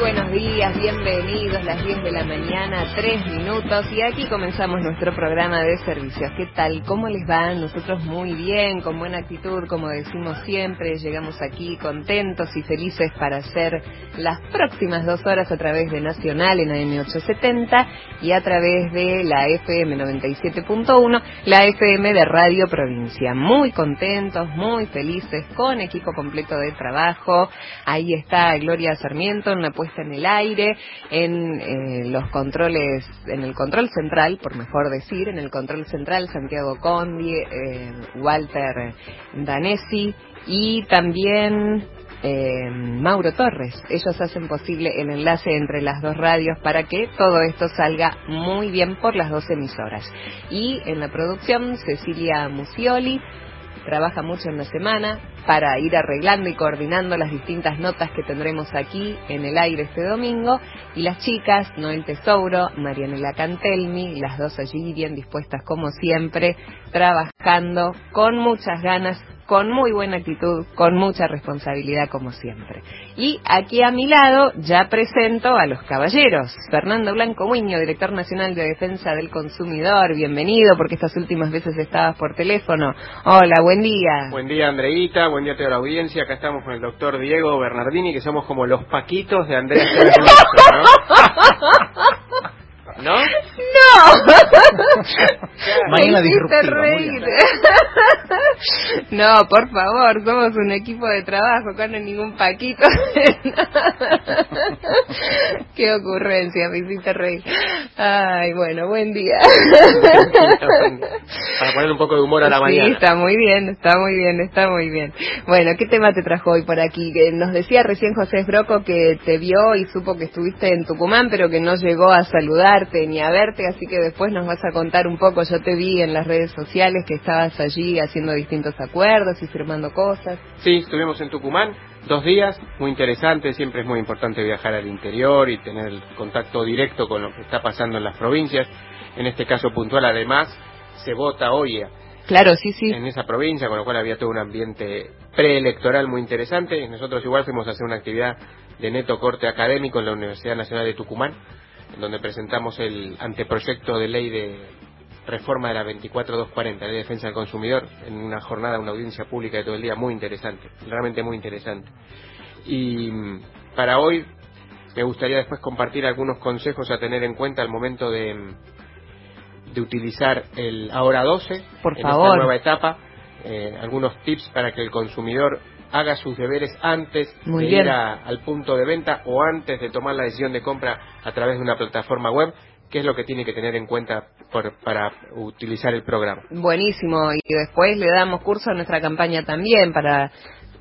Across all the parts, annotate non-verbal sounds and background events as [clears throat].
buenos días, bienvenidos, las 10 de la mañana, 3 minutos y aquí comenzamos nuestro programa de servicios. ¿Qué tal? ¿Cómo les va? Nosotros muy bien, con buena actitud, como decimos siempre, llegamos aquí contentos y felices para hacer las próximas dos horas a través de Nacional en AM870 y a través de la FM 97.1, la FM de Radio Provincia. Muy contentos, muy felices, con equipo completo de trabajo. Ahí está Gloria Sarmiento en la puesta en el aire, en eh, los controles, en el control central, por mejor decir, en el control central Santiago Condi, eh, Walter Danesi y también eh, Mauro Torres. Ellos hacen posible el enlace entre las dos radios para que todo esto salga muy bien por las dos emisoras. Y en la producción, Cecilia Musioli trabaja mucho en la semana para ir arreglando y coordinando las distintas notas que tendremos aquí en el aire este domingo. Y las chicas, Noel Tesouro, Marianela Cantelmi, las dos allí bien dispuestas como siempre, trabajando con muchas ganas con muy buena actitud, con mucha responsabilidad como siempre. Y aquí a mi lado ya presento a los caballeros. Fernando Blanco Muño, director nacional de Defensa del Consumidor, bienvenido porque estas últimas veces estabas por teléfono. Hola, buen día. Buen día Andreita, buen día a toda la audiencia. Acá estamos con el doctor Diego Bernardini, que somos como los paquitos de Andrea [laughs] ¿no? ¿No? ¡No! [laughs] Mañana reír. [laughs] no, por favor, somos un equipo de trabajo, acá no hay ningún paquito. [laughs] Qué ocurrencia, me hiciste reír. Ay, bueno, buen día. Para poner un poco de humor a la mañana. Sí, está muy bien, está muy bien, está muy bien. Bueno, ¿qué tema te trajo hoy por aquí? Nos decía recién José Esbroco que te vio y supo que estuviste en Tucumán, pero que no llegó a ni a verte, así que después nos vas a contar un poco. Yo te vi en las redes sociales que estabas allí haciendo distintos acuerdos y firmando cosas. Sí, estuvimos en Tucumán dos días, muy interesante, siempre es muy importante viajar al interior y tener contacto directo con lo que está pasando en las provincias. En este caso puntual, además, se vota hoy Claro, sí, sí. En esa provincia, con lo cual había todo un ambiente preelectoral muy interesante. Nosotros igual fuimos a hacer una actividad de neto corte académico en la Universidad Nacional de Tucumán, donde presentamos el anteproyecto de ley de reforma de la 24240, de defensa del consumidor, en una jornada, una audiencia pública de todo el día muy interesante, realmente muy interesante. Y mm, para hoy me gustaría después compartir algunos consejos a tener en cuenta al momento de, mm, de utilizar el ahora 12 Por en favor. esta nueva etapa, eh, algunos tips para que el consumidor haga sus deberes antes Muy de bien. ir a- al punto de venta o antes de tomar la decisión de compra a través de una plataforma web, qué es lo que tiene que tener en cuenta por- para utilizar el programa. Buenísimo. Y después le damos curso a nuestra campaña también para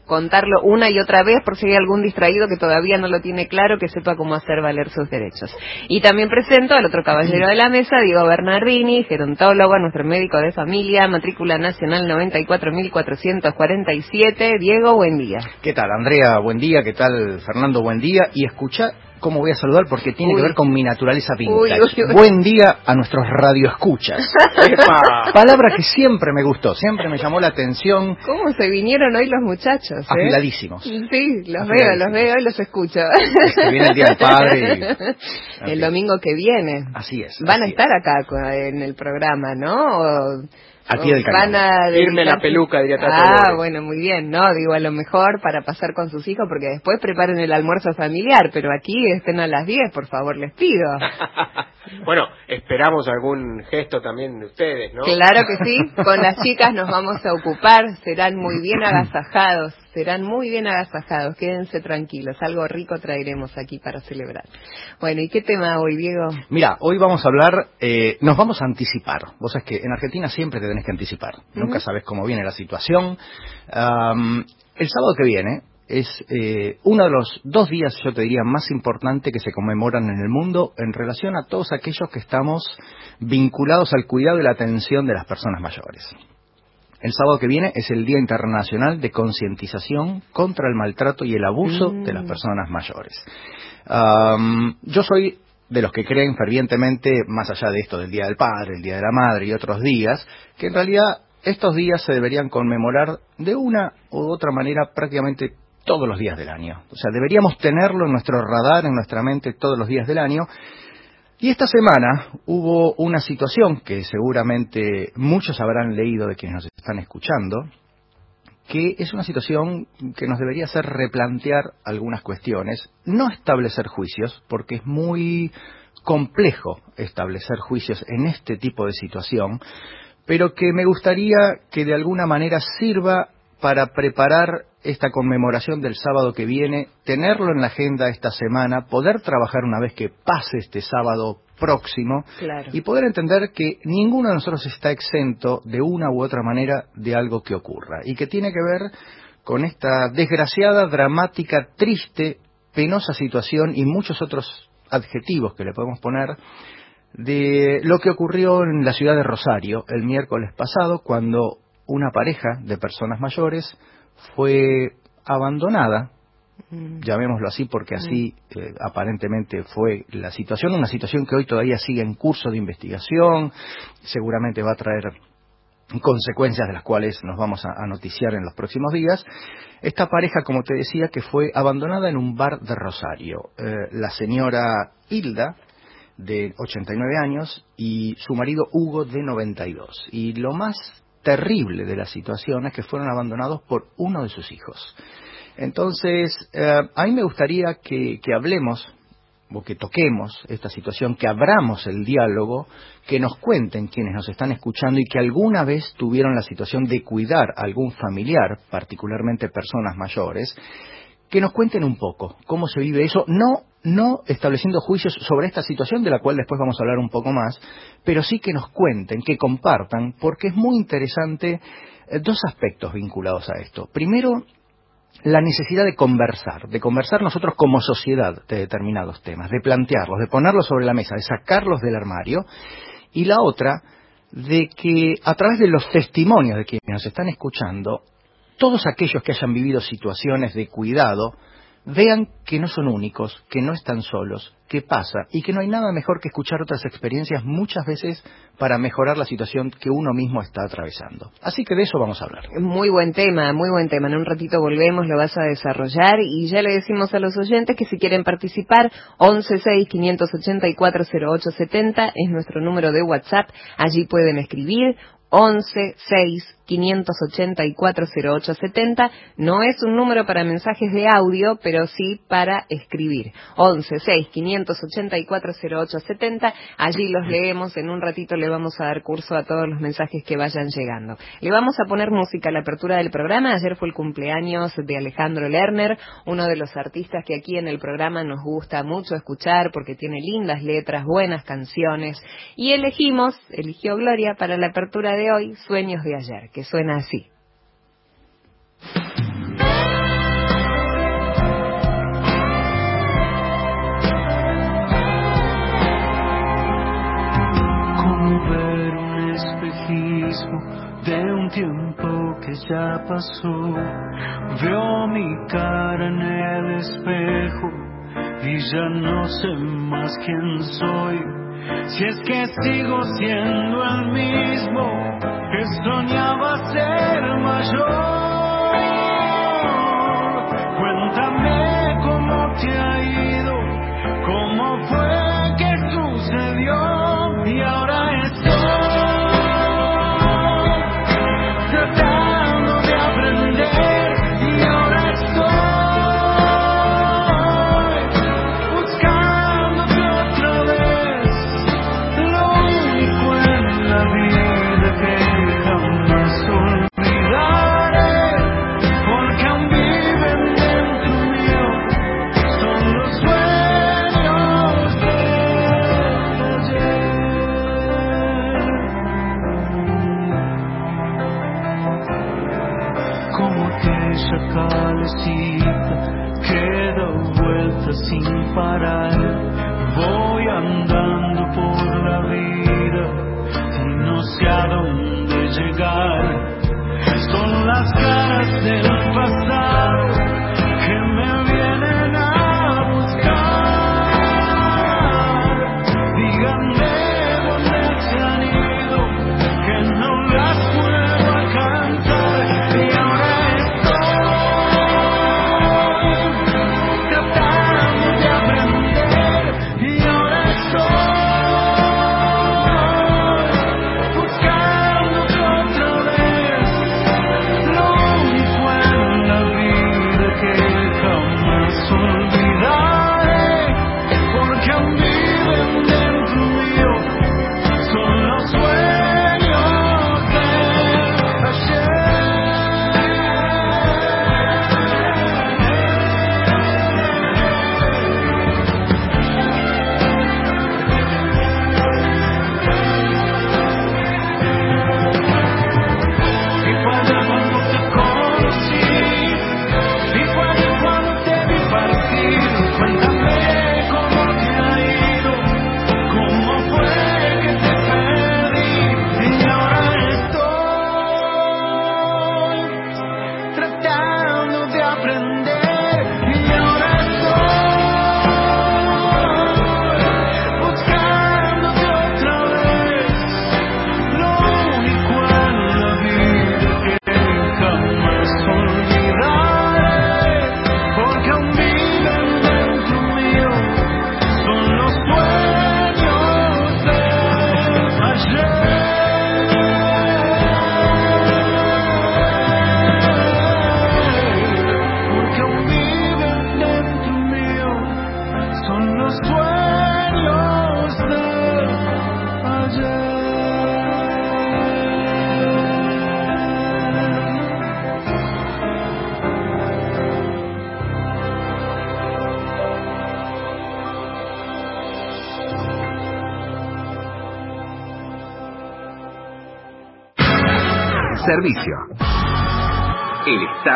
contarlo una y otra vez por si hay algún distraído que todavía no lo tiene claro, que sepa cómo hacer valer sus derechos. Y también presento al otro caballero de la mesa, Diego Bernardini, gerontólogo, nuestro médico de familia, matrícula nacional 94.447. Diego, buen día. ¿Qué tal, Andrea? Buen día. ¿Qué tal, Fernando? Buen día. Y escucha cómo voy a saludar porque tiene Uy. que ver con mi naturaleza vintage. Uy, uy. Buen día a nuestros radioescuchas. [laughs] Palabra que siempre me gustó, siempre me llamó la atención. ¿Cómo se vinieron hoy los muchachos? eh? Afiladísimos. Sí, los veo, los veo y los escucho. Es que viene el Día del Padre y- [laughs] en El domingo que viene. Así es. Van a así estar acá co- en el programa, ¿no? O- O del. Van a Irme la peluca, diría Ah, bueno, muy bien, ¿no? Digo, a lo mejor para pasar con sus hijos, porque después preparen el almuerzo familiar, pero aquí estén a las 10, por favor, les pido. [laughs] bueno, esperamos algún gesto también de ustedes, ¿no? Claro que sí, con las chicas nos vamos a ocupar, serán muy bien agasajados, serán muy bien agasajados, quédense tranquilos, algo rico traeremos aquí para celebrar. Bueno, ¿y qué tema hoy, Diego? Mira, hoy vamos a hablar, eh, nos vamos a anticipar. Vos sabés que en Argentina siempre te tenés que anticipar. Nunca sabes cómo viene la situación. El sábado que viene es eh, uno de los dos días, yo te diría, más importantes que se conmemoran en el mundo en relación a todos aquellos que estamos vinculados al cuidado y la atención de las personas mayores. El sábado que viene es el Día Internacional de Concientización contra el Maltrato y el Abuso Mm. de las Personas Mayores. Yo soy de los que creen fervientemente, más allá de esto del Día del Padre, el Día de la Madre y otros días, que en realidad estos días se deberían conmemorar de una u otra manera prácticamente todos los días del año. O sea, deberíamos tenerlo en nuestro radar, en nuestra mente todos los días del año. Y esta semana hubo una situación que seguramente muchos habrán leído de quienes nos están escuchando, que es una situación que nos debería hacer replantear algunas cuestiones, no establecer juicios, porque es muy complejo establecer juicios en este tipo de situación, pero que me gustaría que de alguna manera sirva para preparar esta conmemoración del sábado que viene, tenerlo en la agenda esta semana, poder trabajar una vez que pase este sábado próximo y poder entender que ninguno de nosotros está exento de una u otra manera de algo que ocurra y que tiene que ver con esta desgraciada, dramática, triste, penosa situación y muchos otros adjetivos que le podemos poner de lo que ocurrió en la ciudad de Rosario el miércoles pasado cuando una pareja de personas mayores fue abandonada, mm. llamémoslo así porque así mm. eh, aparentemente fue la situación, una situación que hoy todavía sigue en curso de investigación, seguramente va a traer consecuencias de las cuales nos vamos a, noticiar en los próximos días. Esta pareja, como te decía, que fue abandonada en un bar de Rosario. Eh, la señora Hilda, de 89 años, y su marido Hugo, de 92. Y lo más terrible de la situación es que fueron abandonados por uno de sus hijos. Entonces, eh, a mí me gustaría que, que hablemos o que toquemos esta situación, que abramos el diálogo, que nos cuenten quienes nos están escuchando y que alguna vez tuvieron la situación de cuidar a algún familiar, particularmente personas mayores, que nos cuenten un poco cómo se vive eso, no, no estableciendo juicios sobre esta situación, de la cual después vamos a hablar un poco más, pero sí que nos cuenten, que compartan, porque es muy interesante eh, dos aspectos vinculados a esto. Primero, la necesidad de conversar, de conversar nosotros como sociedad de determinados temas, de plantearlos, de ponerlos sobre la mesa, de sacarlos del armario, y la otra, de que a través de los testimonios de quienes nos están escuchando, todos aquellos que hayan vivido situaciones de cuidado vean que no son únicos, que no están solos, que pasa y que no hay nada mejor que escuchar otras experiencias muchas veces para mejorar la situación que uno mismo está atravesando. Así que de eso vamos a hablar. Muy buen tema, muy buen tema. En un ratito volvemos, lo vas a desarrollar y ya le decimos a los oyentes que si quieren participar, 116-584-0870 es nuestro número de WhatsApp. Allí pueden escribir 11 6 584 0870. No es un número para mensajes de audio, pero sí para escribir. 11 6 584 0870. Allí los leemos. En un ratito le vamos a dar curso a todos los mensajes que vayan llegando. Le vamos a poner música a la apertura del programa. Ayer fue el cumpleaños de Alejandro Lerner, uno de los artistas que aquí en el programa nos gusta mucho escuchar porque tiene lindas letras, buenas canciones. Y elegimos, eligió Gloria para la apertura de hoy, Sueños de ayer que suena así. Como ver un espejismo de un tiempo que ya pasó. Veo mi cara en el espejo y ya no sé más quién soy. Si es que sigo siendo el mismo que soñaba ser mayor. Cuéntame cómo te ha ido, cómo fue sin parar. Voy andando por la vida y no sé a dónde llegar. Son las caras del pasado.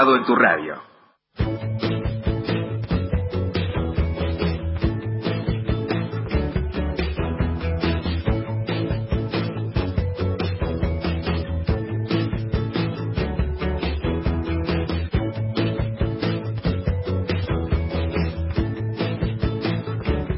En tu radio.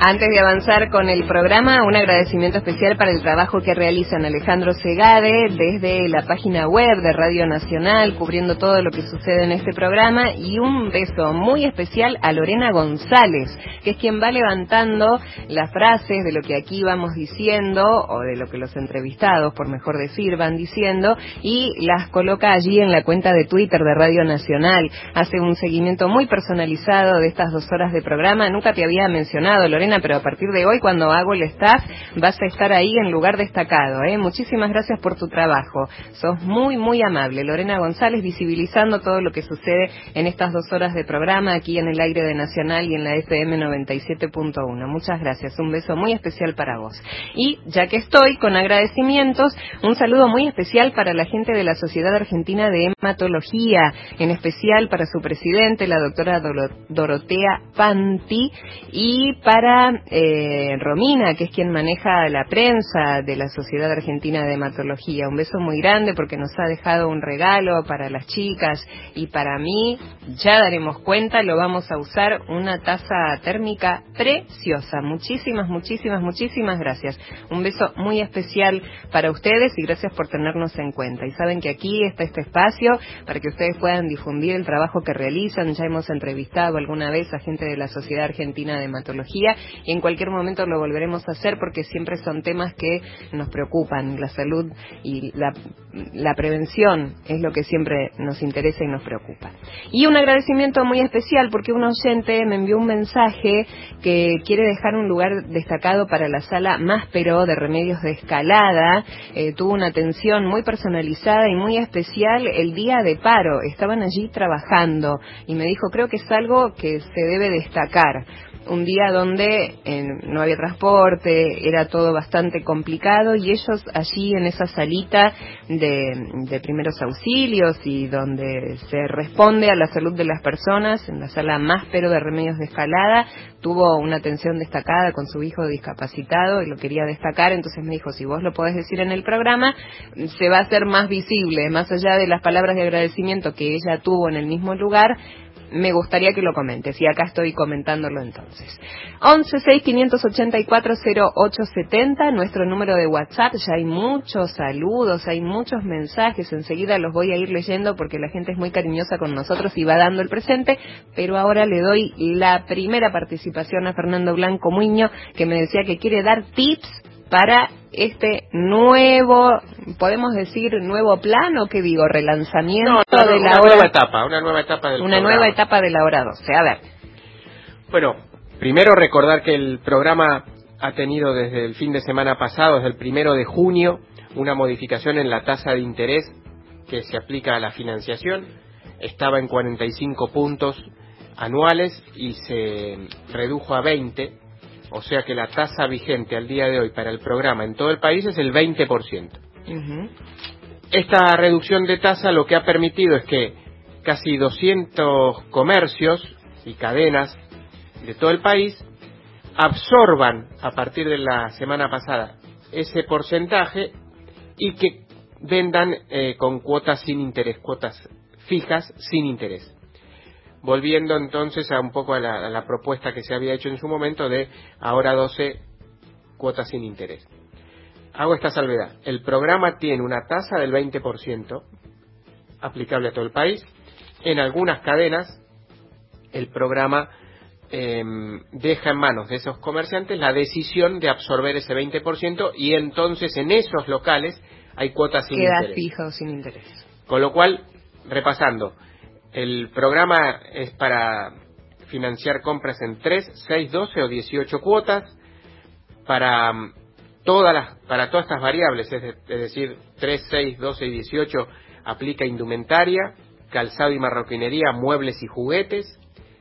Antes de avanzar con el programa, un agradecimiento especial para el trabajo que realizan Alejandro Segade desde la página web de Radio Nacional, cubriendo todo lo que sucede en este programa, y un beso muy especial a Lorena González, que es quien va levantando las frases de lo que aquí vamos diciendo, o de lo que los entrevistados, por mejor decir, van diciendo, y las coloca allí en la cuenta de Twitter de Radio Nacional. Hace un seguimiento muy personalizado de estas dos horas de programa. Nunca te había mencionado, Lorena, pero a partir de hoy, cuando hago el staff, vas a estar ahí en lugar destacado. ¿eh? Muchísimas gracias por tu trabajo. Sos muy, muy amable. Lorena González, visibilizando todo lo que sucede en estas dos horas de programa aquí en el aire de Nacional y en la FM 97.1. Muchas gracias. Un beso muy especial para vos. Y ya que estoy con agradecimientos, un saludo muy especial para la gente de la Sociedad Argentina de Hematología, en especial para su presidente, la doctora Dorotea Panti, y para eh, Romina, que es quien maneja la prensa de la Sociedad Argentina de Hematología. Un beso muy grande porque nos ha dejado un regalo para las chicas y para mí, ya daremos cuenta, lo vamos a usar, una taza térmica preciosa. Muchísimas, muchísimas, muchísimas gracias. Un beso muy especial para ustedes y gracias por tenernos en cuenta. Y saben que aquí está este espacio para que ustedes puedan difundir el trabajo que realizan. Ya hemos entrevistado alguna vez a gente de la Sociedad Argentina de Hematología y en cualquier momento lo volveremos a hacer porque siempre son temas que nos preocupan. La salud y la, la prevención es lo que siempre nos interesa y nos preocupa. Y un agradecimiento muy especial porque un oyente me envió un mensaje que quiere dejar un lugar destacado para la sala Más Pero de Remedios de Escalada. Eh, tuvo una atención muy personalizada y muy especial el día de paro. Estaban allí trabajando y me dijo, creo que es algo que se debe destacar un día donde no había transporte, era todo bastante complicado y ellos allí en esa salita de, primeros auxilios y donde se responde a la salud de las personas, en la sala más pero de remedios de escalada, tuvo una atención destacada con su hijo discapacitado y lo quería destacar, entonces me dijo, si vos lo podés decir en el programa, se va a hacer más visible, más allá de las palabras de agradecimiento que ella tuvo en el mismo lugar, me gustaría que lo comentes y acá estoy comentándolo entonces. 1165840870, nuestro número de WhatsApp, ya hay muchos saludos, hay muchos mensajes, enseguida los voy a ir leyendo porque la gente es muy cariñosa con nosotros y va dando el presente, pero ahora le doy la primera participación a Fernando Blanco Muño que me decía que quiere dar tips para este nuevo, podemos decir nuevo plan o qué digo, relanzamiento de la una nueva etapa, una nueva etapa del Una nueva etapa de la hora 12. A ver. Bueno, primero recordar que el programa ha tenido desde el fin de semana pasado, desde el primero de junio, una modificación en la tasa de interés que se aplica a la financiación. Estaba en 45 puntos anuales y se redujo a 20 o sea que la tasa vigente al día de hoy para el programa en todo el país es el 20%. Esta reducción de tasa lo que ha permitido es que casi 200 comercios y cadenas de todo el país absorban a partir de la semana pasada ese porcentaje y que vendan eh, con cuotas sin interés, cuotas fijas sin interés volviendo entonces a un poco a la, propuesta que se había hecho en su momento de ahora 12 cuotas sin interés. Hago esta salvedad. El programa tiene una tasa del 20% aplicable a todo el país. En algunas cadenas el programa em, deja en manos de esos comerciantes la decisión de absorber ese 20% y entonces en esos locales hay cuotas sin Queda interés. fijo sin interés. Con lo cual, repasando, el programa es para financiar compras en 3, 6, 12 o 18 cuotas para mm, todas las para todas estas variables, es, decir, 3, 6, 12 y 18 aplica indumentaria, calzado y marroquinería, muebles y juguetes,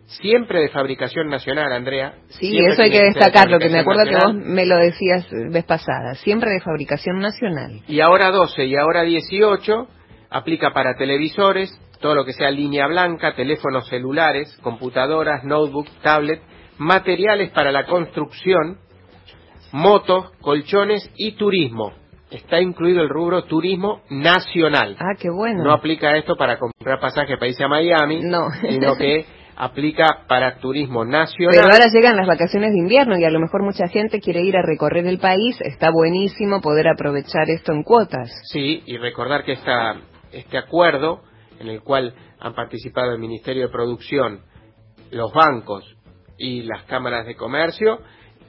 siempre de fabricación nacional, Andrea. Sí, eso hay que destacarlo, que me acuerdo que vos me lo decías vez pasada, siempre de fabricación nacional. Y ahora 12 y ahora 18 aplica para televisores, todo lo que sea línea blanca, teléfonos celulares, computadoras, notebook, tablet, materiales para la construcción, motos, colchones y turismo. Está incluido el rubro turismo nacional. Ah, qué bueno. No aplica esto para comprar pasaje para irse a Miami, No. sino que aplica para turismo nacional. Pero ahora llegan las vacaciones de invierno y a lo mejor mucha gente quiere ir a recorrer el país. Está buenísimo poder aprovechar esto en cuotas. Sí, y recordar que esta, este acuerdo, en el cual han participado el Ministerio de Producción, los bancos y las cámaras de comercio,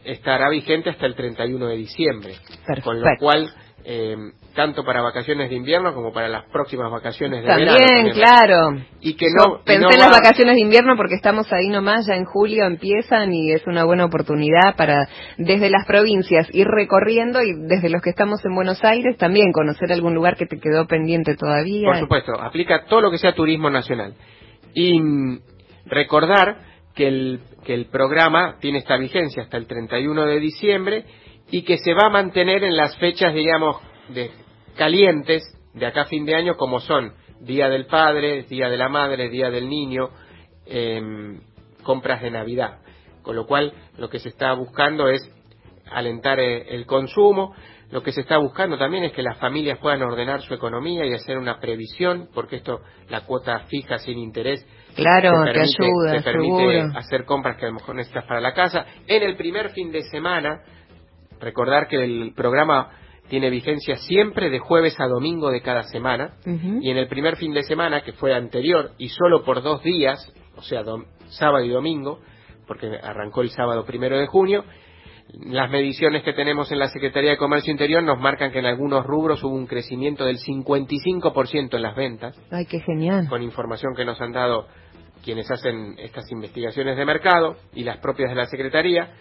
estará vigente hasta el 31 de diciembre. Con lo cual, eh, tanto para vacaciones de invierno como para las próximas vacaciones de verano. También, también. claro. Y que Yo no, y pensé no en las va- vacaciones de invierno porque estamos ahí nomás, ya en julio empiezan y es una buena oportunidad para desde las provincias ir recorriendo y desde los que estamos en Buenos Aires también conocer algún lugar que te quedó pendiente todavía. Por supuesto, aplica todo lo que sea turismo nacional. Y mm, recordar que el, que el programa tiene esta vigencia hasta el 31 de diciembre y que se va a mantener en las fechas, digamos, de calientes de acá a fin de año, como son Día del Padre, Día de la Madre, Día del Niño, em, compras de Navidad. Con lo cual, lo que se está buscando es alentar eh, el consumo. Lo que se está buscando también es que las familias puedan ordenar su economía y hacer una previsión, porque esto, la cuota fija sin interés, Claro, te te permite, ayuda, te permite hacer compras que a lo mejor necesitas para la casa. En el primer fin de semana, recordar que el programa tiene vigencia siempre de jueves a domingo de cada semana. Y en el primer fin de semana, que fue anterior, y solo por dos días, o sea, sábado y domingo, porque arrancó el sábado primero de junio, las mediciones que tenemos en la Secretaría de Comercio Interior nos marcan que en algunos rubros hubo un crecimiento del 55% en las ventas, Ay, qué genial. con información que nos han dado quienes hacen estas investigaciones de mercado y las propias de la Secretaría.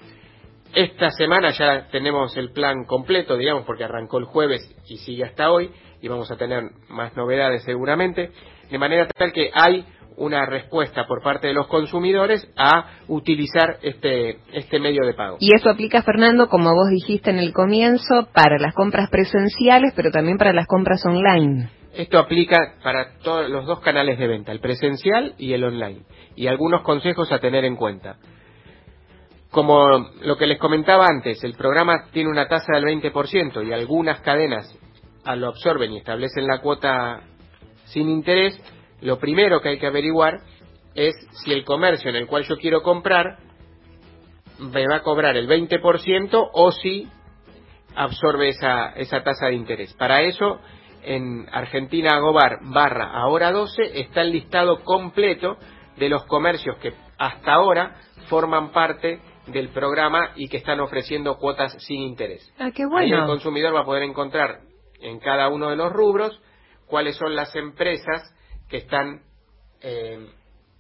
Esta semana ya tenemos el plan completo, digamos, porque arrancó el jueves y sigue hasta hoy, y vamos a tener más novedades seguramente, de manera tal que hay una respuesta por parte de los consumidores a utilizar este, este medio de pago. Y eso aplica, Fernando, como vos dijiste en el comienzo, para las compras presenciales, pero también para las compras online. Esto aplica para todos los dos canales de venta, el presencial y el online, y algunos consejos a tener en cuenta. Como lo que les comentaba antes, el programa tiene una tasa del 20% y algunas cadenas lo absorben y establecen la cuota sin interés, lo primero que hay que averiguar es si el comercio en el cual yo quiero comprar me va a cobrar el 20% o si absorbe esa, esa tasa de interés. Para eso, en Argentina Agobar barra ahora 12 está el listado completo de los comercios que hasta ahora forman parte del programa y que están ofreciendo cuotas sin interés. Ah, qué Ahí el bueno. consumidor va a poder encontrar en cada uno de los rubros cuáles son las empresas que están eh,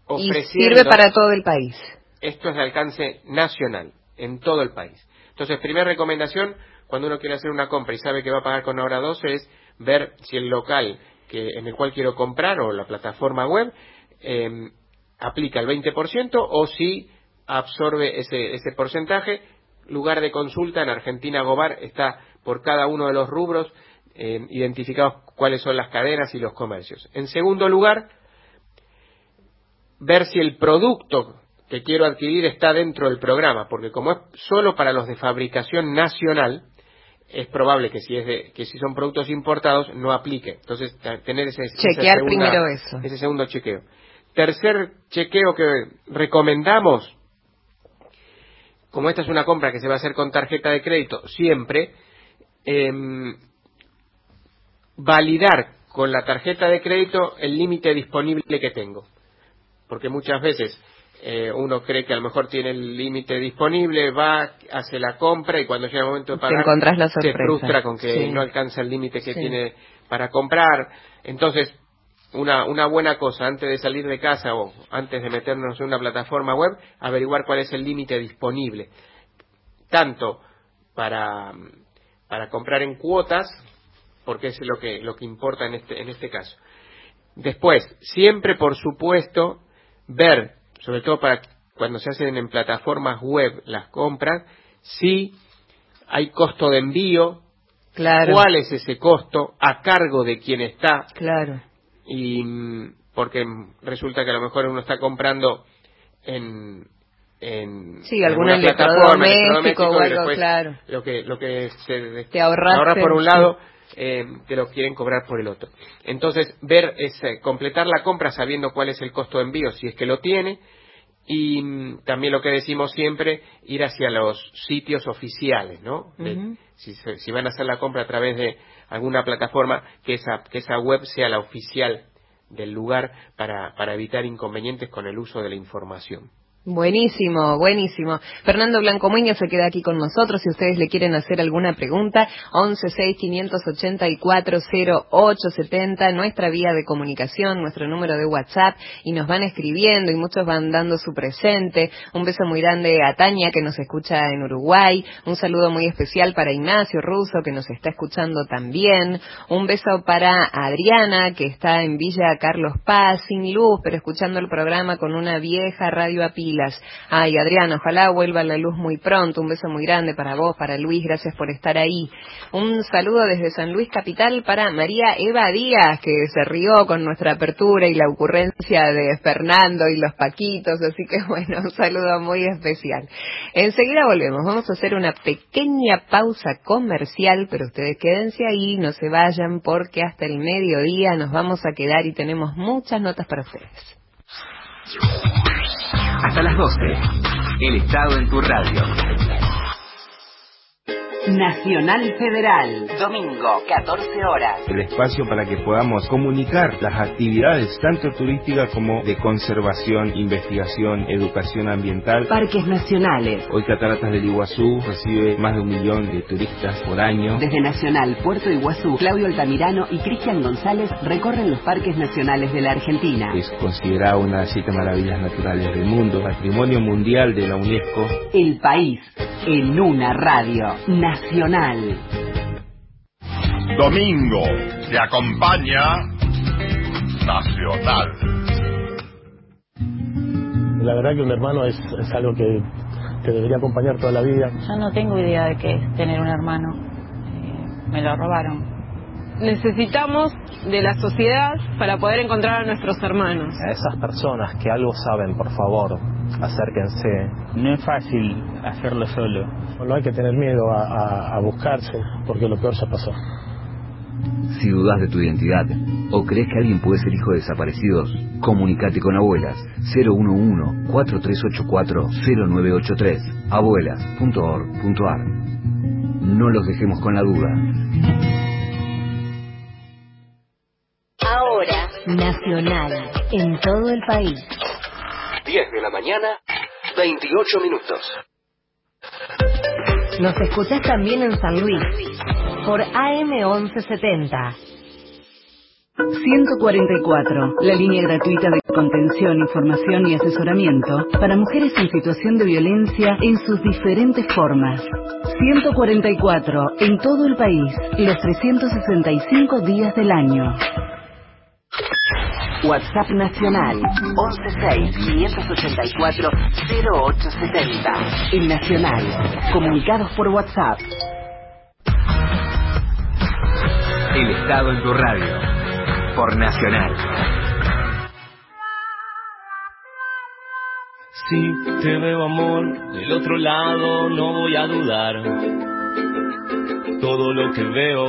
Y ofreciendo. sirve para todo el país. Esto es de alcance nacional, en todo el país. Entonces, primera recomendación, cuando uno quiere hacer una compra y sabe que va a pagar con Ahora 12, es ver si el local que, en el cual quiero comprar o la plataforma web eh, aplica el 20% o si absorbe ese, ese porcentaje. Lugar de consulta en Argentina Gobar está por cada uno de los rubros eh, identificados cuáles son las cadenas y los comercios. En segundo lugar, ver si el producto que quiero adquirir está dentro del programa, porque como es solo para los de fabricación nacional, es probable que si es de, que si son productos importados no aplique. Entonces tener ese Chequear segunda- primero eso. ese segundo chequeo. Tercer chequeo que recomendamos, como esta es una compra que se va a hacer con tarjeta de crédito siempre, em, validar con la tarjeta de crédito el límite disponible que tengo. Porque muchas veces eh, uno cree que a lo mejor tiene el límite disponible, va, hace la compra y cuando llega el momento de pagar la se frustra con que Sí. no alcanza el límite que Sí. tiene para comprar. Entonces, una, una buena cosa antes de salir de casa o antes de meternos en una plataforma web, averiguar cuál es el límite disponible. Tanto para, para comprar en cuotas, porque es lo que, lo que importa en este, en este caso. Después, siempre por supuesto, ver, sobre todo para cuando se hacen en plataformas web las compras, si hay costo de envío Claro. ¿Cuál es ese costo? ¿A cargo de quién está? Claro. Y porque resulta que a lo mejor uno está comprando en en sí, en algún alguna plataforma electrodoméstico o y después claro. lo que lo que se Te ahorras por un lado eh, te lo quieren cobrar por el otro. Entonces, ver es eh, completar la compra sabiendo cuál es el costo de envío, si es que lo tiene, y también lo que decimos siempre, ir hacia los sitios oficiales, ¿no? De- Ujú. si, si van a hacer la compra a través de alguna plataforma, que esa, que esa web sea la oficial del lugar para, para evitar inconvenientes con el uso de la información. Buenísimo, buenísimo. Fernando Blanco Muñoz se queda aquí con nosotros. Si ustedes le quieren hacer alguna pregunta, 1165840870, nuestra vía de comunicación, nuestro número de WhatsApp, y nos van escribiendo y muchos van dando su presente. Un beso muy grande a Tania que nos escucha en Uruguay. Un saludo muy especial para Ignacio Russo que nos está escuchando también. Un beso para Adriana que está en Villa Carlos Paz, sin luz, pero escuchando el programa con una vieja radio a Ay, Adriana, ojalá vuelva la luz muy pronto. Un beso muy grande para vos, para Luis, gracias por estar ahí. Un saludo desde San Luis Capital para María Eva Díaz, que se rió con nuestra apertura y la ocurrencia de Fernando y los Paquitos, así que [laughs] bueno, un saludo muy especial. Enseguida volvemos, vamos a hacer una pequeña pausa comercial, pero ustedes quédense ahí, no se vayan porque hasta el mediodía nos vamos a quedar y tenemos muchas notas para ustedes. Hasta las 12. El Estado en tu radio. Nacional Federal, domingo, 14 horas. el espacio para que podamos comunicar las actividades tanto turísticas como de conservación, investigación, educación ambiental. Parques nacionales. Hoy Cataratas del Iguazú recibe más de un millón de turistas por año. Desde Nacional Puerto Iguazú, Claudio Altamirano y Cristian González recorren los parques nacionales de la Argentina. Es considerada una de las siete maravillas naturales del mundo, patrimonio mundial de la UNESCO. El país en una radio nacional. Domingo te acompaña Nacional. La verdad que un hermano es, es algo que te debería acompañar toda la vida. Yo no tengo idea de qué es tener un hermano. Eh, me lo robaron. Necesitamos de la sociedad para poder encontrar a nuestros hermanos. A esas personas que algo saben, por favor, acérquense. No es fácil hacerlo solo. No hay que tener miedo a, a- a buscarse, porque lo peor ya pasó. Si dudas de tu identidad o crees que alguien puede ser hijo de desaparecidos, comunícate con Abuelas 011-4384-0983 abuelas.org.ar No los dejemos con la duda. Ahora, Nacional, en todo el país. 10 de la mañana, 28 minutos. Nos escuchás también en San Luis, por AM1170. 144, la línea gratuita de contención, información y asesoramiento para mujeres en situación de violencia en sus diferentes formas. 144, en todo el país, los 365 días del año. WhatsApp Nacional 116-584-0870. El Nacional. Comunicados por WhatsApp. El Estado en tu radio. Por Nacional. Si te veo amor del otro lado, no voy a dudar. Todo lo que veo,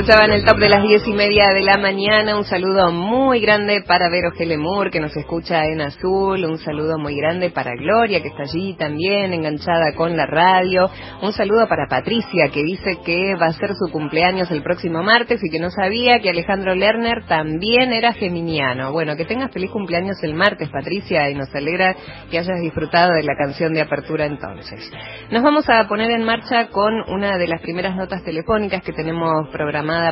Escuchaban el top de las diez y media de la mañana. Un saludo muy grande para Vero Gelemur, que nos escucha en azul. Un saludo muy grande para Gloria, que está allí también enganchada con la radio. Un saludo para Patricia, que dice que va a ser su cumpleaños el próximo martes y que no sabía que Alejandro Lerner también era geminiano. Bueno, que tengas feliz cumpleaños el martes, Patricia, y nos alegra que hayas disfrutado de la canción de apertura entonces. Nos vamos a poner en marcha con una de las primeras notas telefónicas que tenemos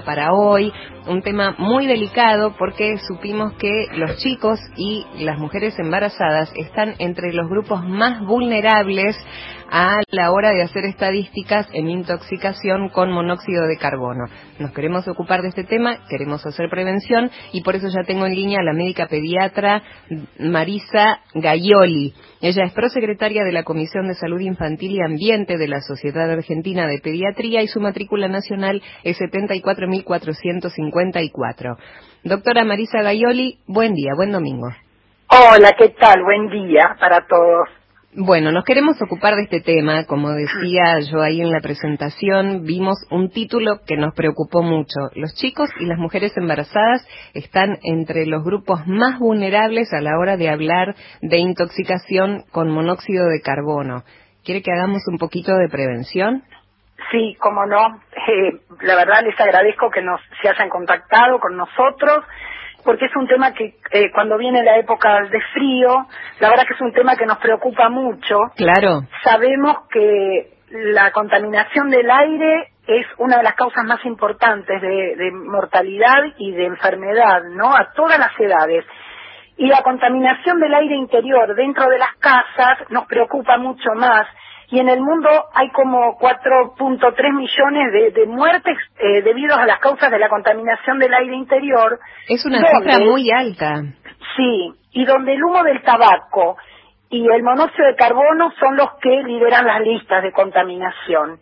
para hoy, un tema muy delicado porque supimos que los chicos y las mujeres embarazadas están entre los grupos más vulnerables a la hora de hacer estadísticas en intoxicación con monóxido de carbono. Nos queremos ocupar de este tema, queremos hacer prevención y por eso ya tengo en línea a la médica pediatra Marisa Gaioli. Ella es prosecretaria de la Comisión de Salud Infantil y Ambiente de la Sociedad Argentina de Pediatría y su matrícula nacional es 74.454. Doctora Marisa Gaioli, buen día, buen domingo. Hola, ¿qué tal? Buen día para todos. Bueno, nos queremos ocupar de este tema. Como decía yo ahí en la presentación, vimos un título que nos preocupó mucho. Los chicos y las mujeres embarazadas están entre los grupos más vulnerables a la hora de hablar de intoxicación con monóxido de carbono. ¿Quiere que hagamos un poquito de prevención? Sí, cómo no. Eh, la verdad les agradezco que nos se hayan contactado con nosotros porque es un tema que eh, cuando viene la época de frío, la verdad que es un tema que nos preocupa mucho. Claro. Sabemos que la contaminación del aire es una de las causas más importantes de, de mortalidad y de enfermedad, ¿no? A todas las edades. Y la contaminación del aire interior dentro de las casas nos preocupa mucho más y en el mundo hay como 4.3 millones de, de muertes eh, debido a las causas de la contaminación del aire interior. Es una cifra muy alta. Sí, y donde el humo del tabaco y el monóxido de carbono son los que lideran las listas de contaminación.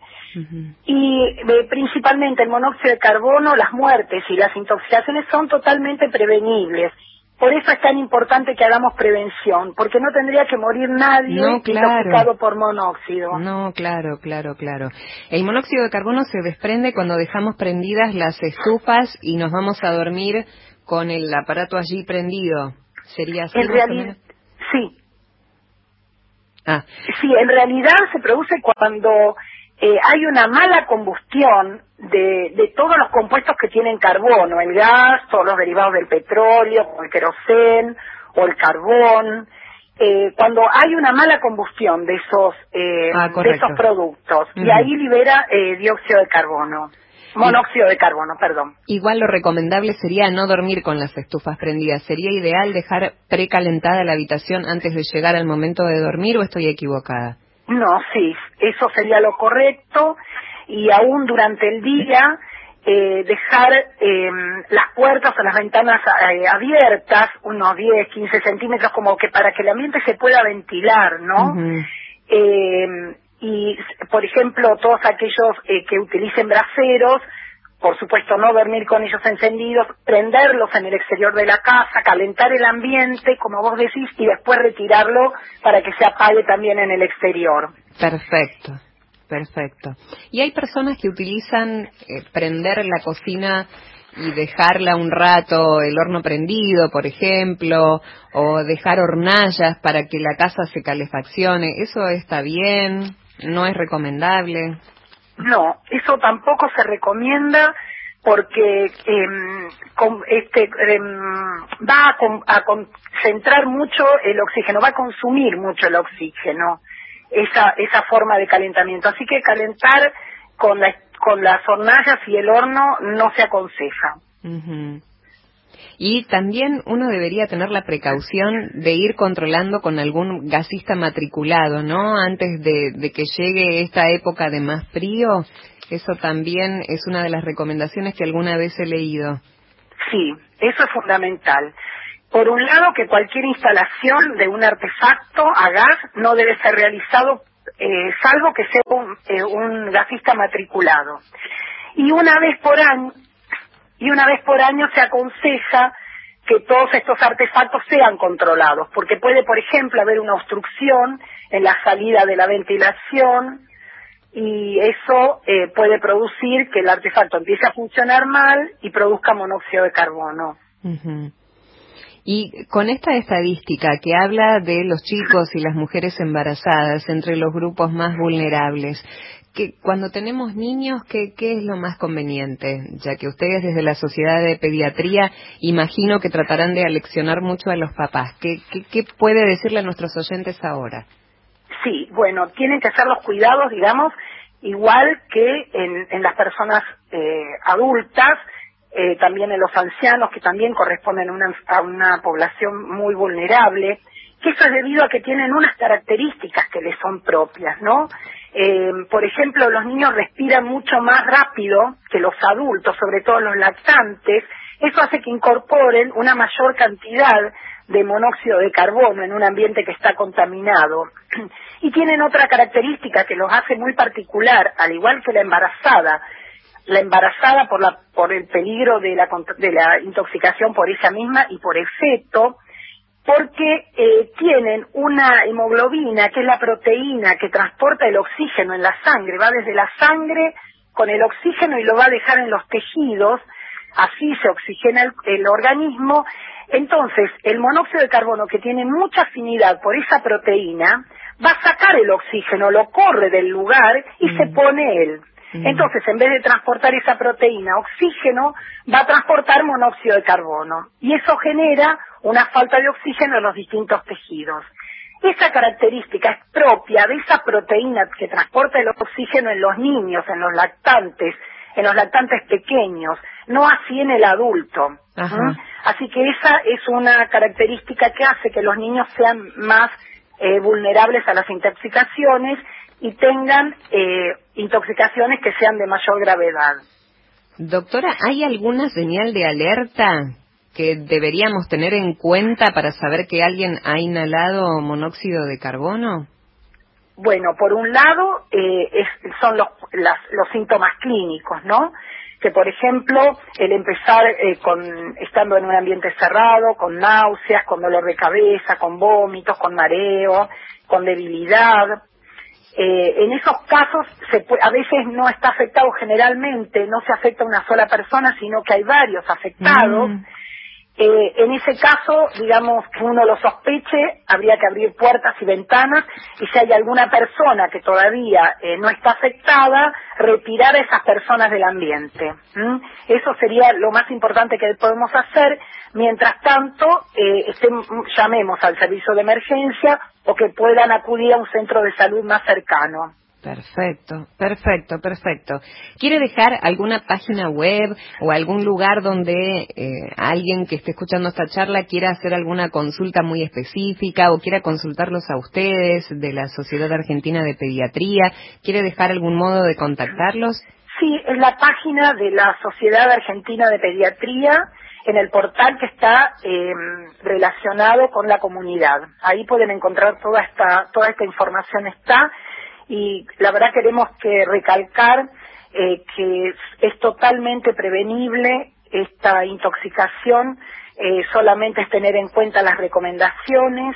Y eh, principalmente el monóxido de carbono, las muertes y las intoxicaciones son totalmente prevenibles. Por eso es tan importante que hagamos prevención, porque no tendría que morir nadie no, intoxicado por monóxido. No, claro, claro, claro. El monóxido de carbono se desprende cuando dejamos prendidas las estufas y nos vamos a dormir con el aparato allí prendido. ¿Sería así? En realidad, sí. Ah. Sí, en realidad se produce cuando eh, hay una mala combustión de, de, todos los compuestos que tienen carbono, el gas, todos los derivados del petróleo, el querosén o el carbón. Eh, cuando hay una mala combustión de esos eh, ah, de esos productos y ahí libera eh, dióxido de carbono monóxido de carbono perdón. Igual lo recomendable sería no dormir con las estufas prendidas. Sería ideal dejar precalentada la habitación antes de llegar al momento de dormir o estoy equivocada no sí eso sería lo correcto y aún durante el día eh, dejar eh, las puertas o las ventanas eh, abiertas, unos 10, 15 centímetros, como que para que el ambiente se pueda ventilar, ¿no? eh, y, por ejemplo, todos aquellos eh, que utilicen braseros, por supuesto no dormir con ellos encendidos, prenderlos en el exterior de la casa, calentar el ambiente, como vos decís, y después retirarlo para que se apague también en el exterior. Perfecto. Perfecto. Y hay personas que utilizan eh, prender la cocina y dejarla un rato, el horno prendido, por ejemplo, o dejar hornallas para que la casa se calefaccione. ¿Eso está bien? ¿No es recomendable? No, eso tampoco se recomienda porque con, este, eh, va a concentrar mucho el oxígeno, va a consumir mucho el oxígeno esa, esa forma de calentamiento. Así que calentar con, la, con las hornallas y el horno no se aconseja. Y también uno debería tener la precaución de ir controlando con algún gasista matriculado, ¿no? Antes de, que llegue esta época de más frío. Eso también es una de las recomendaciones que alguna vez he leído. Sí, eso es fundamental. Por un lado, que cualquier instalación de un artefacto a gas no debe ser realizado eh, salvo que sea un, eh, un gasista matriculado. Y una vez por año, y una vez por año se aconseja que todos estos artefactos sean controlados, porque puede, por ejemplo, haber una obstrucción en la salida de la ventilación y eso eh, puede producir que el artefacto empiece a funcionar mal y produzca monóxido de carbono. Y con esta estadística que habla de los chicos y las mujeres embarazadas entre los grupos más vulnerables, que cuando tenemos niños, ¿qué, ¿qué es lo más conveniente? Ya que ustedes desde la Sociedad de Pediatría imagino que tratarán de aleccionar mucho a los papás. ¿Qué, qué, puede decirle a nuestros oyentes ahora? Sí, bueno, tienen que hacer los cuidados, digamos, igual que en, en las personas eh, adultas, eh, también en los ancianos, que también corresponden a una población muy vulnerable, que eso es debido a que tienen unas características que les son propias, ¿no? Eh, por ejemplo, los niños respiran mucho más rápido que los adultos, sobre todo los lactantes. Eso hace que incorporen una mayor cantidad de monóxido de carbono en un ambiente que está contaminado. [clears throat] Y tienen otra característica que los hace muy particular, al igual que la embarazada, la embarazada por, la, por el peligro de la, de la intoxicación por ella misma y por efecto, porque eh, tienen una hemoglobina, que es la proteína que transporta el oxígeno en la sangre, va desde la sangre con el oxígeno y lo va a dejar en los tejidos, así se oxigena el, el organismo. Entonces, el monóxido de carbono, que tiene mucha afinidad por esa proteína, va a sacar el oxígeno, lo corre del lugar y se mm. pone él. Entonces, en vez de transportar esa proteína oxígeno, va a transportar monóxido de carbono. Y eso genera una falta de oxígeno en los distintos tejidos. Esa característica es propia de esa proteína que transporta el oxígeno en los niños, en los lactantes, en los lactantes pequeños, no así en el adulto. Así que esa es una característica que hace que los niños sean más eh, vulnerables a las intoxicaciones y tengan eh, intoxicaciones que sean de mayor gravedad. Doctora, ¿hay alguna señal de alerta que deberíamos tener en cuenta para saber que alguien ha inhalado monóxido de carbono? Bueno, por un lado eh, son los, los síntomas clínicos, ¿no? Que por ejemplo el empezar eh, con estando en un ambiente cerrado, con náuseas, con dolor de cabeza, con vómitos, con mareo, con debilidad, eh, en esos casos se a veces no está afectado generalmente, no se afecta a una sola persona, sino que hay varios afectados. Mm. Eh, en ese caso, digamos que uno lo sospeche, habría que abrir puertas y ventanas y si hay alguna persona que todavía eh, no está afectada, retirar a esas personas del ambiente. Eso sería lo más importante que podemos hacer. Mientras tanto, eh, llamemos al servicio de emergencia o que puedan acudir a un centro de salud más cercano. Perfecto, perfecto, perfecto. ¿Quiere dejar alguna página web o algún lugar donde eh, alguien que esté escuchando esta charla quiera hacer alguna consulta muy específica o quiera consultarlos a ustedes de la Sociedad Argentina de Pediatría? ¿Quiere dejar algún modo de contactarlos? Sí, es la página de la Sociedad Argentina de Pediatría en el portal que está eh, relacionado con la comunidad. Ahí pueden encontrar toda esta toda esta información está y la verdad queremos que recalcar eh, que es totalmente prevenible esta intoxicación, eh, solamente es tener en cuenta las recomendaciones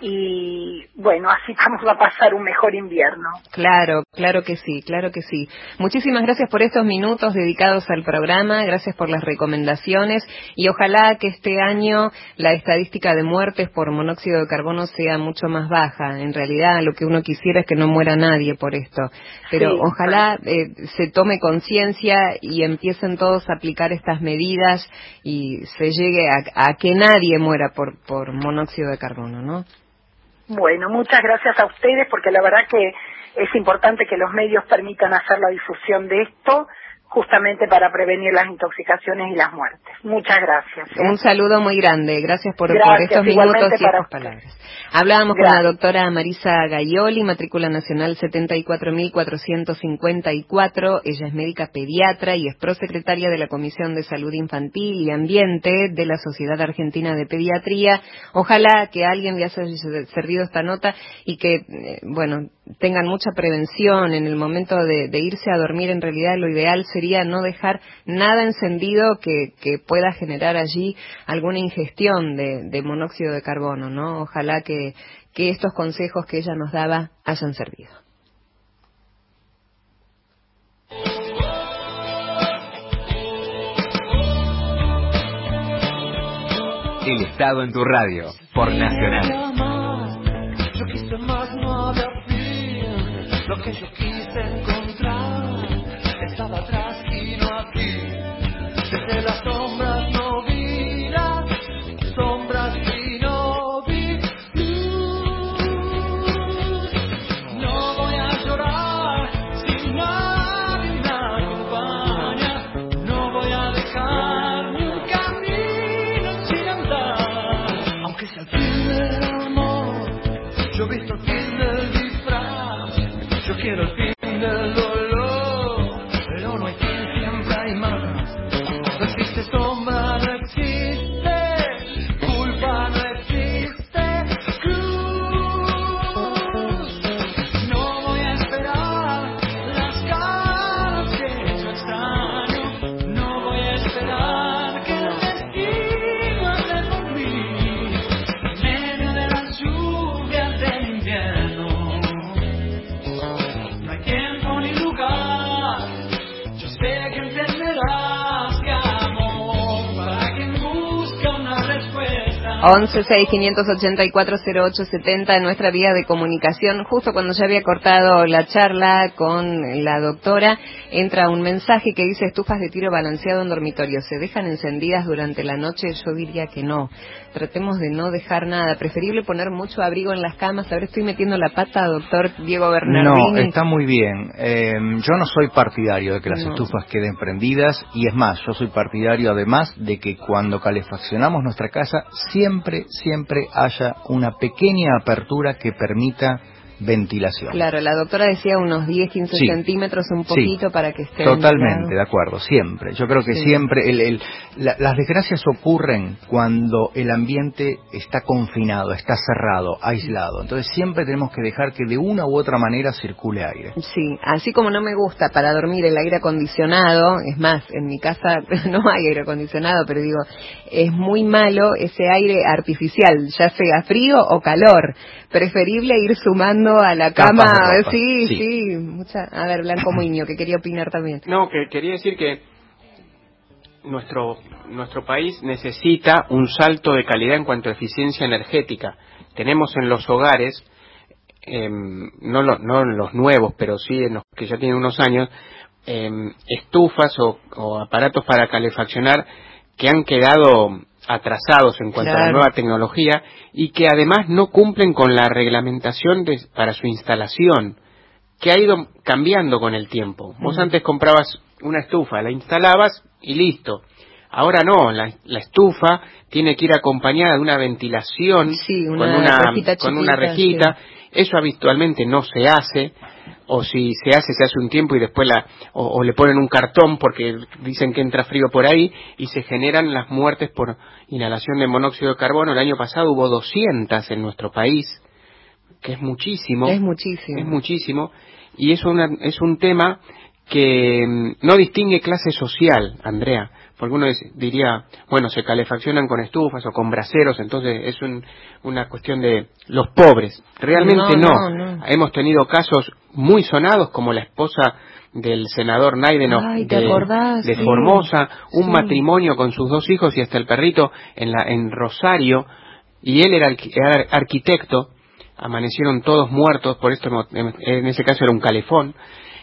y bueno, así [laughs] vamos a pasar un mejor invierno. Claro, claro que sí, claro que sí. Muchísimas gracias por estos minutos dedicados al programa, gracias por las recomendaciones y ojalá que este año la estadística de muertes por monóxido de carbono sea mucho más baja. En realidad lo que uno quisiera es que no muera nadie por esto, pero ojalá eh, se tome conciencia y empiecen todos a aplicar estas medidas y se llegue a, a que nadie muera por, por monóxido de carbono, ¿no? Bueno, muchas gracias a ustedes porque la verdad que es importante que los medios permitan hacer la difusión de esto justamente para prevenir las intoxicaciones y las muertes. Muchas gracias. ¿eh? Un saludo muy grande. Gracias por, estos minutos y estas palabras. Hablábamos con la doctora Marisa Gaioli, matrícula nacional 74.454. Ella es médica pediatra y es prosecretaria de la Comisión de Salud Infantil y Ambiente de la Sociedad Argentina de Pediatría. Ojalá que alguien le haya servido esta nota y que, eh, bueno, tengan mucha prevención en el momento de, irse a dormir, en realidad lo ideal sería no dejar nada encendido que, que pueda generar allí alguna ingestión de, monóxido de carbono, ¿no? Ojalá que, que estos consejos que ella nos daba hayan servido. El Estado en tu radio, por Nacional. Lo que yo quise encontrar estaba atrás y no aquí. Desde las quiero 11 6 584 0870 en nuestra vía de comunicación. Justo cuando ya había cortado la charla con la doctora, entra un mensaje que dice estufas de tiro balanceado en dormitorio. ¿Se dejan encendidas durante la noche? Yo diría que no. Tratemos de no dejar nada. Preferible poner mucho abrigo en las camas. Ahora estoy metiendo la pata, doctor Diego No, Bernardini. está muy bien. Eh, yo no soy partidario de que las No. estufas queden prendidas y es más, yo soy partidario además de que cuando calefaccionamos nuestra casa siempre, siempre haya una pequeña apertura que permita ventilación. Claro, la doctora decía unos 10, 15 Sí. centímetros, un Sí. poquito para que esté. Totalmente, de acuerdo, siempre. Yo creo que Sí. siempre el- el- la- las desgracias ocurren cuando el ambiente está confinado, está cerrado, aislado. Entonces siempre tenemos que dejar que de una u otra manera circule aire. Sí, así como no me gusta para dormir el aire acondicionado, es más, en mi casa [laughs] no hay aire acondicionado, pero digo, es muy malo ese aire artificial, ya sea frío o calor. Preferible ir sumando a la Capas cama. de ropa, Sí, sí. sí, mucha. A ver, Blanco Muño, que quería opinar también. No, que quería decir que nuestro nuestro país necesita un salto de calidad en cuanto a eficiencia energética. Tenemos en los hogares, em, no, lo- no en los nuevos, pero sí en los que ya tienen unos años, em, estufas o, o aparatos para calefaccionar que han quedado atrasados en cuanto a la nueva tecnología y que además no cumplen con la reglamentación de- para su instalación que ha ido cambiando con el tiempo. Vos antes comprabas una estufa, la instalabas y listo. Ahora no, la, la estufa tiene que ir acompañada de una ventilación una con una con rejita. Eso habitualmente no se hace o si se hace se hace un tiempo y después la o, o le ponen un cartón porque dicen que entra frío por ahí y se generan las muertes por inhalación de monóxido de carbono. El año pasado hubo 200 en nuestro país, que es muchísimo. Es muchísimo. Es muchísimo. Y es, una, es un tema que mm, no distingue clase social, Andrea. Porque uno diría, bueno, se calefaccionan con estufas o con braseros, entonces es un- una cuestión de los pobres. Realmente No, no, no, no. Hemos tenido casos muy sonados, como la esposa del senador ¿te de. Formosa, un Sí. matrimonio con sus dos hijos y hasta el perrito en, la, en Rosario, y él era, era arquitecto, amanecieron todos muertos, por esto en ese caso era un calefón.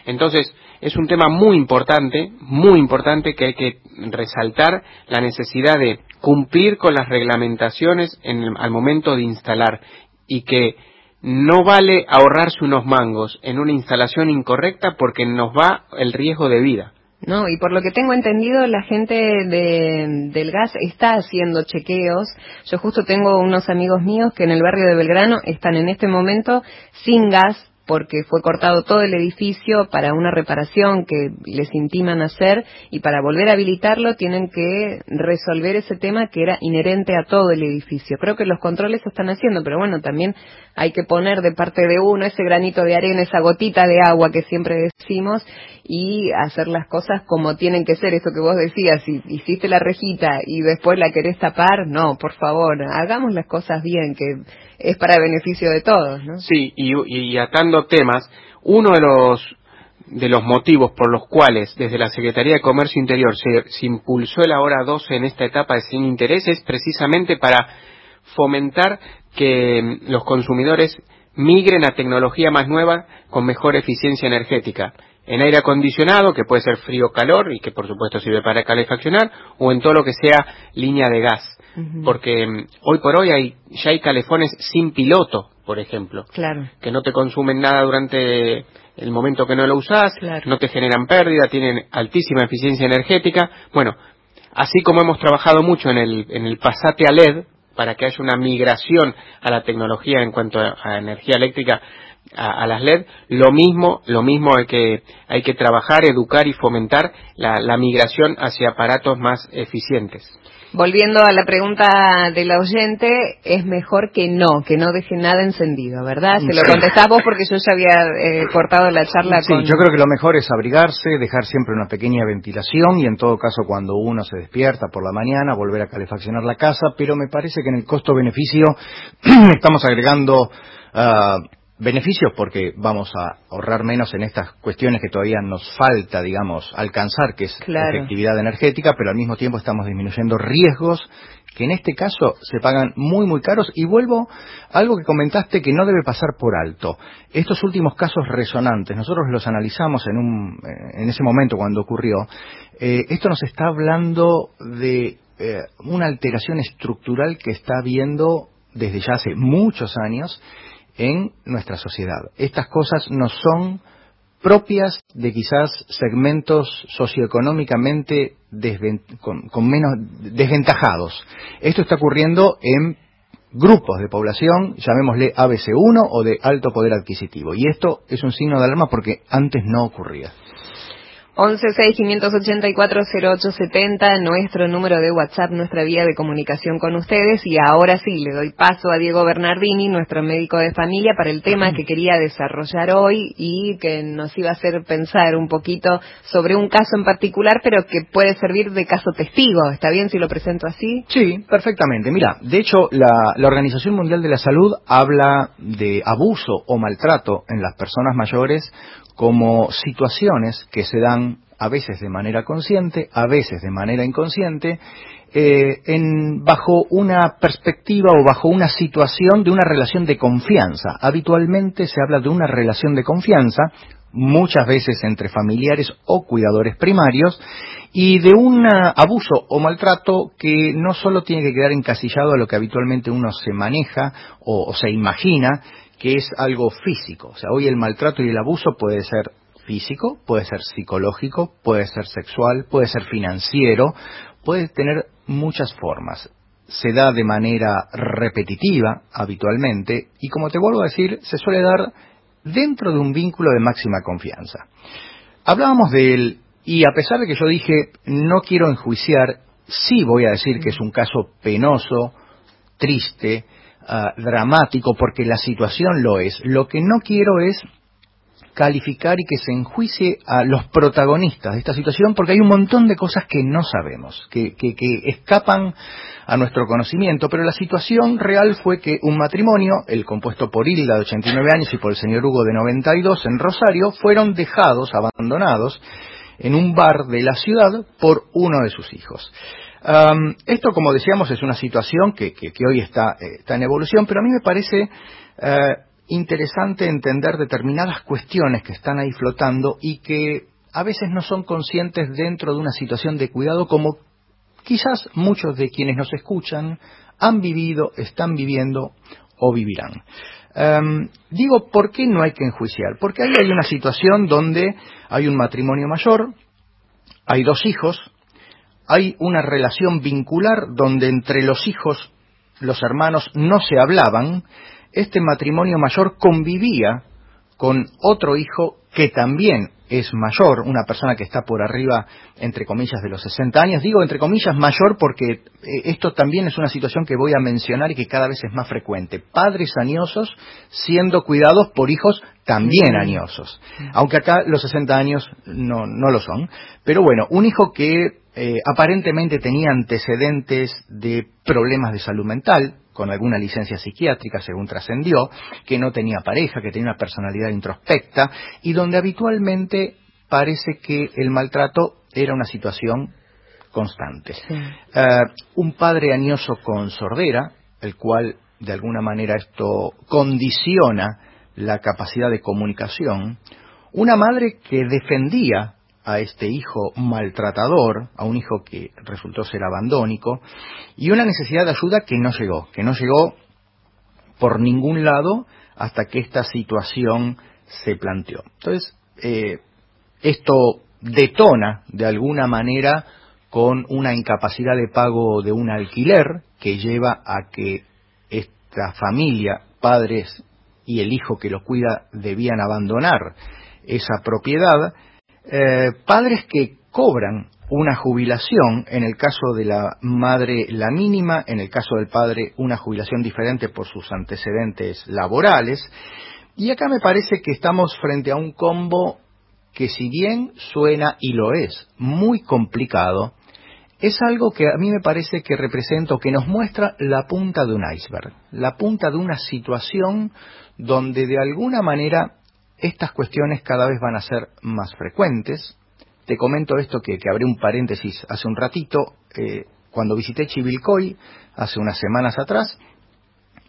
Entonces, es un tema muy importante, muy importante que hay que resaltar la necesidad de cumplir con las reglamentaciones en el- al momento de instalar y que no vale ahorrarse unos mangos en una instalación incorrecta porque nos va el riesgo de vida. No, y por lo que tengo entendido, la gente de, del gas está haciendo chequeos. Yo justo tengo unos amigos míos que en el barrio de Belgrano están en este momento sin gas porque fue cortado todo el edificio para una reparación que les intiman hacer y para volver a habilitarlo tienen que resolver ese tema que era inherente a todo el edificio. Creo que los controles se están haciendo, pero bueno, también hay que poner de parte de uno ese granito de arena, esa gotita de agua que siempre decimos y hacer las cosas como tienen que ser. Eso que vos decías, si hiciste la rejita y después la querés tapar, no, por favor, hagamos las cosas bien, que es para beneficio de todos, ¿no? Sí, y, y atando temas, uno de los de los motivos por los cuales desde la Secretaría de Comercio Interior se, se impulsó el ahora 12 en esta etapa de sin interés es precisamente para fomentar que mm, los consumidores migren a tecnología más nueva con mejor eficiencia energética. En aire acondicionado, que puede ser frío-calor y que por supuesto sirve para calefaccionar, o en todo lo que sea línea de gas. Porque mm, hoy por hoy hay, ya hay calefones sin piloto, por ejemplo. Claro. Que no te consumen nada durante el momento que no lo usás, no te generan pérdida, tienen altísima eficiencia energética. Bueno, así como hemos trabajado mucho en el, en el pasate a LED, para que haya una migración a la tecnología en cuanto a, energía eléctrica a, las LED, lo mismo, lo mismo hay que, hay que trabajar, educar y fomentar la, la migración hacia aparatos más eficientes. Volviendo a la pregunta del oyente, es mejor que no, que no deje nada encendido, ¿verdad? Se lo contestás vos porque yo ya había eh, cortado la charla sí, yo creo que lo mejor es abrigarse, dejar siempre una pequeña ventilación y en todo caso cuando uno se despierta por la mañana volver a calefaccionar la casa, pero me parece que en el costo-beneficio [clears throat] estamos agregando uh, beneficios porque vamos a ahorrar menos en estas cuestiones que todavía nos falta, digamos, alcanzar, que es la efectividad energética, pero al mismo tiempo estamos disminuyendo riesgos que en este caso se pagan muy, muy caros. Y vuelvo a algo que comentaste que no debe pasar por alto. Estos últimos casos resonantes, nosotros los analizamos en, un, eh, en ese momento cuando ocurrió. Eh, esto nos está hablando de eh, una alteración estructural que está habiendo desde ya hace muchos años en nuestra sociedad. Estas cosas no son propias de quizás segmentos socioeconómicamente con, menos desventajados. Esto está ocurriendo en grupos de población, llamémosle ABC1 o de alto poder adquisitivo. Y esto es un signo de alarma porque antes no ocurría. 1165840870, nuestro número de WhatsApp, nuestra vía de comunicación con ustedes. Y ahora sí, le doy paso a Diego Bernardini, nuestro médico de familia, para el tema que quería desarrollar hoy y que nos iba a hacer pensar un poquito sobre un caso en particular, pero que puede servir de caso testigo. ¿Está bien si lo presento así? Sí, perfectamente. Mira, de hecho, la, la Organización Mundial de la Salud habla de abuso o maltrato en las personas mayores como situaciones que se dan a veces de manera consciente, a veces de manera inconsciente, eh, en, bajo una perspectiva o bajo una situación de una relación de confianza. Habitualmente se habla de una relación de confianza, muchas veces entre familiares o cuidadores primarios, y de un abuso o maltrato que no solo tiene que quedar encasillado a lo que habitualmente uno se maneja o se imagina, que es algo físico. O sea, hoy el maltrato y el abuso puede ser físico, puede ser psicológico, puede ser sexual, puede ser financiero, puede tener muchas formas. Se da de manera repetitiva habitualmente y como te vuelvo a decir, se suele dar dentro de un vínculo de máxima confianza. Hablábamos de él y a pesar de que yo dije no quiero enjuiciar, sí voy a decir que es un caso penoso, triste, Ah, dramático porque la situación lo es. Lo que no quiero es calificar y que se enjuicie a los protagonistas de esta situación porque hay un montón de cosas que no sabemos, que, que, escapan a nuestro conocimiento, pero la situación real fue que un matrimonio, el compuesto por Hilda de 89 años y por el señor Hugo de 92 en Rosario, fueron dejados, abandonados, en un bar de la ciudad por uno de sus hijos esto, como decíamos, es una situación que, hoy está, eh, está, en evolución, pero a mí me parece eh, interesante entender determinadas cuestiones que están ahí flotando y que a veces no son conscientes dentro de una situación de cuidado como quizás muchos de quienes nos escuchan han vivido, están viviendo o vivirán. digo, ¿por qué no hay que enjuiciar? Porque ahí hay una situación donde hay un matrimonio mayor, hay dos hijos, hay una relación vincular donde entre los hijos, los hermanos, no se hablaban, este matrimonio mayor convivía con otro hijo que también es mayor, una persona que está por arriba, entre comillas, de los 60 años. Digo, entre comillas, mayor porque eh, esto también es una situación que voy a mencionar y que cada vez es más frecuente. Padres añosos siendo cuidados por hijos también añosos. Aunque acá los 60 años no, no lo son. Pero bueno, un hijo que eh, aparentemente tenía antecedentes de problemas de salud mental, con alguna licencia psiquiátrica, según trascendió, que no tenía pareja, que tenía una personalidad introspecta, y donde habitualmente parece que el maltrato era una situación constante. Eh, un padre añoso con sordera, el cual de alguna manera esto condiciona la capacidad de comunicación, una madre que defendía a este hijo maltratador, a un hijo que resultó ser abandónico, y una necesidad de ayuda que no llegó, que no llegó por ningún lado hasta que esta situación se planteó. Entonces, eh, esto detona de alguna manera con una incapacidad de pago de un alquiler que lleva a que esta familia, padres y el hijo que lo cuida debían abandonar esa propiedad, eh, padres que cobran una jubilación, en el caso de la madre la mínima, en el caso del padre una jubilación diferente por sus antecedentes laborales, y acá me parece que estamos frente a un combo que si bien suena y lo es muy complicado, es algo que a mí me parece que representa o que nos muestra la punta de un iceberg, la punta de una situación donde de alguna manera estas cuestiones cada vez van a ser más frecuentes. Te comento esto que, que abrí un paréntesis hace un ratito. Eh, cuando visité Chivilcoy hace unas semanas atrás,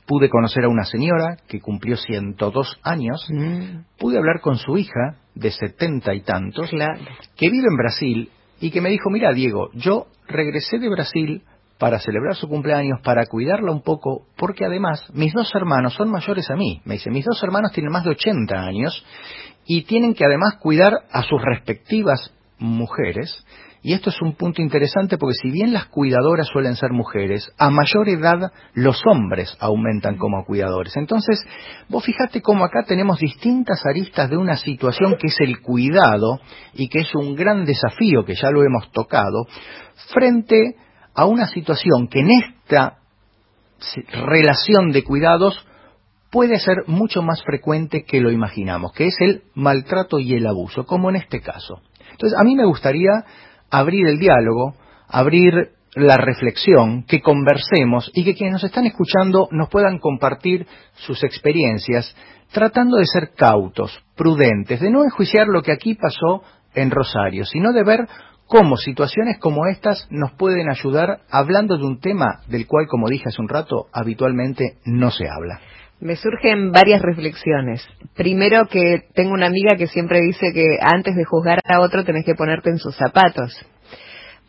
pude conocer a una señora que cumplió 102 años, mm. pude hablar con su hija de setenta y tantos, que vive en Brasil y que me dijo, mira Diego, yo regresé de Brasil para celebrar su cumpleaños, para cuidarla un poco, porque además mis dos hermanos son mayores a mí. Me dice, mis dos hermanos tienen más de 80 años y tienen que además cuidar a sus respectivas mujeres. Y esto es un punto interesante porque si bien las cuidadoras suelen ser mujeres, a mayor edad los hombres aumentan como cuidadores. Entonces, vos fijate cómo acá tenemos distintas aristas de una situación que es el cuidado y que es un gran desafío que ya lo hemos tocado, frente una situación que en esta relación de cuidados puede ser mucho más frecuente que lo imaginamos, que es el maltrato y el abuso, como en este caso. Entonces, a mí me gustaría abrir el diálogo, abrir la reflexión, que conversemos y que quienes nos están escuchando nos puedan compartir sus experiencias, tratando de ser cautos, prudentes, de no enjuiciar lo que aquí pasó en Rosario, sino de ver cómo situaciones como estas nos pueden ayudar hablando de un tema del cual, como dije hace un rato, habitualmente no se habla. Me surgen varias reflexiones. Primero que tengo una amiga que siempre dice que antes de juzgar a otro tenés que ponerte en sus zapatos.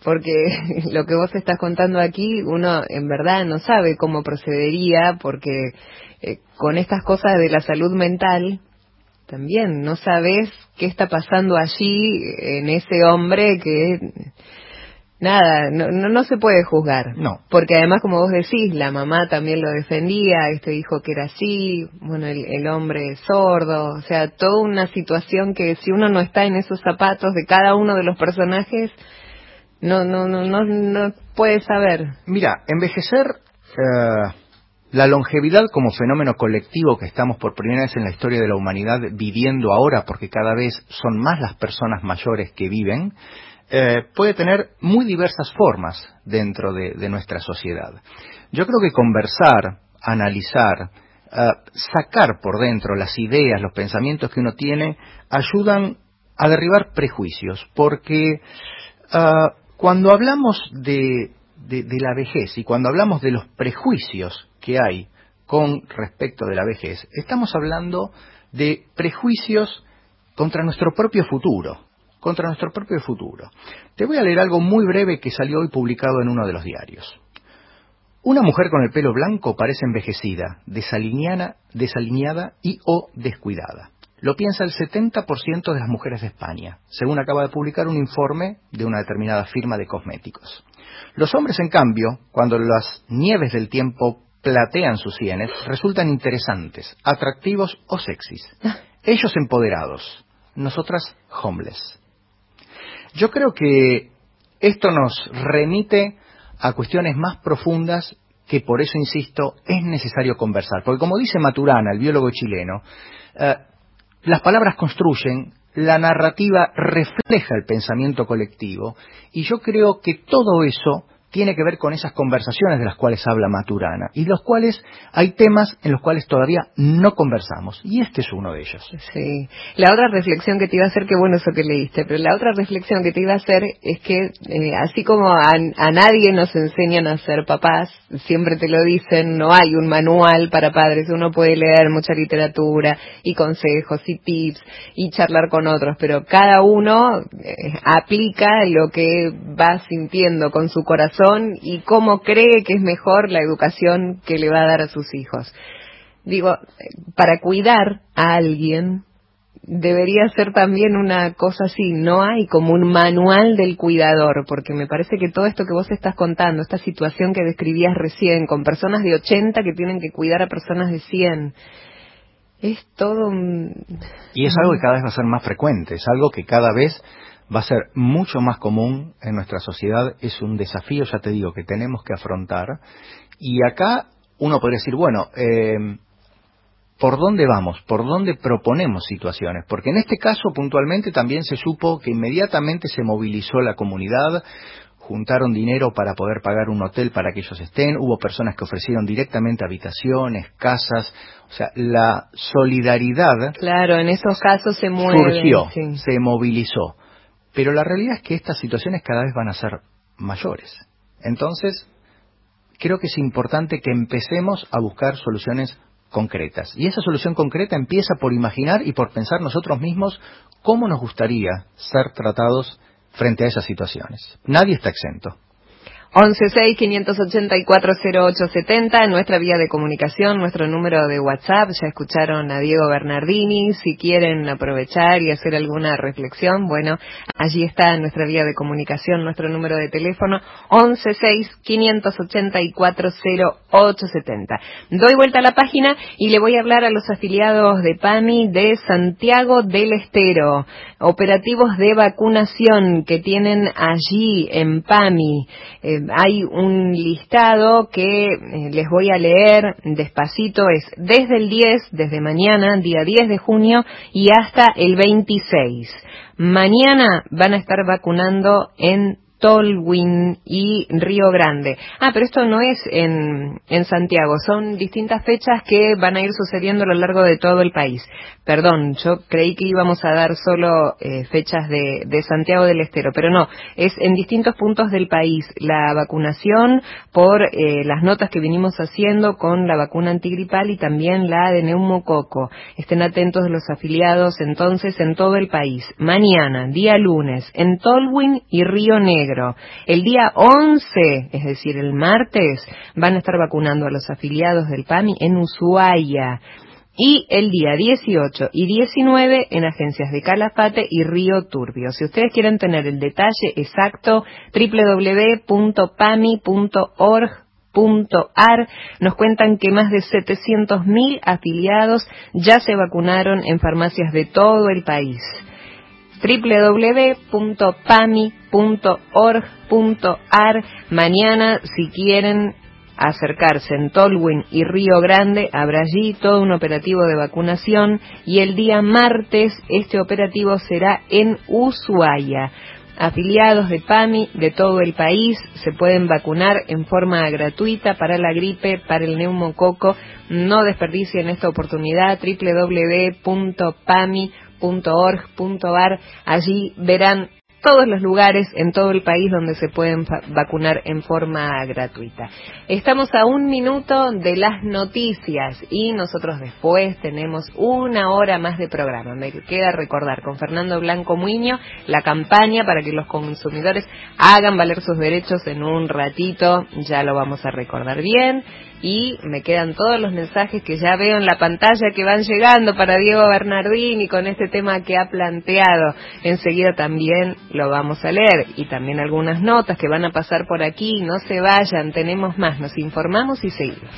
Porque [laughs] lo que vos estás contando aquí, uno en verdad no sabe cómo procedería, porque eh, con estas cosas de la salud mental, también no sabes qué está pasando allí en ese hombre que nada, no, no, se puede juzgar. No. Porque además, como vos decís, la mamá también lo defendía, este dijo que era así, bueno, el, el hombre sordo, o sea, toda una situación que si uno no está en esos zapatos de cada uno de los personajes, no, no, no, no, no puede saber. Mira, envejecer eh, la longevidad como fenómeno colectivo que estamos por primera vez en la historia de la humanidad viviendo ahora, porque cada vez son más las personas mayores que viven, eh, puede tener muy diversas formas dentro de, nuestra sociedad. Yo creo que conversar, analizar, eh, sacar por dentro las ideas, los pensamientos que uno tiene, ayudan a derribar prejuicios, porque eh, cuando hablamos de la vejez y cuando hablamos de los prejuicios que hay con respecto de la vejez, estamos hablando de prejuicios contra nuestro propio futuro, contra nuestro propio futuro. Te voy a leer algo muy breve que salió hoy publicado en uno de los diarios. Una mujer con el pelo blanco parece envejecida, desalineada, desalineada y o descuidada. Lo piensa el 70% de las mujeres de España, según acaba de publicar un informe de una determinada firma de cosméticos. Los hombres, en cambio, cuando las nieves del tiempo platean sus sienes resultan interesantes, atractivos o sexys. Ellos empoderados, nosotras homeless. Yo creo que esto nos remite a cuestiones más profundas que por eso, insisto, es necesario conversar. Porque como dice Maturana, el biólogo chileno, eh, las palabras construyen, la narrativa refleja el pensamiento colectivo y yo creo que todo eso tiene que ver con esas conversaciones de las cuales habla Maturana y los cuales hay temas en los cuales todavía no conversamos y este es uno de ellos. Sí. La otra reflexión que te iba a hacer, qué bueno eso que leíste, pero la otra reflexión que te iba a hacer es que eh, así como a, nadie nos enseñan a ser papás, siempre te lo dicen, no hay un manual para padres, uno puede leer mucha literatura y consejos y tips y charlar con otros, pero cada uno eh, aplica lo que va sintiendo con su corazón y cómo cree que es mejor la educación que le va a dar a sus hijos. Digo, para cuidar a alguien debería ser también una cosa así, no hay como un manual del cuidador, porque me parece que todo esto que vos estás contando, esta situación que describías recién, con personas de 80 que tienen que cuidar a personas de 100, es todo un... Y es algo que cada vez va a ser más frecuente, es algo que cada vez va a ser mucho más común en nuestra sociedad, es un desafío, ya te digo, que tenemos que afrontar. Y acá uno podría decir, bueno, eh, ¿por dónde vamos? ¿Por dónde proponemos situaciones? Porque en este caso puntualmente también se supo que inmediatamente se movilizó la comunidad, juntaron dinero para poder pagar un hotel para que ellos estén, hubo personas que ofrecieron directamente habitaciones, casas, o sea, la solidaridad. Claro, en esos casos se mueve. Surgió, se movilizó. Pero la realidad es que estas situaciones cada vez van a ser mayores. Entonces, creo que es importante que empecemos a buscar soluciones concretas. Y esa solución concreta empieza por imaginar y por pensar nosotros mismos cómo nos gustaría ser tratados frente a esas situaciones. Nadie está exento. 116-584-0870, nuestra vía de comunicación, nuestro número de WhatsApp. Ya escucharon a Diego Bernardini. Si quieren aprovechar y hacer alguna reflexión, bueno, allí está nuestra vía de comunicación, nuestro número de teléfono, 116-584-0870. Doy vuelta a la página y le voy a hablar a los afiliados de PAMI de Santiago del Estero, operativos de vacunación que tienen allí en PAMI. Eh, hay un listado que eh, les voy a leer despacito, es desde el 10, desde mañana, día 10 de junio, y hasta el 26. Mañana van a estar vacunando en Tolwyn y Río Grande. Ah, pero esto no es en, en Santiago, son distintas fechas que van a ir sucediendo a lo largo de todo el país. Perdón, yo creí que íbamos a dar solo eh, fechas de, de Santiago del Estero, pero no, es en distintos puntos del país la vacunación por eh, las notas que vinimos haciendo con la vacuna antigripal y también la de neumococo. Estén atentos los afiliados entonces en todo el país. Mañana, día lunes, en Tolwyn y Río Negro el día 11, es decir, el martes, van a estar vacunando a los afiliados del PAMI en Ushuaia. Y el día 18 y 19 en agencias de Calafate y Río Turbio. Si ustedes quieren tener el detalle exacto, www.pami.org.ar nos cuentan que más de 700.000 afiliados ya se vacunaron en farmacias de todo el país www.pami.org.ar. Mañana, si quieren acercarse en Tolwyn y Río Grande, habrá allí todo un operativo de vacunación y el día martes este operativo será en Ushuaia. Afiliados de PAMI de todo el país se pueden vacunar en forma gratuita para la gripe, para el neumococo. No desperdicien esta oportunidad www.pami.org .org.ar. Allí verán todos los lugares en todo el país donde se pueden vacunar en forma gratuita. Estamos a un minuto de las noticias y nosotros después tenemos una hora más de programa. Me queda recordar con Fernando Blanco Muño la campaña para que los consumidores hagan valer sus derechos en un ratito. Ya lo vamos a recordar bien y me quedan todos los mensajes que ya veo en la pantalla que van llegando para Diego Bernardini con este tema que ha planteado. Enseguida también lo vamos a leer y también algunas notas que van a pasar por aquí. No se vayan, tenemos más, nos informamos y seguimos.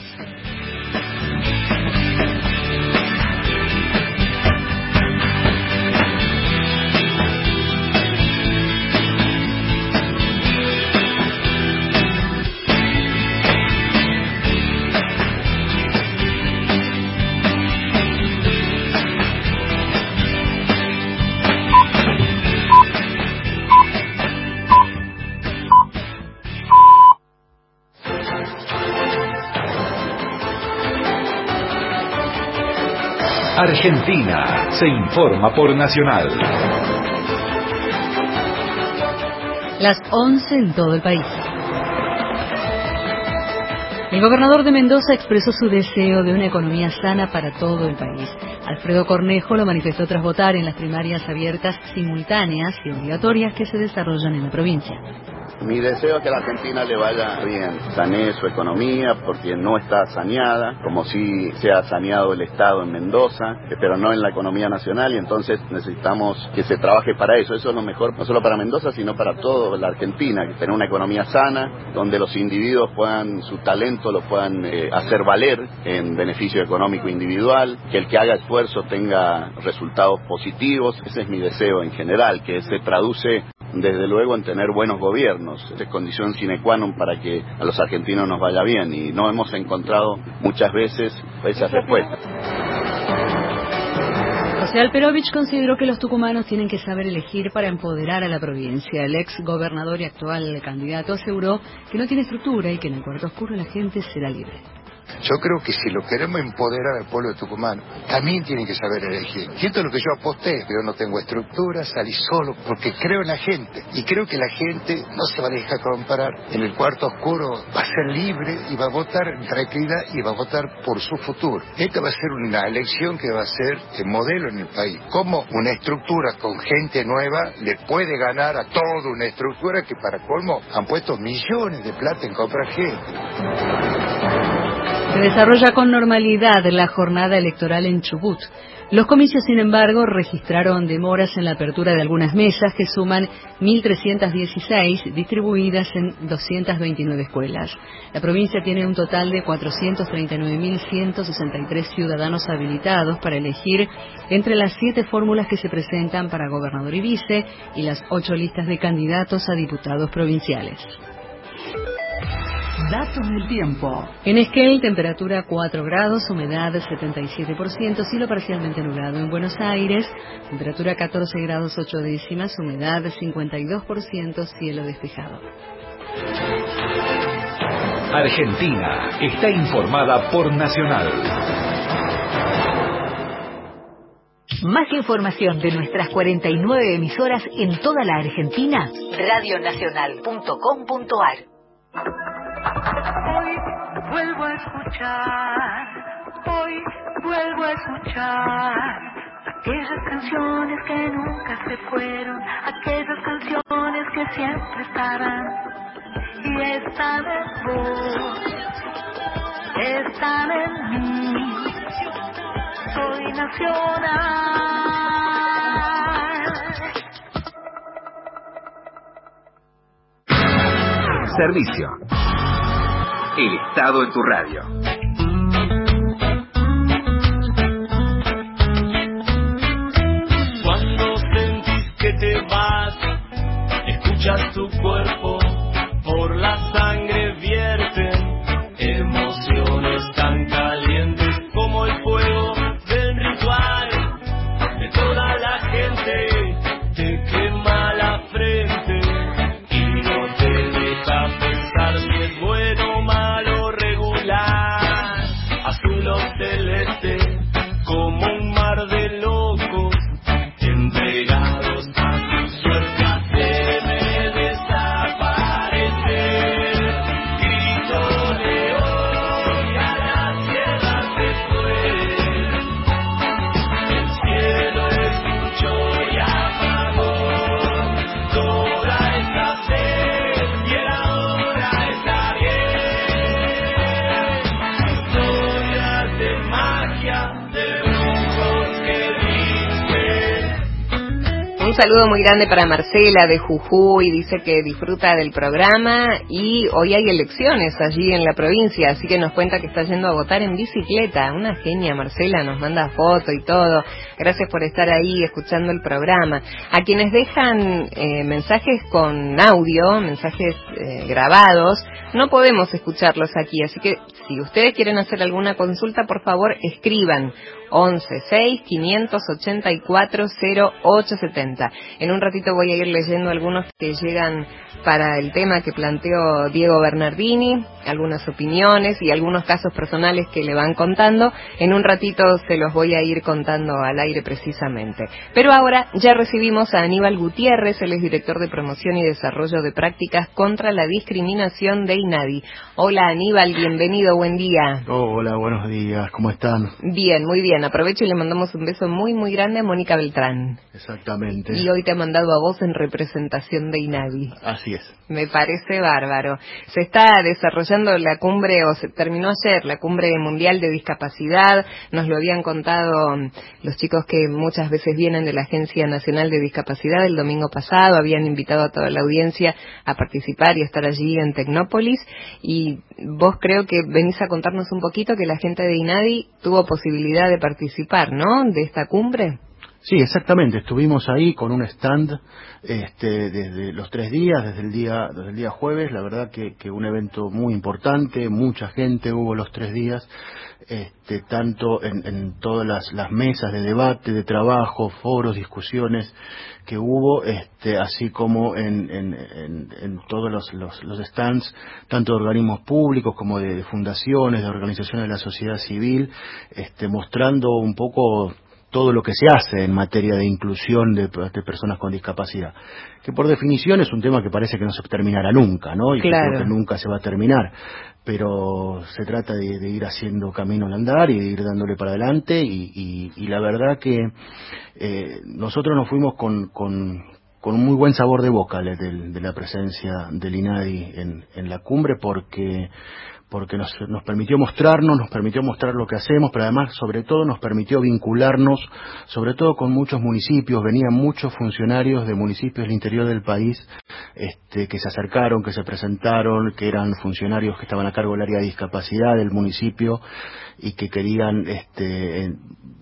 Argentina se informa por Nacional. Las 11 en todo el país. El gobernador de Mendoza expresó su deseo de una economía sana para todo el país. Alfredo Cornejo lo manifestó tras votar en las primarias abiertas simultáneas y obligatorias que se desarrollan en la provincia. Mi deseo es que a la Argentina le vaya bien, sanee su economía porque no está saneada, como si se ha saneado el Estado en Mendoza, pero no en la economía nacional y entonces necesitamos que se trabaje para eso. Eso es lo mejor, no solo para Mendoza, sino para toda la Argentina, que tener una economía sana, donde los individuos puedan, su talento lo puedan eh, hacer valer en beneficio económico individual, que el que haga esfuerzo tenga resultados positivos. Ese es mi deseo en general, que se traduce desde luego en tener buenos gobiernos. Es condición sine qua non para que a los argentinos nos vaya bien y no hemos encontrado muchas veces esas respuestas. José Alperovich consideró que los tucumanos tienen que saber elegir para empoderar a la provincia. El ex gobernador y actual candidato aseguró que no tiene estructura y que en el cuarto oscuro la gente será libre. Yo creo que si lo queremos empoderar al pueblo de Tucumán, también tienen que saber elegir. Y esto es lo que yo aposté. Yo no tengo estructura, salí solo, porque creo en la gente. Y creo que la gente no se va a dejar comparar. En el cuarto oscuro va a ser libre y va a votar en tranquilidad y va a votar por su futuro. Esta va a ser una elección que va a ser el modelo en el país. Cómo una estructura con gente nueva le puede ganar a toda una estructura que para colmo han puesto millones de plata en comprar gente. Se desarrolla con normalidad la jornada electoral en Chubut. Los comicios, sin embargo, registraron demoras en la apertura de algunas mesas que suman 1.316 distribuidas en 229 escuelas. La provincia tiene un total de 439.163 ciudadanos habilitados para elegir entre las siete fórmulas que se presentan para gobernador y vice y las ocho listas de candidatos a diputados provinciales. Datos del tiempo. En Esquel, temperatura 4 grados, humedad 77%, cielo parcialmente nublado. En Buenos Aires, temperatura 14 grados 8 décimas, humedad 52%, cielo despejado. Argentina está informada por Nacional. Más información de nuestras 49 emisoras en toda la Argentina, radionacional.com.ar. Vuelvo a escuchar, hoy vuelvo a escuchar aquellas canciones que nunca se fueron, aquellas canciones que siempre estarán. Y están en vos, están en mí, soy nacional. Servicio. El Estado en tu radio. Cuando sentís que te vas, escuchas tu cuerpo, por la sangre Un saludo muy grande para Marcela de Jujuy, dice que disfruta del programa y hoy hay elecciones allí en la provincia, así que nos cuenta que está yendo a votar en bicicleta. Una genia, Marcela, nos manda foto y todo. Gracias por estar ahí escuchando el programa. A quienes dejan eh, mensajes con audio, mensajes eh, grabados, no podemos escucharlos aquí, así que si ustedes quieren hacer alguna consulta, por favor escriban 1165840870. En un ratito voy a ir leyendo algunos que llegan para el tema que planteó Diego Bernardini, algunas opiniones y algunos casos personales que le van contando. En un ratito se los voy a ir contando al aire precisamente. Pero ahora ya recibimos a Aníbal Gutiérrez, él es director de promoción y desarrollo de prácticas contra la discriminación de INADI. Hola Aníbal, bienvenido, buen día. Oh, hola, buenos días, ¿cómo están? Bien, muy bien. Aprovecho y le mandamos un beso muy, muy grande a Mónica Beltrán. Exactamente. Y hoy te ha mandado a vos en representación de INADI. Así es. Me parece bárbaro. Se está desarrollando la cumbre, o se terminó ayer, la cumbre mundial de discapacidad. Nos lo habían contado mm, los chicos que muchas veces vienen de la Agencia Nacional de Discapacidad el domingo pasado. Habían invitado a toda la audiencia a participar y a estar allí en Tecnópolis. Y vos creo que venís a contarnos un poquito que la gente de INADI tuvo posibilidad de participar, ¿no? De esta cumbre. Sí, exactamente. Estuvimos ahí con un stand este, desde los tres días, desde el día, desde el día jueves. La verdad que, que un evento muy importante, mucha gente hubo los tres días, este, tanto en, en todas las, las, mesas de debate, de trabajo, foros, discusiones que hubo, este, así como en, en, en todos los, los, los, stands, tanto de organismos públicos como de, de fundaciones, de organizaciones de la sociedad civil, este, mostrando un poco todo lo que se hace en materia de inclusión de, de, personas con discapacidad, que por definición es un tema que parece que no se terminará nunca, ¿no? Y claro. que creo que nunca se va a terminar, pero se trata de, de, ir haciendo camino al andar y de ir dándole para adelante y, y, y la verdad que eh, nosotros nos fuimos con, con, con un muy buen sabor de boca de, de la presencia del INADI en, en la cumbre porque porque nos, nos, permitió mostrarnos, nos permitió mostrar lo que hacemos, pero además, sobre todo, nos permitió vincularnos, sobre todo con muchos municipios, venían muchos funcionarios de municipios del interior del país este, que se acercaron, que se presentaron, que eran funcionarios que estaban a cargo del área de discapacidad del municipio y que querían este,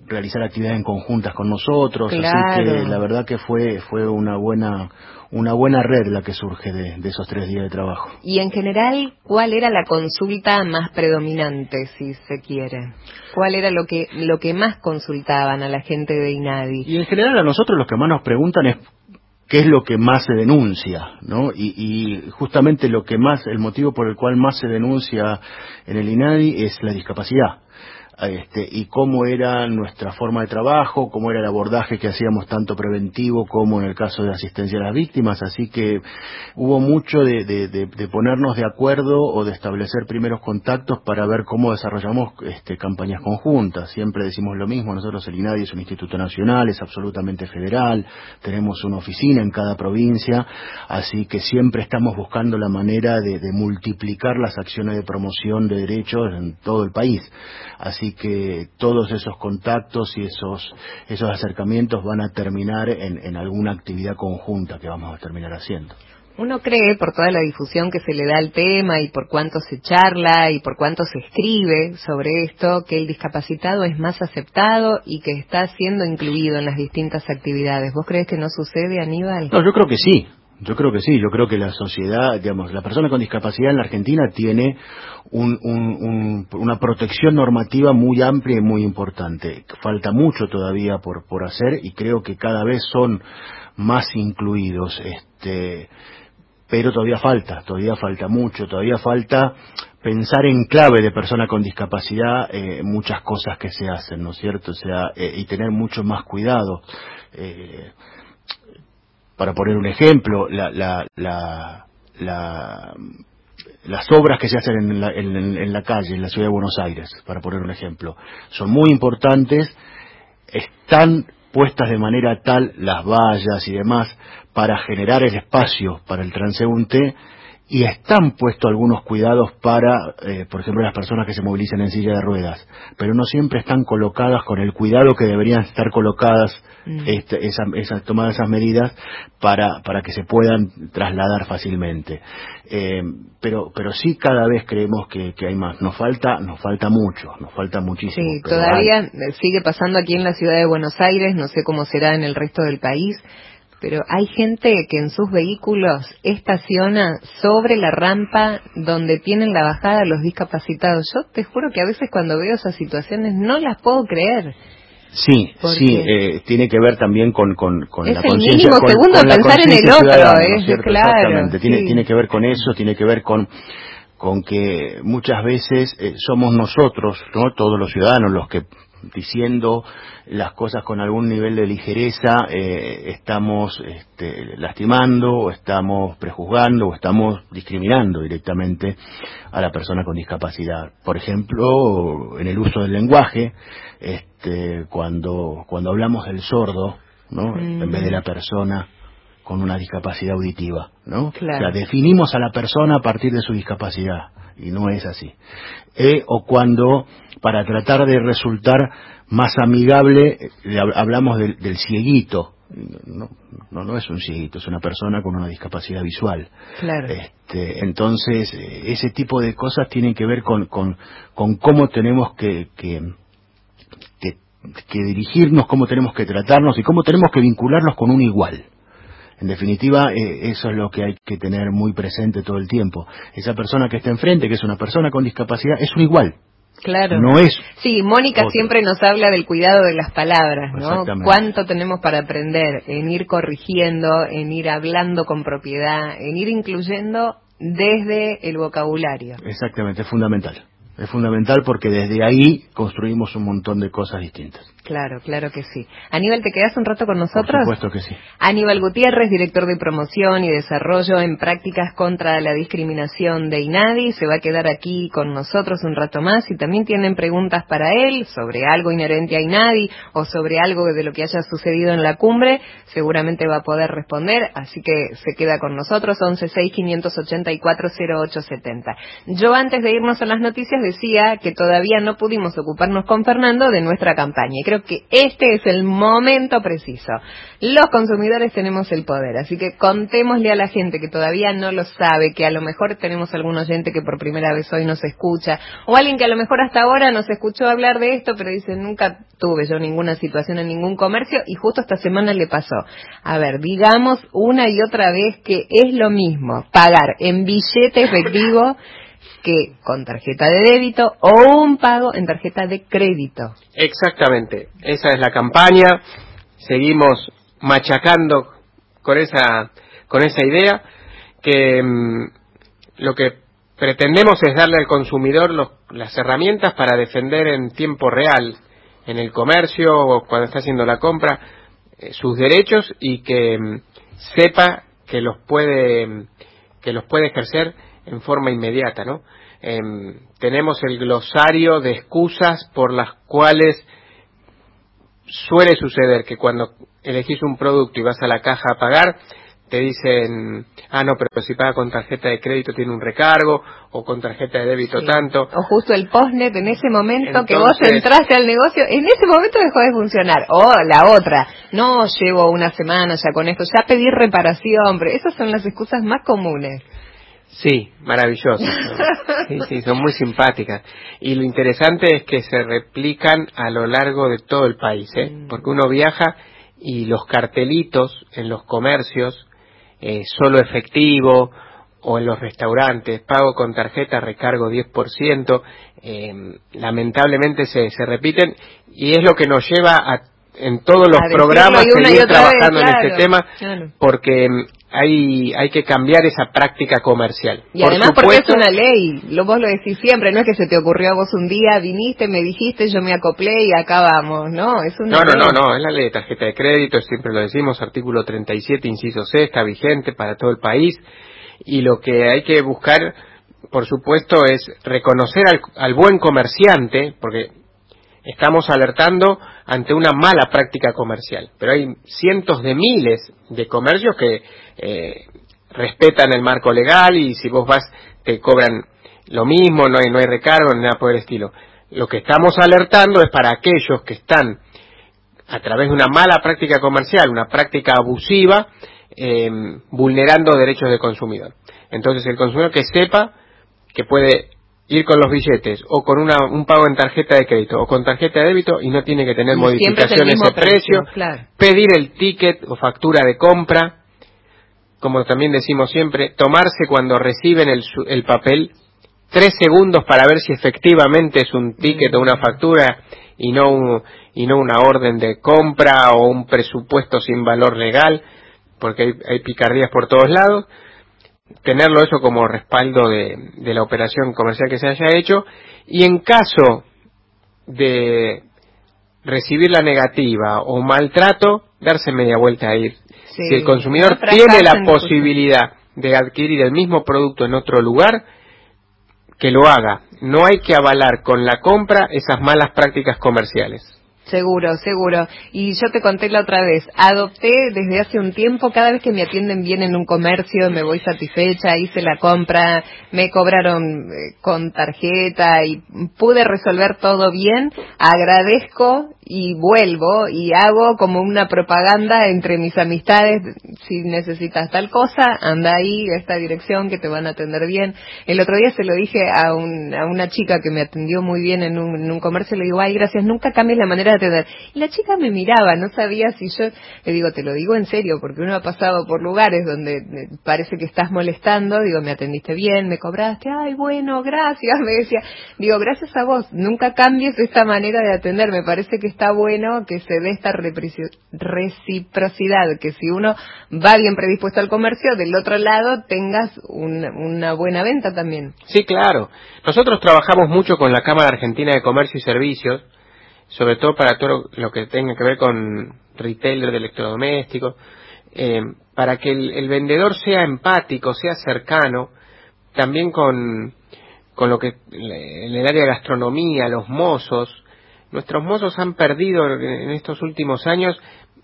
realizar actividades en conjuntas con nosotros, claro. así que la verdad que fue, fue una buena una buena red la que surge de, de, esos tres días de trabajo. Y en general, ¿cuál era la consulta más predominante, si se quiere? ¿Cuál era lo que, lo que más consultaban a la gente de INADI? Y en general a nosotros los que más nos preguntan es qué es lo que más se denuncia, ¿no? Y, y justamente lo que más, el motivo por el cual más se denuncia en el INADI es la discapacidad este, y cómo era nuestra forma de trabajo, cómo era el abordaje que hacíamos tanto preventivo como en el caso de asistencia a las víctimas, así que hubo mucho de, ponernos de acuerdo o de establecer primeros contactos para ver cómo desarrollamos este, campañas conjuntas. Siempre decimos lo mismo, nosotros el INADI es un instituto nacional, es absolutamente federal, tenemos una oficina en cada provincia, así que siempre estamos buscando la manera de multiplicar las acciones de promoción de derechos en todo el país. Así que todos esos contactos y esos, esos acercamientos van a terminar en, en alguna actividad conjunta que vamos a terminar haciendo. Uno cree, por toda la difusión que se le da al tema y por cuánto se charla y por cuánto se escribe sobre esto, que el discapacitado es más aceptado y que está siendo incluido en las distintas actividades. ¿Vos crees que no sucede, Aníbal? No, yo creo que sí. Yo creo que sí, yo creo que la sociedad, digamos, la persona con discapacidad en la Argentina tiene un, un, un, una protección normativa muy amplia y muy importante. Falta mucho todavía por, por hacer y creo que cada vez son más incluidos. Este, pero todavía falta, todavía falta mucho, todavía falta pensar en clave de persona con discapacidad eh, muchas cosas que se hacen, ¿no es cierto? O sea, eh, y tener mucho más cuidado. Eh, para poner un ejemplo, la, la, la, la, las obras que se hacen en la, en, la calle, en la ciudad de Buenos Aires, para poner un ejemplo, son muy importantes, están puestas de manera tal las vallas y demás para generar el espacio para el transeúnte y están puestos algunos cuidados para, eh, por ejemplo, las personas que se movilizan en silla de ruedas, pero no siempre están colocadas con el cuidado que deberían estar colocadas, mm. este, esa, esa, tomadas esas medidas para, para que se puedan trasladar fácilmente. Eh, pero, pero sí cada vez creemos que, que, hay más. Nos falta, nos falta mucho, nos falta muchísimo. Sí, todavía hay... sigue pasando aquí en la ciudad de Buenos Aires, no sé cómo será en el resto del país pero hay gente que en sus vehículos estaciona sobre la rampa donde tienen la bajada los discapacitados. Yo te juro que a veces cuando veo esas situaciones no las puedo creer. Sí, sí, eh, tiene que ver también con, con, con es la el conciencia. mínimo con- segundo con la pensar en el otro, es ¿no es cierto? claro, Exactamente, tiene, sí. tiene que ver con eso, tiene que ver con con que muchas veces eh, somos nosotros, ¿no? todos los ciudadanos, los que diciendo las cosas con algún nivel de ligereza eh, estamos este, lastimando o estamos prejuzgando o estamos discriminando directamente a la persona con discapacidad. Por ejemplo, en el uso del lenguaje, este, cuando, cuando hablamos del sordo, ¿no? Mm. en vez de la persona con una discapacidad auditiva, ¿no? Claro. O sea, definimos a la persona a partir de su discapacidad y no es así. Eh, o cuando, para tratar de resultar más amigable, eh, hablamos del, del cieguito. No, no, no es un cieguito, es una persona con una discapacidad visual. Claro. Este, entonces, eh, ese tipo de cosas tienen que ver con, con, con cómo tenemos que, que, que, que dirigirnos, cómo tenemos que tratarnos y cómo tenemos que vincularnos con un igual. En definitiva, eh, eso es lo que hay que tener muy presente todo el tiempo. Esa persona que está enfrente, que es una persona con discapacidad, es un igual. Claro. No es Sí, Mónica otro. siempre nos habla del cuidado de las palabras, ¿no? Cuánto tenemos para aprender en ir corrigiendo, en ir hablando con propiedad, en ir incluyendo desde el vocabulario. exactamente, es fundamental. Es fundamental porque desde ahí construimos un montón de cosas distintas. Claro, claro que sí. Aníbal, ¿te quedas un rato con nosotros? Por supuesto que sí. Aníbal Gutiérrez, director de promoción y desarrollo en prácticas contra la discriminación de INADI, se va a quedar aquí con nosotros un rato más. Si también tienen preguntas para él sobre algo inherente a INADI o sobre algo de lo que haya sucedido en la cumbre, seguramente va a poder responder, así que se queda con nosotros, 1165840870. Yo antes de irnos a las noticias decía que todavía no pudimos ocuparnos con Fernando de nuestra campaña y creo que este es el momento preciso. Los consumidores tenemos el poder, así que contémosle a la gente que todavía no lo sabe, que a lo mejor tenemos algún oyente que por primera vez hoy nos escucha, o alguien que a lo mejor hasta ahora nos escuchó hablar de esto, pero dice, nunca tuve yo ninguna situación en ningún comercio y justo esta semana le pasó. A ver, digamos una y otra vez que es lo mismo pagar en billete efectivo que con tarjeta de débito o un pago en tarjeta de crédito. Exactamente, esa es la campaña. Seguimos machacando con esa con esa idea que mm, lo que pretendemos es darle al consumidor los- las herramientas para defender en tiempo real en el comercio o cuando está haciendo la compra eh, sus derechos y que mm, sepa que los puede mm, que los puede ejercer en forma inmediata, ¿no? Em, tenemos el glosario de excusas por las cuales suele suceder que cuando elegís un producto y vas a la caja a pagar, te dicen, ah, no, pero si paga con tarjeta de crédito tiene un recargo, o con tarjeta de débito Sí. tanto. O justo el postnet en ese momento que vos entraste al negocio, en ese momento dejó de funcionar. O la otra, no llevo una semana ya con esto, ya pedí reparación, pero esas son las excusas más comunes. Sí, maravilloso. [laughs] Sí, sí, son muy simpáticas. Y lo interesante es que se replican a lo largo de todo el país, ¿eh? Mm. Porque uno viaja y los cartelitos en los comercios, eh, solo efectivo, o en los restaurantes, pago con tarjeta, recargo 10%, eh, lamentablemente se, se repiten y es lo que nos lleva a, en todos los A programas seguir vez, trabajando en este tema claro. porque mm, hay, hay que cambiar esa práctica comercial. Y Por además porque es una ley, lo, vos lo decís siempre, no es que se te ocurrió a vos un día, viniste, me dijiste, yo me acoplé y acá vamos, no, es una No, no, no, no, es la ley de tarjeta de crédito, siempre lo decimos, artículo 37, inciso C, está vigente para todo el país. Y lo que hay que buscar, por supuesto, es reconocer al, al buen comerciante, porque estamos alertando ante una mala práctica comercial, pero hay cientos de miles de comercios que eh, respetan el marco legal y si vos vas te cobran lo mismo, no hay, no hay recargo nada por el estilo. Lo que estamos alertando es para aquellos que están a través de una mala práctica comercial, una práctica abusiva, eh, vulnerando derechos del consumidor. Entonces el consumidor que sepa que puede ir con los billetes o con una, un pago en tarjeta de crédito o con tarjeta de débito y no tiene que tener Y modificaciones de precio, claro. pedir el ticket o factura de compra, como también decimos siempre, tomarse cuando reciben el, el papel tres segundos para ver si efectivamente es un ticket o una factura y no un, y no una orden de compra o un presupuesto sin valor legal, porque hay, hay picardías por todos lados, tenerlo eso como respaldo de, de la operación comercial que se haya hecho y en caso de recibir la negativa o maltrato, darse media vuelta a ir. Sí, si el consumidor tiene la fracasen, posibilidad de adquirir el mismo producto en otro lugar, que lo haga. No hay que avalar con la compra esas malas prácticas comerciales. Seguro, seguro. Y yo te conté la otra vez, adopté desde hace un tiempo, cada vez que me atienden bien en un comercio, me voy satisfecha, hice la compra, me cobraron eh, con tarjeta y pude resolver todo bien, agradezco y vuelvo y hago como una propaganda entre mis amistades, si necesitas tal cosa, anda ahí, a esta dirección que te van a atender bien. El otro día se lo dije a, un, a una chica que me atendió muy bien en un, en un comercio, le digo, ay, gracias, nunca cambies la manera de atender. Y la chica me miraba, no sabía si yo, le digo, te lo digo en serio, porque uno ha pasado por lugares donde eh, parece que estás molestando, digo, me atendiste bien, me cobraste, ay, bueno, gracias, [laughs] me decía, digo, gracias a vos, nunca cambies esta manera de atender, me parece que está bueno que se dé esta reciprocidad, que si uno va bien predispuesto al comercio, del otro lado tengas un- una buena venta también. Sí, claro. Nosotros trabajamos mucho con la Cámara Argentina de Comercio y Servicios, sobre todo para todo lo que tenga que ver con retailer de electrodomésticos, eh, para que el, el vendedor sea empático, sea cercano, también con, con lo que en el área de gastronomía, los mozos. Nuestros mozos han perdido en estos últimos años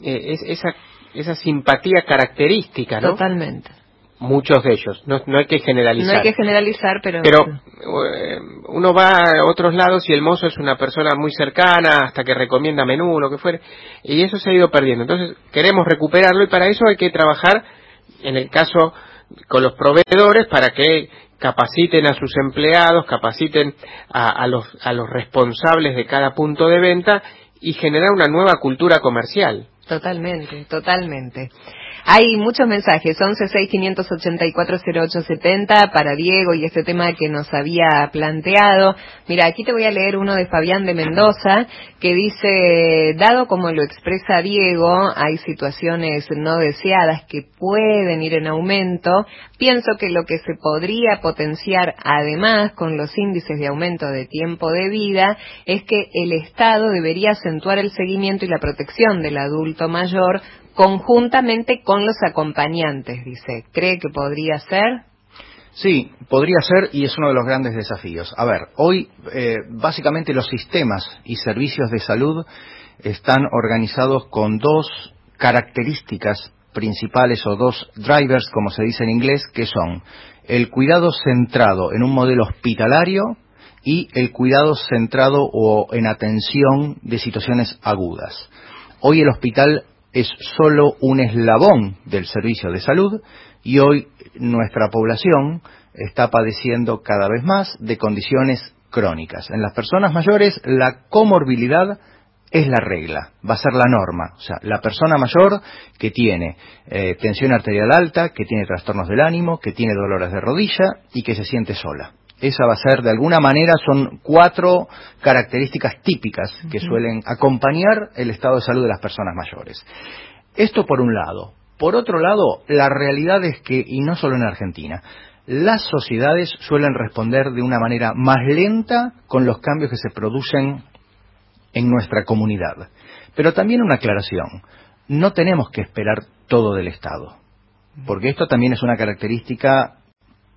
eh, es- esa, esa simpatía característica, ¿no? Totalmente. Muchos de ellos, no, no hay que generalizar. No hay que generalizar, pero... Pero eh, uno va a otros lados y el mozo es una persona muy cercana, hasta que recomienda menú, lo que fuere, y eso se ha ido perdiendo. Entonces queremos recuperarlo y para eso hay que trabajar, en el caso con los proveedores, para que capaciten a sus empleados, capaciten a, los, a los responsables de cada punto de venta y generar una nueva cultura comercial. Totalmente, totalmente. Hay muchos mensajes, 1165840870 para Diego y este tema que nos había planteado. Mira, aquí te voy a leer uno de Fabián de Mendoza que dice, dado como lo expresa Diego, hay situaciones no deseadas que pueden ir en aumento. Pienso que lo que se podría potenciar además con los índices de aumento de tiempo de vida es que el Estado debería acentuar el seguimiento y la protección del adulto mayor conjuntamente con los acompañantes, dice. ¿Cree que podría ser? Sí, podría ser y es uno de los grandes desafíos. A ver, hoy eh, básicamente los sistemas y servicios de salud están organizados con dos características principales o dos drivers, como se dice en inglés, que son el cuidado centrado en un modelo hospitalario y el cuidado centrado o en atención de situaciones agudas. Hoy el hospital es solo un eslabón del servicio de salud y hoy nuestra población está padeciendo cada vez más de condiciones crónicas. En las personas mayores la comorbilidad es la regla, va a ser la norma. O sea, la persona mayor que tiene eh, tensión arterial alta, que tiene trastornos del ánimo, que tiene dolores de rodilla y que se siente sola. Esa va a ser, de alguna manera, son cuatro características típicas que suelen acompañar el estado de salud de las personas mayores. Esto por un lado. Por otro lado, la realidad es que, y no solo en Argentina, las sociedades suelen responder de una manera más lenta con los cambios que se producen en nuestra comunidad. Pero también una aclaración, no tenemos que esperar todo del Estado, porque esto también es una característica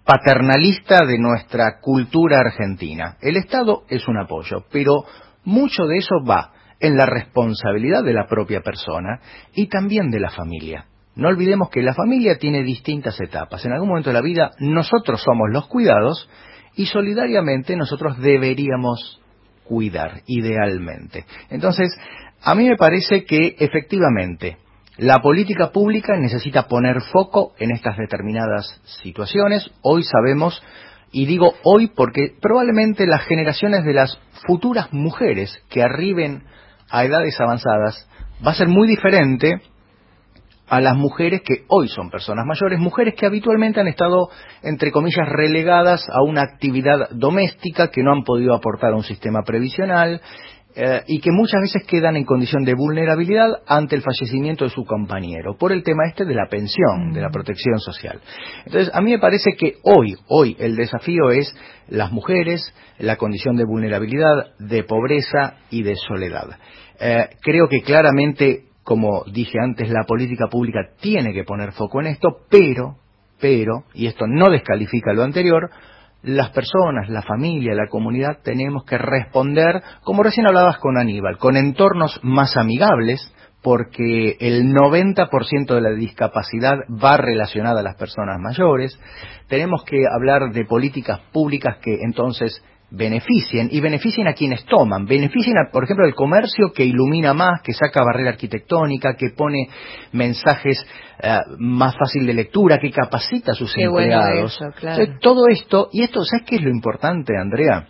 paternalista de nuestra cultura argentina. El Estado es un apoyo, pero mucho de eso va en la responsabilidad de la propia persona y también de la familia. No olvidemos que la familia tiene distintas etapas. En algún momento de la vida nosotros somos los cuidados y solidariamente nosotros deberíamos cuidar, idealmente. Entonces, a mí me parece que efectivamente la política pública necesita poner foco en estas determinadas situaciones. Hoy sabemos, y digo hoy porque probablemente las generaciones de las futuras mujeres que arriben a edades avanzadas va a ser muy diferente a las mujeres que hoy son personas mayores, mujeres que habitualmente han estado, entre comillas, relegadas a una actividad doméstica, que no han podido aportar a un sistema previsional eh, y que muchas veces quedan en condición de vulnerabilidad ante el fallecimiento de su compañero, por el tema este de la pensión, de la protección social. Entonces, a mí me parece que hoy, hoy el desafío es las mujeres, la condición de vulnerabilidad, de pobreza y de soledad. Eh, creo que claramente, como dije antes, la política pública tiene que poner foco en esto, pero, pero, y esto no descalifica lo anterior, las personas, la familia, la comunidad tenemos que responder, como recién hablabas con Aníbal, con entornos más amigables, porque el 90% de la discapacidad va relacionada a las personas mayores. Tenemos que hablar de políticas públicas que entonces beneficien y beneficien a quienes toman, beneficien, por ejemplo, el comercio que ilumina más, que saca barrera arquitectónica, que pone mensajes eh, más fácil de lectura, que capacita a sus empleados. todo esto, y esto, ¿sabes qué es lo importante, Andrea?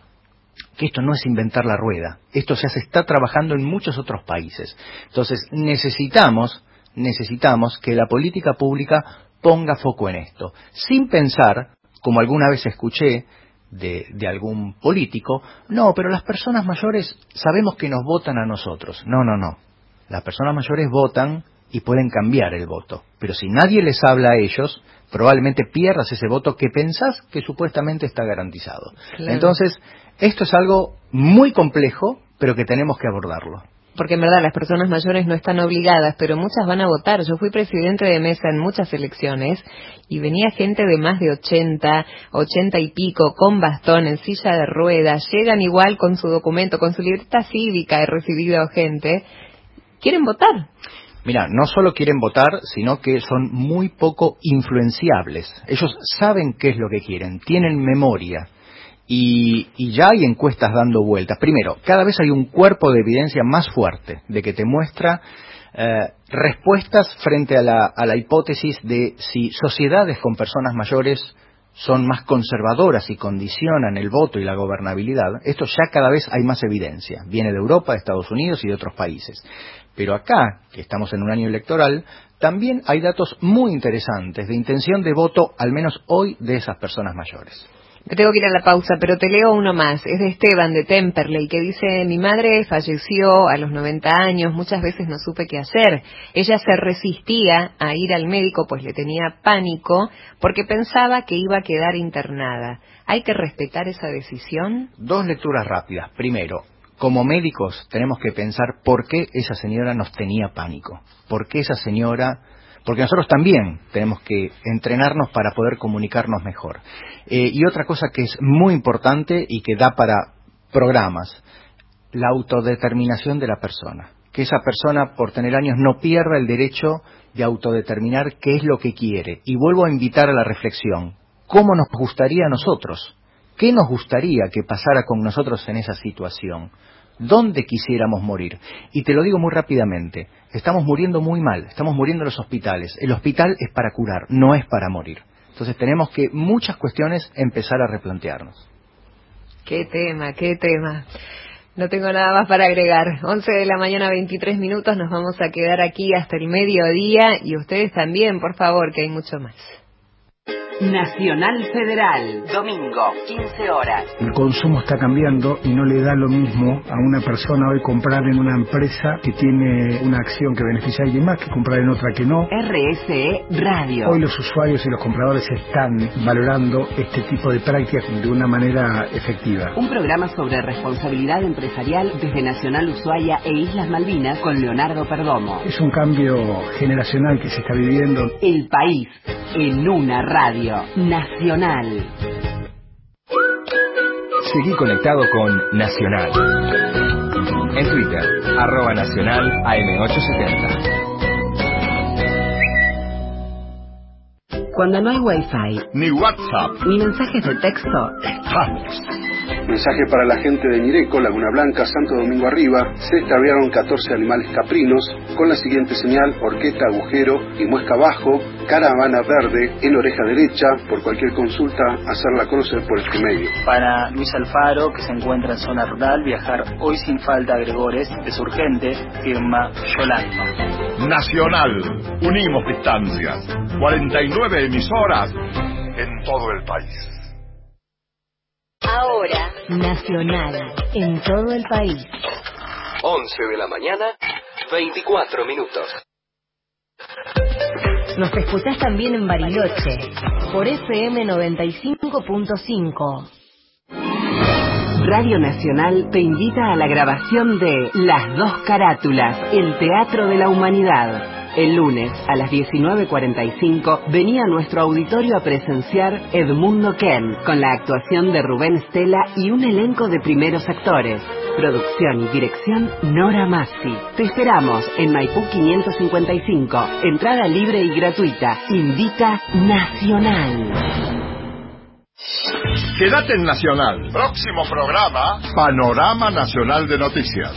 Que esto no es inventar la rueda, esto ya se está trabajando en muchos otros países. Entonces, necesitamos, necesitamos que la política pública ponga foco en esto, sin pensar, como alguna vez escuché, de, algún político. No, pero las personas mayores sabemos que nos votan a nosotros. No, no, no. Las personas mayores votan y pueden cambiar el voto. Pero si nadie les habla a ellos, probablemente pierdas ese voto que pensás que supuestamente está garantizado. Entonces, esto es algo muy complejo, pero que tenemos que abordarlo porque en verdad las personas mayores no están obligadas, pero muchas van a votar. Yo fui presidente de mesa en muchas elecciones y venía gente de más de 80, 80 y pico, con bastón, en silla de ruedas, llegan igual con su documento, con su libertad cívica, he recibido gente, quieren votar. Mira, no solo quieren votar, sino que son muy poco influenciables. Ellos saben qué es lo que quieren, tienen memoria y, ya hay encuestas dando vueltas. Primero, cada vez hay un cuerpo de evidencia más fuerte de que te muestra eh, respuestas frente a la, a la hipótesis de si sociedades con personas mayores son más conservadoras y condicionan el voto y la gobernabilidad, esto ya cada vez hay más evidencia. Viene de Europa, de Estados Unidos y de otros países. Pero acá, que estamos en un año electoral, también hay datos muy interesantes de intención de voto, al menos hoy, de esas personas mayores. Me tengo que ir a la pausa, pero te leo uno más. Es de Esteban de Temperley, que dice, mi madre falleció a los 90 años, muchas veces no supe qué hacer. Ella se resistía a ir al médico, pues le tenía pánico, porque pensaba que iba a quedar internada. ¿Hay que respetar esa decisión? Dos lecturas rápidas. Primero, como médicos tenemos que pensar por qué esa señora nos tenía pánico, por qué esa señora porque nosotros también tenemos que entrenarnos para poder comunicarnos mejor. Eh, y otra cosa que es muy importante y que da para programas, la autodeterminación de la persona. Que esa persona, por tener años, no pierda el derecho de autodeterminar qué es lo que quiere. Y vuelvo a invitar a la reflexión. ¿Cómo nos gustaría a nosotros? ¿Qué nos gustaría que pasara con nosotros en esa situación? ¿Dónde quisiéramos morir? Y te lo digo muy rápidamente, estamos muriendo muy mal, estamos muriendo en los hospitales. El hospital es para curar, no es para morir. Entonces tenemos que muchas cuestiones empezar a replantearnos. Qué tema, qué tema. No tengo nada más para agregar. 11 de la mañana, 23 minutos, nos vamos a quedar aquí hasta el mediodía y ustedes también, por favor, que hay mucho más. Nacional Federal, domingo, 15 horas. El consumo está cambiando y no le da lo mismo a una persona hoy comprar en una empresa que tiene una acción que beneficia a alguien más que comprar en otra que no. RSE Radio. Hoy los usuarios y los compradores están valorando este tipo de prácticas de una manera efectiva. Un programa sobre responsabilidad empresarial desde Nacional Ushuaia e Islas Malvinas con Leonardo Perdomo. Es un cambio generacional que se está viviendo. El país en una radio Nacional. Seguí conectado con Nacional. En Twitter, arroba nacional AM870. Cuando no hay wifi, ni WhatsApp, ni mensajes de texto, estamos. Mensaje para la gente de Mireco, Laguna Blanca, Santo Domingo Arriba. Se extraviaron 14 animales caprinos con la siguiente señal, horqueta, agujero y muesca abajo, caravana verde en oreja derecha. Por cualquier consulta, hacerla conocer por este medio. Para Luis Alfaro, que se encuentra en zona rural, viajar hoy sin falta a Gregores es urgente, firma Yolanda. Nacional, unimos distancias. 49 emisoras en todo el país. Ahora, Nacional, en todo el país. 11 de la mañana, 24 minutos. Nos escuchás también en Bariloche, por FM 95.5. Radio Nacional te invita a la grabación de Las dos carátulas, el Teatro de la Humanidad. El lunes a las 19.45 venía a nuestro auditorio a presenciar Edmundo Ken con la actuación de Rubén Stella y un elenco de primeros actores. Producción y dirección Nora Massi. Te esperamos en Maipú 555. Entrada libre y gratuita. Invita Nacional. Quédate en Nacional. Próximo programa, Panorama Nacional de Noticias.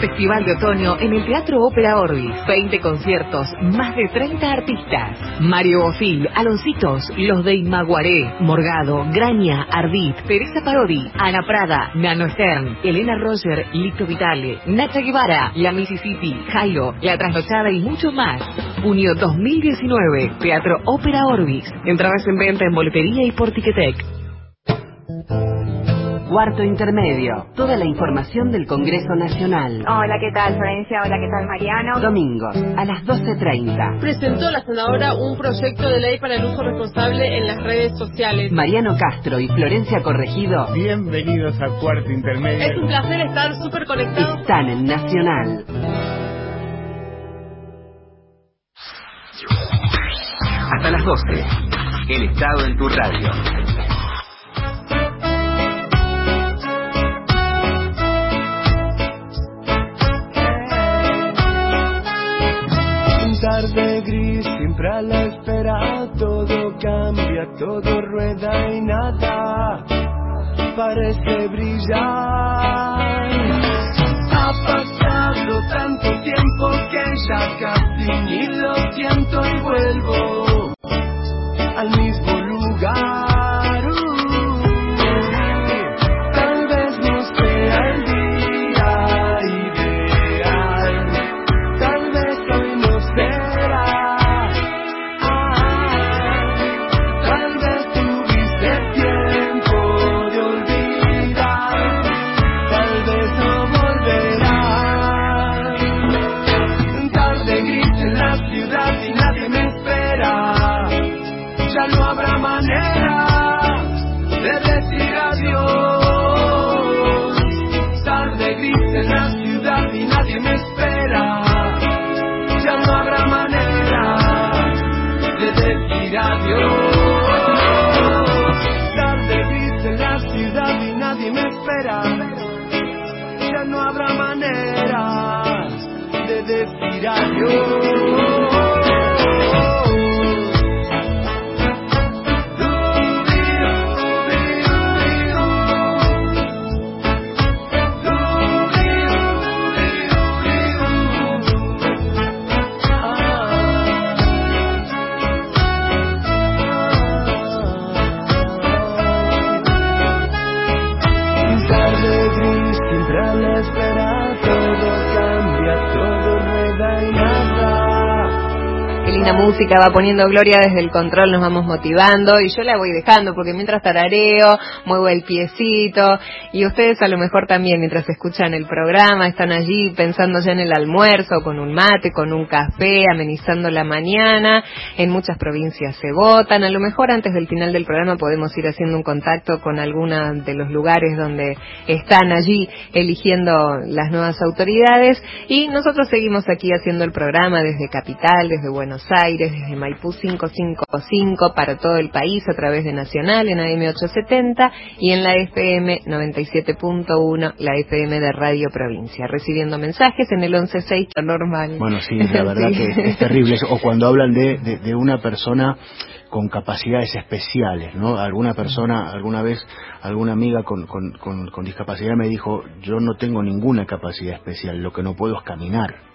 Festival de Otoño en el Teatro Ópera Orbis. 20 conciertos, más de 30 artistas. Mario Bofil, Aloncitos, Los de Imaguaré, Morgado, Graña, Ardit, Teresa Parodi, Ana Prada, Nano Stern, Elena Roger, Lito Vitale, Nacha Guevara, La Mississippi, Jairo, La Trasnochada y mucho más. Junio 2019, Teatro Ópera Orbis. Entradas en venta en boletería y por Ticketek. Cuarto intermedio. Toda la información del Congreso Nacional. Hola, ¿qué tal, Florencia? Hola, ¿qué tal, Mariano? Domingos, a las 12.30. Presentó la senadora un proyecto de ley para el uso responsable en las redes sociales. Mariano Castro y Florencia Corregido. Bienvenidos a Cuarto Intermedio. Es un placer estar súper conectados. Están en Nacional. Hasta las 12. El Estado en tu radio. Tarde gris, siempre a la espera, todo cambia, todo rueda y nada parece brillar. Ha pasado tanto tiempo que ya casi ni lo siento y vuelvo al mismo lugar. Decir linda música va poniendo Gloria desde el control, nos vamos motivando y yo la voy dejando porque mientras tarareo, muevo el piecito y ustedes a lo mejor también mientras escuchan el programa están allí pensando ya en el almuerzo, con un mate, con un café, amenizando la mañana. En muchas provincias se votan, a lo mejor antes del final del programa podemos ir haciendo un contacto con alguna de los lugares donde están allí eligiendo las nuevas autoridades y nosotros seguimos aquí haciendo el programa desde Capital, desde Buenos Aires, desde Maipú 555 para todo el país a través de Nacional en AM 870 y en la FM 97.1, la FM de Radio Provincia, recibiendo mensajes en el 116 normal. Bueno, sí, la verdad [laughs] Sí. que es terrible. O cuando hablan de, de, de una persona con capacidades especiales, ¿no? Alguna persona, alguna vez, alguna amiga con, con, con, con discapacidad me dijo, yo no tengo ninguna capacidad especial, lo que no puedo es caminar.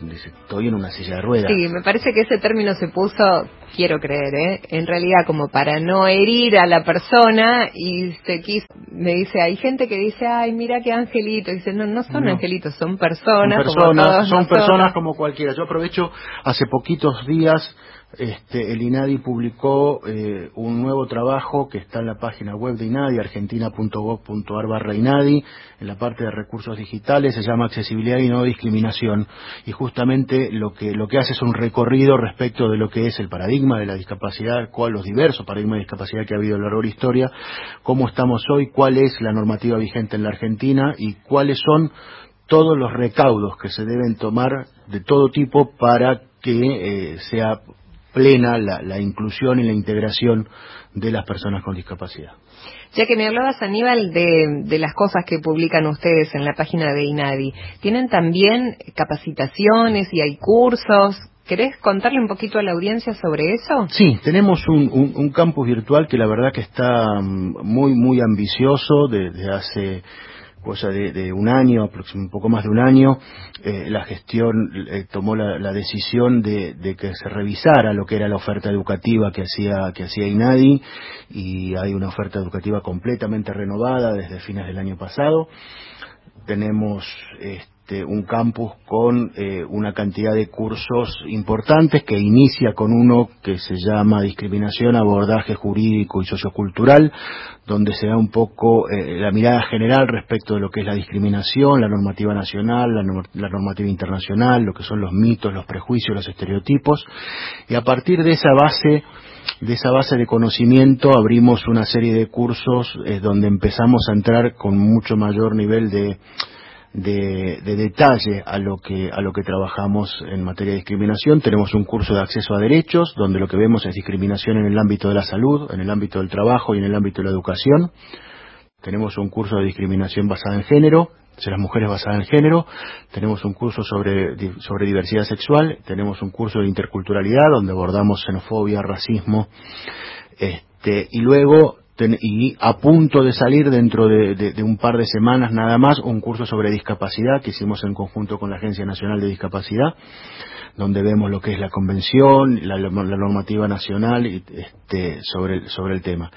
Dice, estoy en una silla de ruedas. Sí, me parece que ese término se puso, quiero creer, ¿eh? en realidad como para no herir a la persona y se quiso, me dice, hay gente que dice, ay, mira qué angelito, y dice, no, no son No. angelitos, son Son personas, como personas, todos son personas como cualquiera. Yo aprovecho, hace poquitos días este, el INADI publicó eh, un nuevo trabajo que está en la página web de INADI, argentina.gov.ar barra INADI, en la parte de recursos digitales, se llama Accesibilidad y no discriminación, y justamente lo que, lo que hace es un recorrido respecto de lo que es el paradigma de la discapacidad, cuál los diversos paradigmas de discapacidad que ha habido a lo largo la historia, cómo estamos hoy, cuál es la normativa vigente en la Argentina y cuáles son todos los recaudos que se deben tomar de todo tipo para que eh, sea plena la, inclusión y la integración de las personas con discapacidad. Ya que me hablabas, Aníbal, de, de, las cosas que publican ustedes en la página de INADI, ¿tienen también capacitaciones y hay cursos? ¿Querés contarle un poquito a la audiencia sobre eso? Sí, tenemos un, un campus virtual que la verdad que está mm, muy, muy ambicioso desde hace cosa de, un año, un poco más de un año, eh, la gestión eh, tomó la, decisión de, que se revisara lo que era la oferta educativa que hacía, que hacía INADI y hay una oferta educativa completamente renovada desde fines del año pasado. Tenemos este, este, un campus con eh, una cantidad de cursos importantes que inicia con uno que se llama discriminación, abordaje jurídico y sociocultural, donde se da un poco eh, la mirada general respecto de lo que es la discriminación, la normativa nacional, la, normativa internacional, lo que son los mitos, los prejuicios, los estereotipos, y a partir de esa base de esa base de conocimiento abrimos una serie de cursos eh, donde empezamos a entrar con mucho mayor nivel de de, detalle a lo que a lo que trabajamos en materia de discriminación. Tenemos un curso de acceso a derechos donde lo que vemos es discriminación en el ámbito de la salud, en el ámbito del trabajo y en el ámbito de la educación. Tenemos un curso de discriminación basada en género, de las mujeres basada en género. Tenemos un curso sobre sobre diversidad sexual. Tenemos un curso de interculturalidad donde abordamos xenofobia, racismo. Este, y luego y a punto de salir dentro de, un par de semanas nada más un curso sobre discapacidad que hicimos en conjunto con la Agencia Nacional de Discapacidad donde vemos lo que es la convención, la, normativa nacional este, sobre, el, sobre el tema.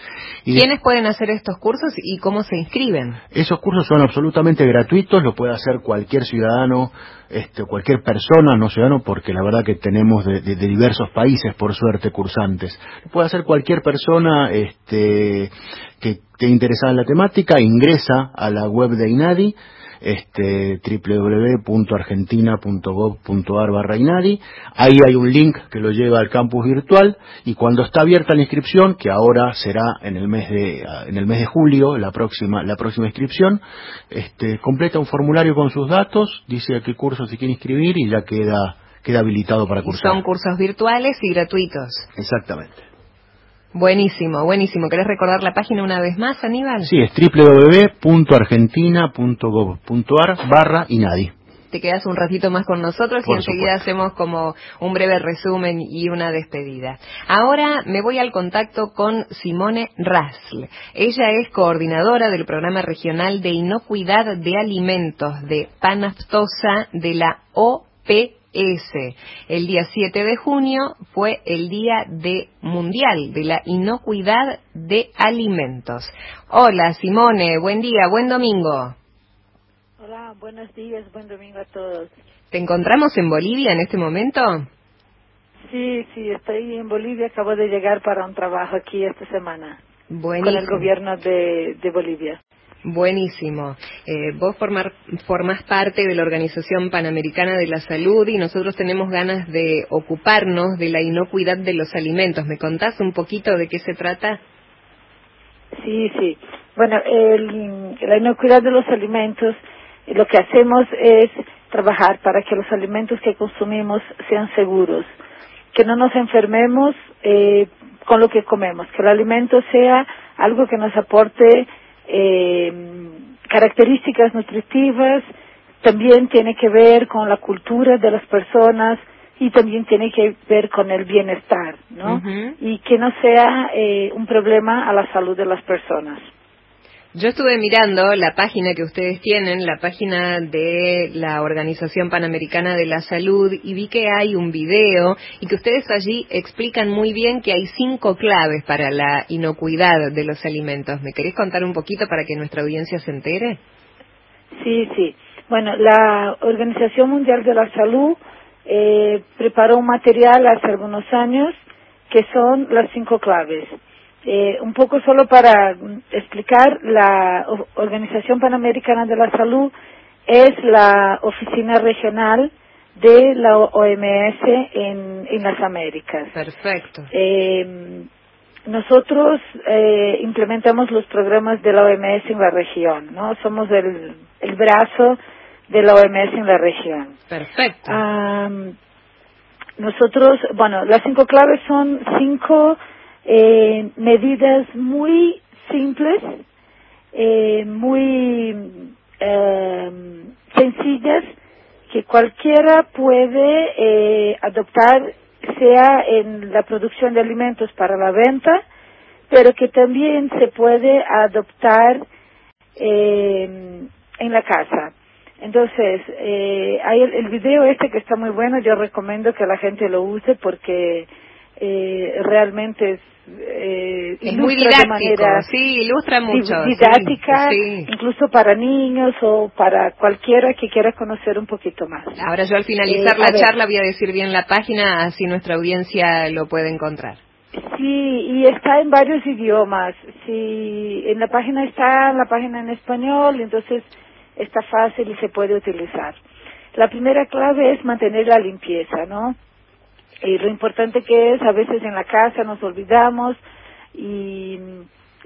¿Quiénes pueden hacer estos cursos y cómo se inscriben? Esos cursos son absolutamente gratuitos, lo puede hacer cualquier ciudadano, este, cualquier persona, no ciudadano, porque la verdad que tenemos de, diversos países, por suerte, cursantes. Lo puede hacer cualquier persona este, que esté interesada en la temática, ingresa a la web de INADI, este, www.argentina.gov.ar barra INADI. Ahí hay un link que lo lleva al campus virtual y cuando está abierta la inscripción, que ahora será en el mes de, en el mes de julio, la próxima, la próxima inscripción, este, completa un formulario con sus datos, dice a qué curso se quiere inscribir y ya queda, queda habilitado para cursar. Son cursos virtuales y gratuitos. Exactamente. Buenísimo, buenísimo. ¿Querés recordar la página una vez más, Aníbal? Sí, es www.argentina.gov.ar barra INADI. Te quedas un ratito más con nosotros y enseguida hacemos como un breve resumen y una despedida. Ahora me voy al contacto con Simone Rasl. Ella es coordinadora del programa regional de inocuidad de alimentos de panaftosa de la OP ese. El día 7 de junio fue el Día de Mundial de la Inocuidad de Alimentos. Hola Simone, buen día, buen domingo. Hola, buenos días, buen domingo a todos. ¿Te encontramos en Bolivia en este momento? Sí, sí, estoy en Bolivia, acabo de llegar para un trabajo aquí esta semana. Buenísimo. Con el gobierno de, de Bolivia. Buenísimo. Eh, vos formar, formás parte de la Organización Panamericana de la Salud y nosotros tenemos ganas de ocuparnos de la inocuidad de los alimentos. ¿Me contás un poquito de qué se trata? Sí, sí. Bueno, el, la inocuidad de los alimentos, eh, lo que hacemos es trabajar para que los alimentos que consumimos sean seguros, que no nos enfermemos eh, con lo que comemos, que el alimento sea algo que nos aporte eh, características nutritivas, también tiene que ver con la cultura de las personas y también tiene que ver con el bienestar, ¿no? Y que no sea eh, un problema a la salud de las personas. Yo estuve mirando la página que ustedes tienen, la página de la Organización Panamericana de la Salud, y vi que hay un video y que ustedes allí explican muy bien que hay cinco claves para la inocuidad de los alimentos. ¿Me querés contar un poquito para que nuestra audiencia se entere? Sí, sí. Bueno, la Organización Mundial de la Salud eh, preparó un material hace algunos años que son las cinco claves. Eh, un poco solo para explicar, la Organización Panamericana de la Salud es la oficina regional de la OMS en, en las Américas. Perfecto. Eh, nosotros eh, implementamos los programas de la OMS en la región, ¿no? Somos el, el brazo de la OMS en la región. Perfecto. Am, nosotros, bueno, las cinco claves son cinco eh, medidas muy simples, eh, muy eh, sencillas, que cualquiera puede eh, adoptar, sea en la producción de alimentos para la venta, pero que también se puede adoptar eh, en la casa. Entonces, eh, hay el, el video este que está muy bueno, yo recomiendo que la gente lo use porque eh, realmente es, eh, Es muy ilustra de didáctico, manera sí, ilustra mucho. didáctica, sí. incluso para niños o para cualquiera que quiera conocer un poquito más. Ahora yo al finalizar Eh, la charla voy a decir bien la página, así nuestra audiencia lo puede encontrar. Sí, y está en varios idiomas. Sí, en la página está, en la página en español, entonces está fácil y se puede utilizar. La primera clave es mantener la limpieza, ¿no? Y lo importante que es, a veces en la casa nos olvidamos y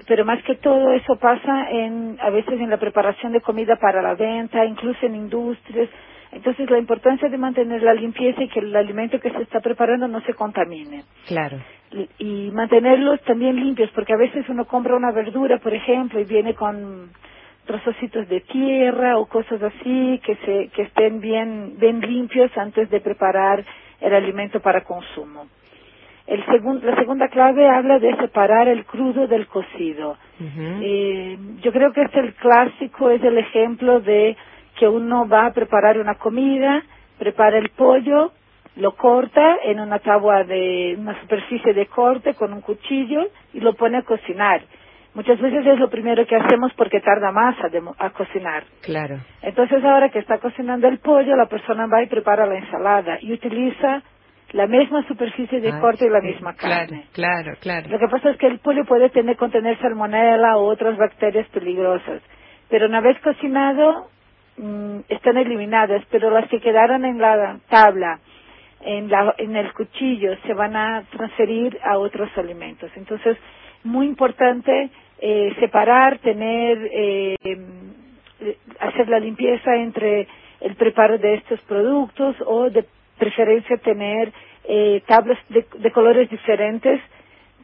pero más que todo eso pasa en a veces en la preparación de comida para la venta, incluso en industrias. Entonces la importancia de mantener la limpieza y que el alimento que se está preparando no se contamine Claro. y- y mantenerlos también limpios, porque a veces uno compra una verdura, por ejemplo, y viene con trozocitos de tierra o cosas así que se que estén bien bien limpios antes de preparar el alimento para consumo. El segun- la segunda clave habla de separar el crudo del cocido. Eh, yo creo que es el clásico, es el ejemplo de que uno va a preparar una comida, prepara el pollo, lo corta en una tabla de una superficie de corte con un cuchillo y lo pone a cocinar. Muchas veces es lo primero que hacemos porque tarda más a, a cocinar. Claro. Entonces ahora que está cocinando el pollo, la persona va y prepara la ensalada y utiliza la misma superficie de corte y la misma carne. Claro, claro. Lo que pasa es que el pollo puede tener contener salmonella o otras bacterias peligrosas, pero una vez cocinado mm, están eliminadas, pero las que quedaron en la tabla, en, la, en el cuchillo, se van a transferir a otros alimentos. Entonces, muy importante eh, separar, tener, eh, hacer la limpieza entre el preparo de estos productos o de preferencia tener eh, tablas de, de colores diferentes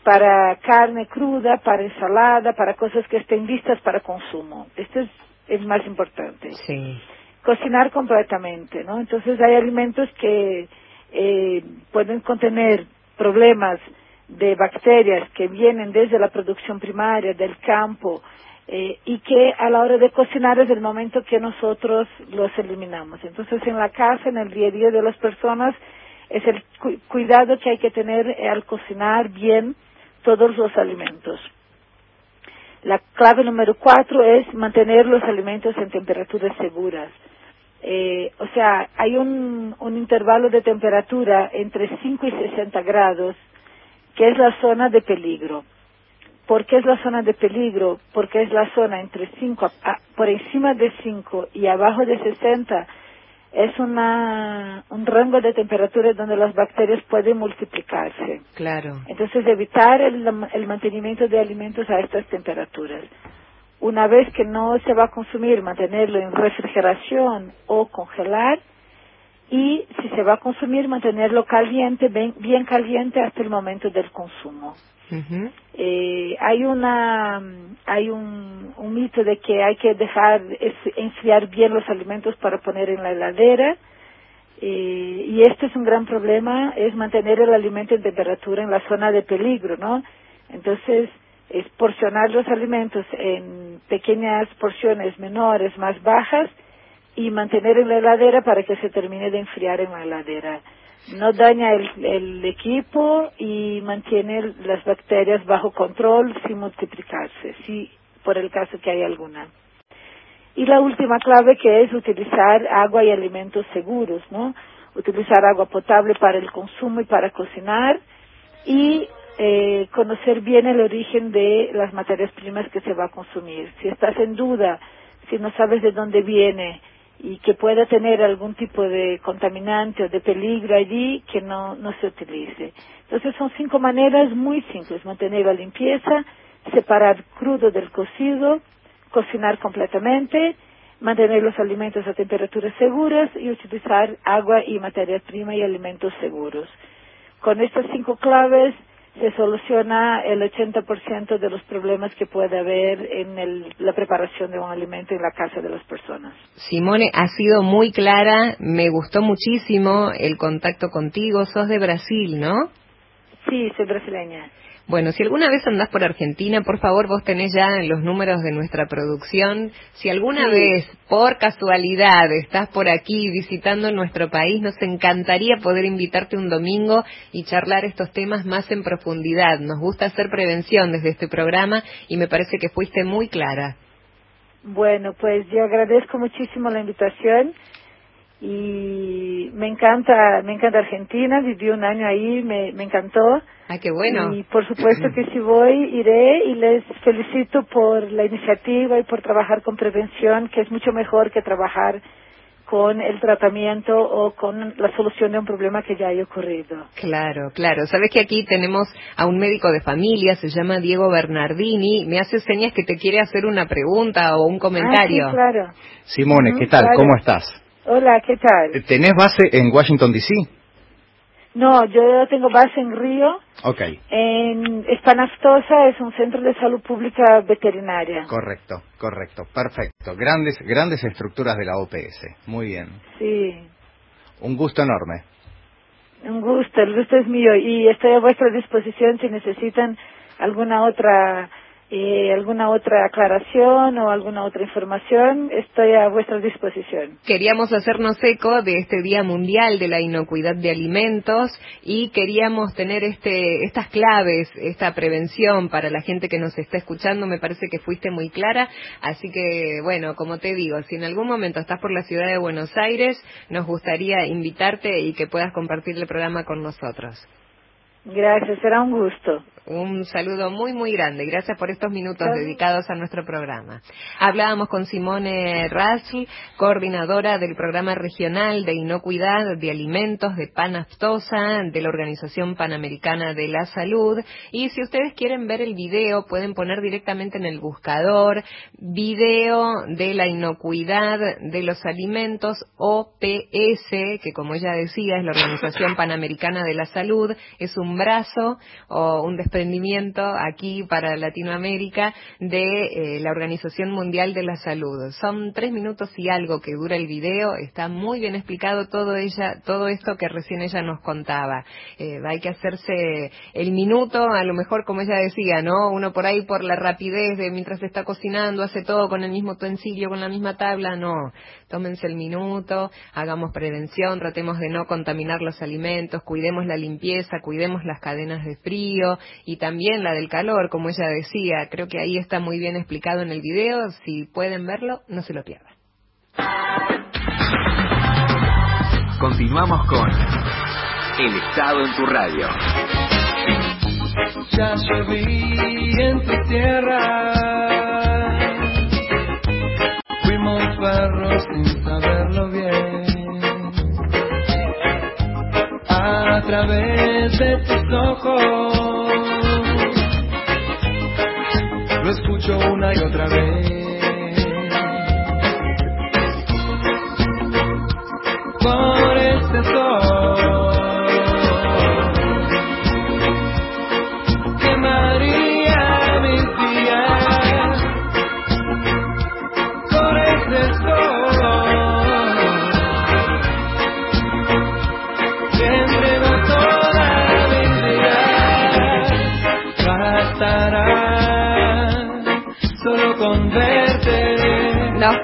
para carne cruda, para ensalada, para cosas que estén listas para consumo. Esto es el más importante. Sí. Cocinar completamente, ¿no? Entonces hay alimentos que eh, pueden contener problemas de bacterias que vienen desde la producción primaria, del campo, eh, y que a la hora de cocinar es el momento que nosotros los eliminamos. Entonces en la casa, en el día a día de las personas, es el cu- cuidado que hay que tener eh, al cocinar bien todos los alimentos. La clave número cuatro es mantener los alimentos en temperaturas seguras. Eh, o sea, hay un, un intervalo de temperatura entre 5 y 60 grados, que es la zona de peligro. ¿Por qué es la zona de peligro? Porque es la zona entre 5, por encima de 5 y abajo de 60, es una, un rango de temperatura donde las bacterias pueden multiplicarse. Claro. Entonces, evitar el, el mantenimiento de alimentos a estas temperaturas. Una vez que no se va a consumir, mantenerlo en refrigeración o congelar. Y si se va a consumir, mantenerlo caliente, bien, bien caliente hasta el momento del consumo. Eh, hay una hay un, un mito de que hay que dejar es- enfriar bien los alimentos para poner en la heladera eh, y este es un gran problema es mantener el alimento en temperatura en la zona de peligro no entonces es porcionar los alimentos en pequeñas porciones menores más bajas y mantener en la heladera para que se termine de enfriar en la heladera no daña el, el equipo y mantiene las bacterias bajo control sin multiplicarse, si por el caso que hay alguna. Y la última clave que es utilizar agua y alimentos seguros, ¿no? Utilizar agua potable para el consumo y para cocinar, y eh, conocer bien el origen de las materias primas que se va a consumir. Si estás en duda, si no sabes de dónde viene y que pueda tener algún tipo de contaminante o de peligro allí, que no, no se utilice. Entonces son cinco maneras muy simples. Mantener la limpieza, separar crudo del cocido, cocinar completamente, mantener los alimentos a temperaturas seguras y utilizar agua y materia prima y alimentos seguros. Con estas cinco claves se soluciona el 80% de los problemas que puede haber en el, la preparación de un alimento en la casa de las personas. Simone, ha sido muy clara, me gustó muchísimo el contacto contigo, sos de Brasil, ¿no? Sí, soy brasileña. Bueno, si alguna vez andás por Argentina, por favor, vos tenés ya los números de nuestra producción. Si alguna vez, por casualidad, estás por aquí visitando nuestro país, nos encantaría poder invitarte un domingo y charlar estos temas más en profundidad. Nos gusta hacer prevención desde este programa y me parece que fuiste muy clara. Bueno, pues yo agradezco muchísimo la invitación y me encanta, me encanta Argentina, viví un año ahí, me, me encantó. Ah, qué bueno. Y por supuesto que si voy, iré y les felicito por la iniciativa y por trabajar con prevención, que es mucho mejor que trabajar con el tratamiento o con la solución de un problema que ya haya ocurrido. Claro, claro. Sabes que aquí tenemos a un médico de familia, se llama Diego Bernardini, me hace señas que te quiere hacer una pregunta o un comentario. Ah, sí, claro. Simone, ¿qué tal? claro. ¿Cómo estás? Hola, ¿qué tal? ¿Tenés base en Washington, D.C.? No, yo tengo base en Río, Ok, en Espanaftosa, es un centro de salud pública veterinaria. correcto, correcto, perfecto. Grandes, grandes estructuras de la OPS. Muy bien. Sí, Un gusto enorme. un gusto, el gusto es mío y estoy a vuestra disposición si necesitan alguna otra eh, alguna otra aclaración o alguna otra información, estoy a vuestra disposición. Queríamos hacernos eco de este Día Mundial de la Inocuidad de Alimentos y queríamos tener este, estas claves, esta prevención para la gente que nos está escuchando. Me parece que fuiste muy clara. Así que, bueno, como te digo, si en algún momento estás por la ciudad de Buenos Aires, nos gustaría invitarte y que puedas compartir el programa con nosotros. Gracias, será un gusto. Un saludo muy, muy grande. Gracias por estos minutos dedicados a nuestro programa. Hablábamos con Simone Rasl, coordinadora del programa regional de inocuidad de alimentos de Panaftosa de la Organización Panamericana de la Salud. Y si ustedes quieren ver el video, pueden poner directamente en el buscador video de la inocuidad de los alimentos OPS, que como ella decía es la Organización Panamericana de la Salud, es un brazo o un desprendimiento aquí para Latinoamérica de eh, la Organización Mundial de la Salud. Son tres minutos y algo que dura el video, está muy bien explicado todo ella, todo esto que recién ella nos contaba. Eh, hay que hacerse el minuto, a lo mejor como ella decía, ¿no? Uno por ahí por la rapidez de mientras está cocinando hace todo con el mismo utensilio, con la misma tabla, no. Tómense el minuto, hagamos prevención, tratemos de no contaminar los alimentos, cuidemos la limpieza, cuidemos las cadenas de frío y también la del calor, como ella decía. Creo que ahí está muy bien explicado en el video. Si pueden verlo, no se lo pierdan. Continuamos con El Estado en tu radio. Ya en tu tierra. Través de tus ojos lo escucho una y otra vez.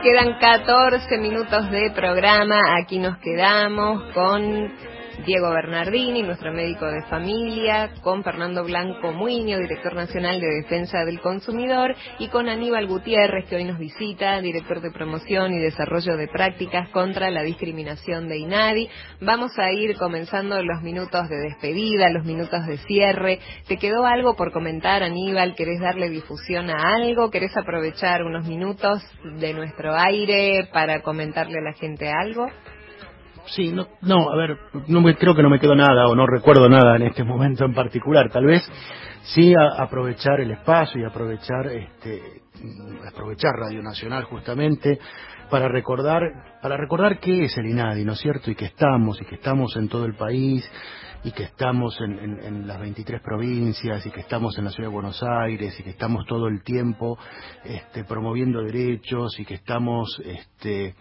Quedan 14 minutos de programa. Aquí nos quedamos con Diego Bernardini, nuestro médico de familia, con Fernando Blanco Muño, director nacional de Defensa del Consumidor, y con Aníbal Gutiérrez, que hoy nos visita, director de promoción y desarrollo de prácticas contra la discriminación de INADI. Vamos a ir comenzando los minutos de despedida, los minutos de cierre. ¿Te quedó algo por comentar, Aníbal? ¿Querés darle difusión a algo? ¿Querés aprovechar unos minutos de nuestro aire para comentarle a la gente algo? Sí, no, no, a ver, no me, creo que no me quedó nada o no recuerdo nada en este [laughs] momento en particular. Tal vez sí a, aprovechar el espacio y aprovechar, este, aprovechar Radio Nacional justamente para recordar, para recordar qué es el INADI, ¿no es cierto? Y que estamos, y que estamos en todo el país, y que estamos en, en, en, las 23 provincias y que estamos en la ciudad de Buenos Aires y que estamos todo el tiempo este, promoviendo derechos y que estamos este,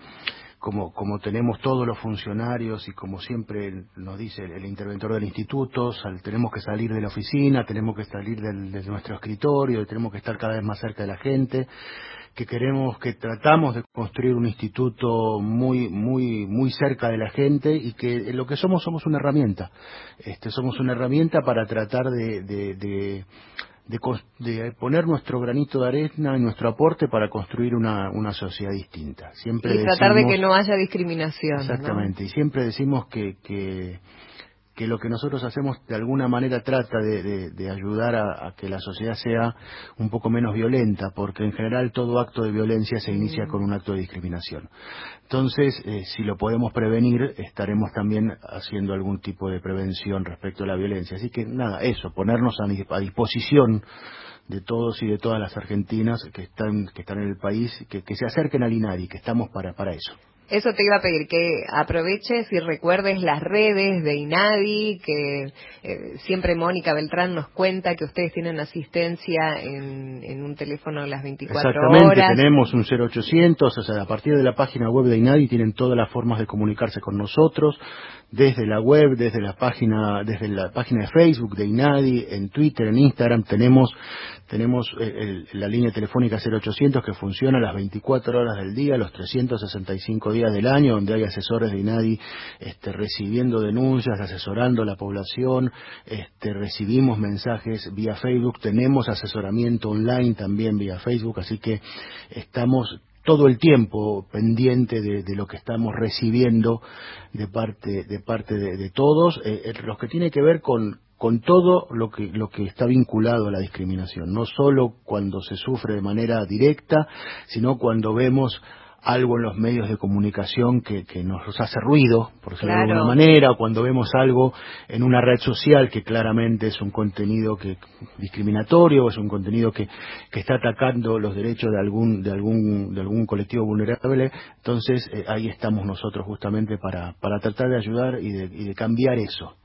como, como tenemos todos los funcionarios y como siempre nos dice el, interventor del instituto, sal, tenemos que salir de la oficina, tenemos que salir del, de nuestro escritorio, tenemos que estar cada vez más cerca de la gente, que queremos, que tratamos de construir un instituto muy, muy, muy cerca de la gente y que lo que somos somos una herramienta. Este, somos una herramienta para tratar de, de, de, poner nuestro granito de arena y nuestro aporte para construir una, una sociedad distinta. Siempre y tratar de que no haya discriminación. Exactamente, y siempre decimos que, que, que lo que nosotros hacemos de alguna manera trata de, de, ayudar a, a, que la sociedad sea un poco menos violenta, porque en general todo acto de violencia se inicia mm. con un acto de discriminación. Entonces, eh, si lo podemos prevenir, estaremos también haciendo algún tipo de prevención respecto a la violencia. Así que nada, eso, ponernos a, a disposición de todos y de todas las argentinas que están, que están en el país, que, que se acerquen al INADI, que estamos para, para eso. Eso te iba a pedir, que aproveches y recuerdes las redes de INADI, que eh, siempre Mónica Beltrán nos cuenta que ustedes tienen asistencia en, en un teléfono las 24 Exactamente, horas. tenemos un 0800, o sea, a partir de la página web de INADI tienen todas las formas de comunicarse con nosotros, desde la web, desde la página, desde la página de Facebook de INADI, en Twitter, en Instagram, tenemos, tenemos el, la línea telefónica 0800 que funciona las 24 horas del día, los 365 días del año, donde hay asesores de INADI este, recibiendo denuncias, asesorando a la población, este, recibimos mensajes vía Facebook, tenemos asesoramiento online también vía Facebook, así que estamos todo el tiempo pendiente de, lo que estamos recibiendo de parte de parte de todos eh, eh, los que tiene que ver con con todo lo que lo que está vinculado a la discriminación. No solo cuando se sufre de manera directa sino cuando vemos algo en los medios de comunicación que, que nos hace ruido, por decirlo claro. de alguna manera, o cuando vemos algo en una red social que claramente es un contenido que discriminatorio, es un contenido que, que está atacando los derechos de algún, de algún, de algún colectivo vulnerable, entonces eh, ahí estamos nosotros justamente para, para tratar de ayudar y de, y de cambiar eso.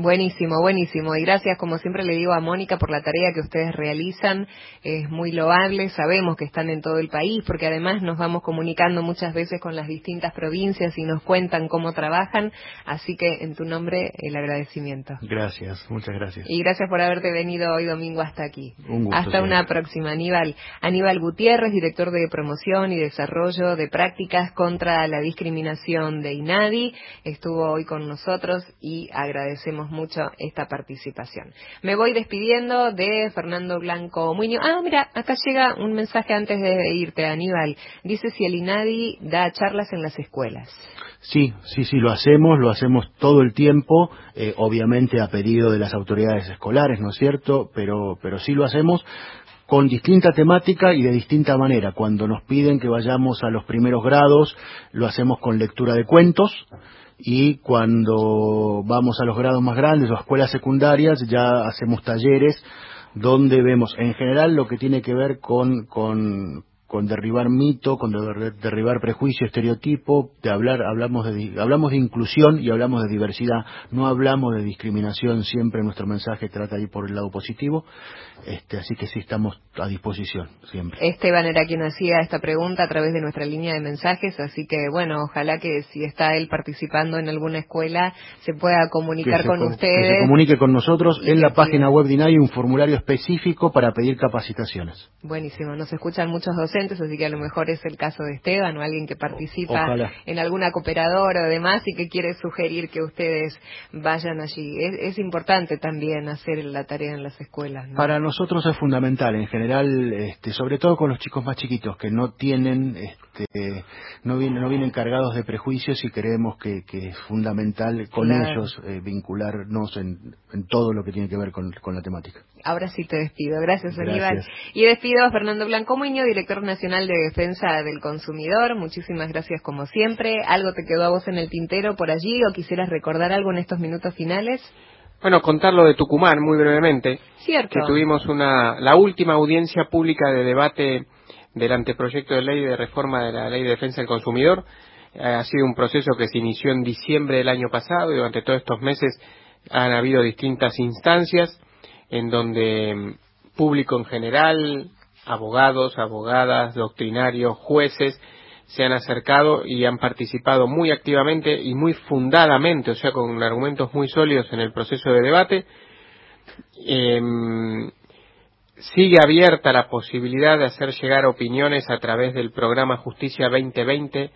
Buenísimo, buenísimo. Y gracias, como siempre le digo a Mónica, por la tarea que ustedes realizan. Es muy loable. Sabemos que están en todo el país, porque además nos vamos comunicando muchas veces con las distintas provincias y nos cuentan cómo trabajan. Así que, en tu nombre, el agradecimiento. Gracias, muchas gracias. Y gracias por haberte venido hoy domingo hasta aquí. Un gusto, hasta una próxima, Aníbal. Aníbal Gutiérrez, director de promoción y desarrollo de prácticas contra la discriminación de INADI, estuvo hoy con nosotros y agradecemos mucho esta participación. Me voy despidiendo de Fernando Blanco Muñoz. Ah, mira, acá llega un mensaje antes de irte, Aníbal. Dice si el INADI da charlas en las escuelas. Sí, sí, sí, lo hacemos, lo hacemos todo el tiempo, eh, obviamente a pedido de las autoridades escolares, ¿no es cierto? Pero, pero sí lo hacemos con distinta temática y de distinta manera. Cuando nos piden que vayamos a los primeros grados, lo hacemos con lectura de cuentos, y cuando vamos a los grados más grandes o a escuelas secundarias ya hacemos talleres donde vemos en general lo que tiene que ver con, con, con derribar mito, con derribar prejuicio, estereotipo, de hablar, hablamos de, hablamos de inclusión y hablamos de diversidad, no hablamos de discriminación, siempre nuestro mensaje trata de ir por el lado positivo, este, así que sí estamos a disposición, siempre. Esteban era quien hacía esta pregunta a través de nuestra línea de mensajes, así que bueno, ojalá que si está él participando en alguna escuela se pueda comunicar se, con ustedes. Que se comunique con nosotros, en la página web de INAI un formulario específico para pedir capacitaciones. Buenísimo, nos escuchan muchos docentes docentes, así que a lo mejor es el caso de Esteban o alguien que participa Ojalá. en alguna cooperadora o demás y que quiere sugerir que ustedes vayan allí. Es, es importante también hacer la tarea en las escuelas. ¿no? Para nosotros es fundamental, en general, este, sobre todo con los chicos más chiquitos que no tienen, este, no vienen, no vienen cargados de prejuicios y creemos que, que es fundamental con Claro. ellos eh, vincularnos en, en todo lo que tiene que ver con, con la temática. Ahora sí te despido. Gracias, Gracias. Aníbal. Y despido a Fernando Blanco Muñoz, director nacional de Defensa del Consumidor. Muchísimas gracias como siempre. ¿Algo te quedó a vos en el tintero por allí o quisieras recordar algo en estos minutos finales? Bueno, contarlo de Tucumán muy brevemente. Cierto. Que tuvimos una, la última audiencia pública de debate del anteproyecto de ley de reforma de la Ley de Defensa del Consumidor. Eh, ha sido un proceso que se inició en diciembre del año pasado y durante todos estos meses han habido distintas instancias en donde mm, público en general, abogados, abogadas, doctrinarios, jueces, se han acercado y han participado muy activamente y muy fundadamente, o sea, con argumentos muy sólidos en el proceso de debate. Em, sigue abierta la posibilidad de hacer llegar opiniones a través del programa Justicia 2020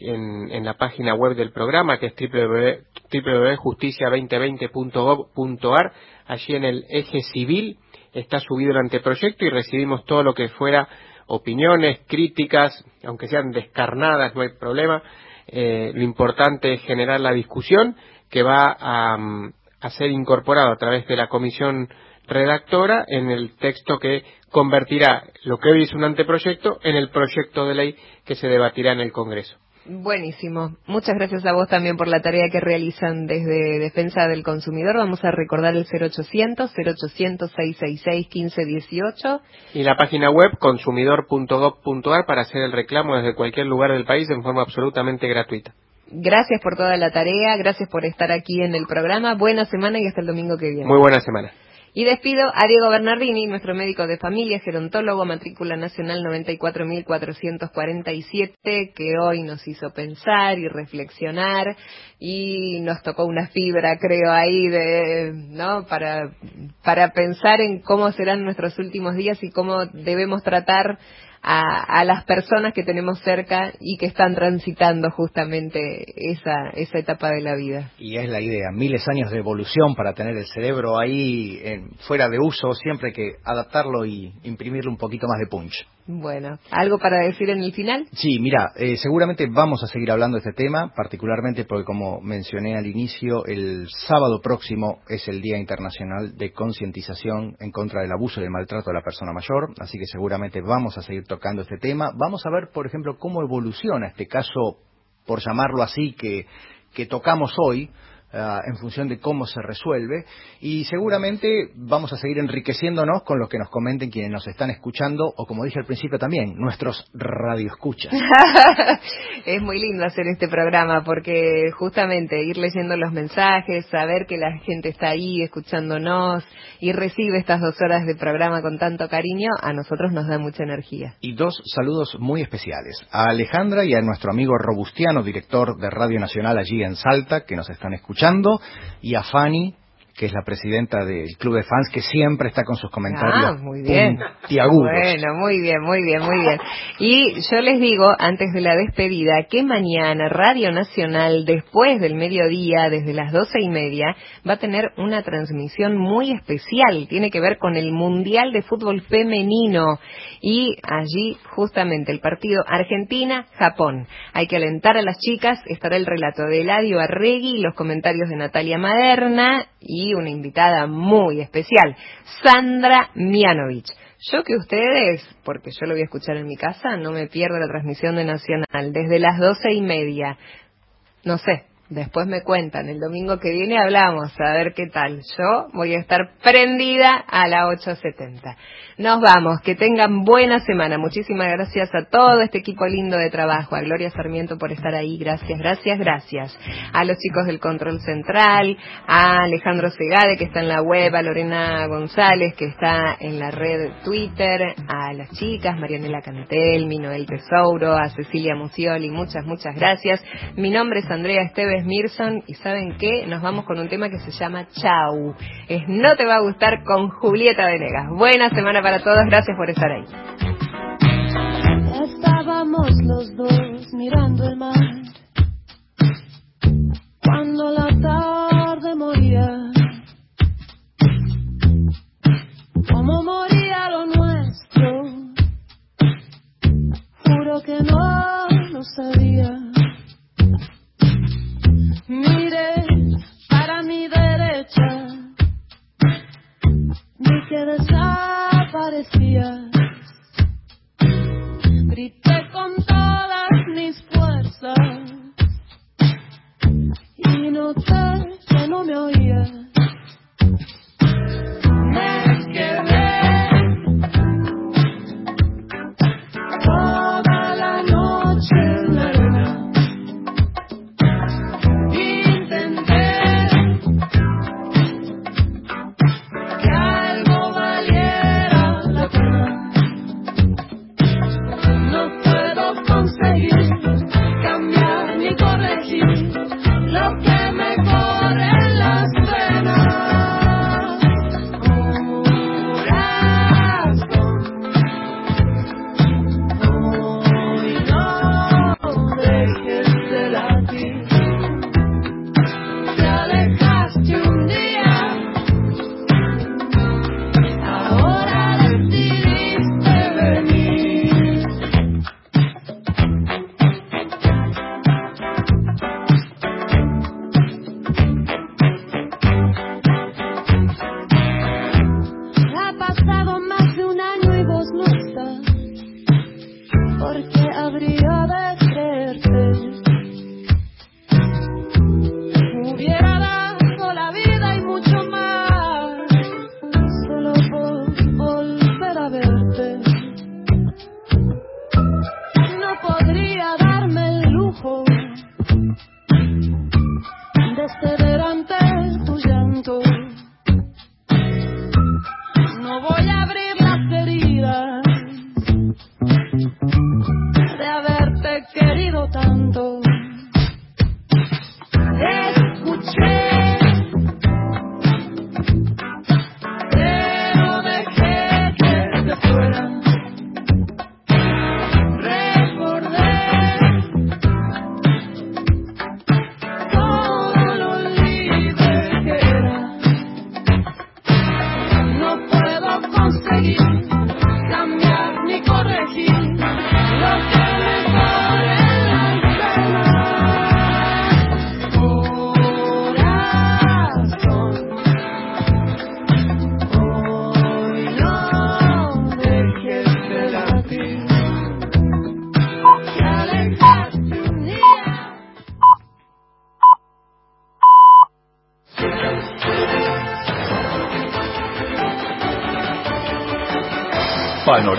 en, en la página web del programa, que es www- www.justicia2020.gov.ar. Allí en el eje civil está subido el anteproyecto y recibimos todo lo que fuera opiniones, críticas, aunque sean descarnadas, no hay problema. Eh, lo importante es generar la discusión que va a, mm, a ser incorporado a través de la comisión redactora en el texto que convertirá lo que hoy es un anteproyecto en el proyecto de ley que se debatirá en el Congreso. Buenísimo. Muchas gracias a vos también por la tarea que realizan desde Defensa del Consumidor. Vamos a recordar el 0800 0800 666 1518. Y la página web consumidor.gov.ar para hacer el reclamo desde cualquier lugar del país en forma absolutamente gratuita. Gracias por toda la tarea, gracias por estar aquí en el programa. Buena semana y hasta el domingo que viene. Muy buena semana. Y despido a Diego Bernardini, nuestro médico de familia, gerontólogo, matrícula nacional 94.447, que hoy nos hizo pensar y reflexionar y nos tocó una fibra, creo, ahí de, ¿no? Para, para pensar en cómo serán nuestros últimos días y cómo debemos tratar a, a las personas que tenemos cerca y que están transitando justamente esa, esa etapa de la vida. Y es la idea, miles de años de evolución para tener el cerebro ahí en- fuera de uso, siempre hay que adaptarlo y imprimirle un poquito más de punch. Bueno, ¿algo para decir en el final? Sí, mira, eh, seguramente vamos a seguir hablando de este tema, particularmente porque como mencioné al inicio, el sábado próximo es el Día Internacional de Concientización en contra del abuso y el maltrato de la persona mayor, así que seguramente vamos a seguir tocando este tema. Vamos a ver, por ejemplo, cómo evoluciona este caso, por llamarlo así, que, que tocamos hoy, en función de cómo se resuelve y seguramente vamos a seguir enriqueciéndonos con lo que nos comenten quienes nos están escuchando o como dije al principio también, nuestros radioescuchas. [laughs] es muy lindo hacer este programa porque justamente ir leyendo los mensajes, saber que la gente está ahí escuchándonos y recibe estas dos horas de programa con tanto cariño, a nosotros nos da mucha energía. Y dos saludos muy especiales a Alejandra y a nuestro amigo Robustiano, director de Radio Nacional allí en Salta, que nos están escuchando, y a Fanny, que es la presidenta del Club de Fans, que siempre está con sus comentarios Ah, muy bien. Bueno, muy bien, muy bien, muy bien. Y yo les digo, antes de la despedida, que mañana Radio Nacional, después del mediodía, desde las doce y media, va a tener una transmisión muy especial. Tiene que ver con el Mundial de Fútbol Femenino. Y allí, justamente, el partido Argentina-Japón. Hay que alentar a las chicas. Estará el relato de Eladio Arregui, los comentarios de Natalia Maderna y una invitada muy especial, Sandra Mianovich. Yo que ustedes, porque yo lo voy a escuchar en mi casa, no me pierdo la transmisión de Nacional desde las doce y media. No sé, después me cuentan. El domingo que viene hablamos, a ver qué tal. Yo voy a estar prendida a la 8.70. Nos vamos, que tengan buena semana. Muchísimas gracias a todo este equipo lindo de trabajo, a Gloria Sarmiento por estar ahí. Gracias, gracias, gracias. A los chicos del Control Central, a Alejandro Segade que está en la web, a Lorena González que está en la red Twitter, a las chicas, Marianela Cantel, Minoel Tesouro, a Cecilia Mucioli, muchas, muchas gracias. Mi nombre es Andrea Esteves Mirson y ¿saben qué? Nos vamos con un tema que se llama Chau. Es No te va a gustar con Julieta Venegas. Buena semana para todos, gracias por estar ahí.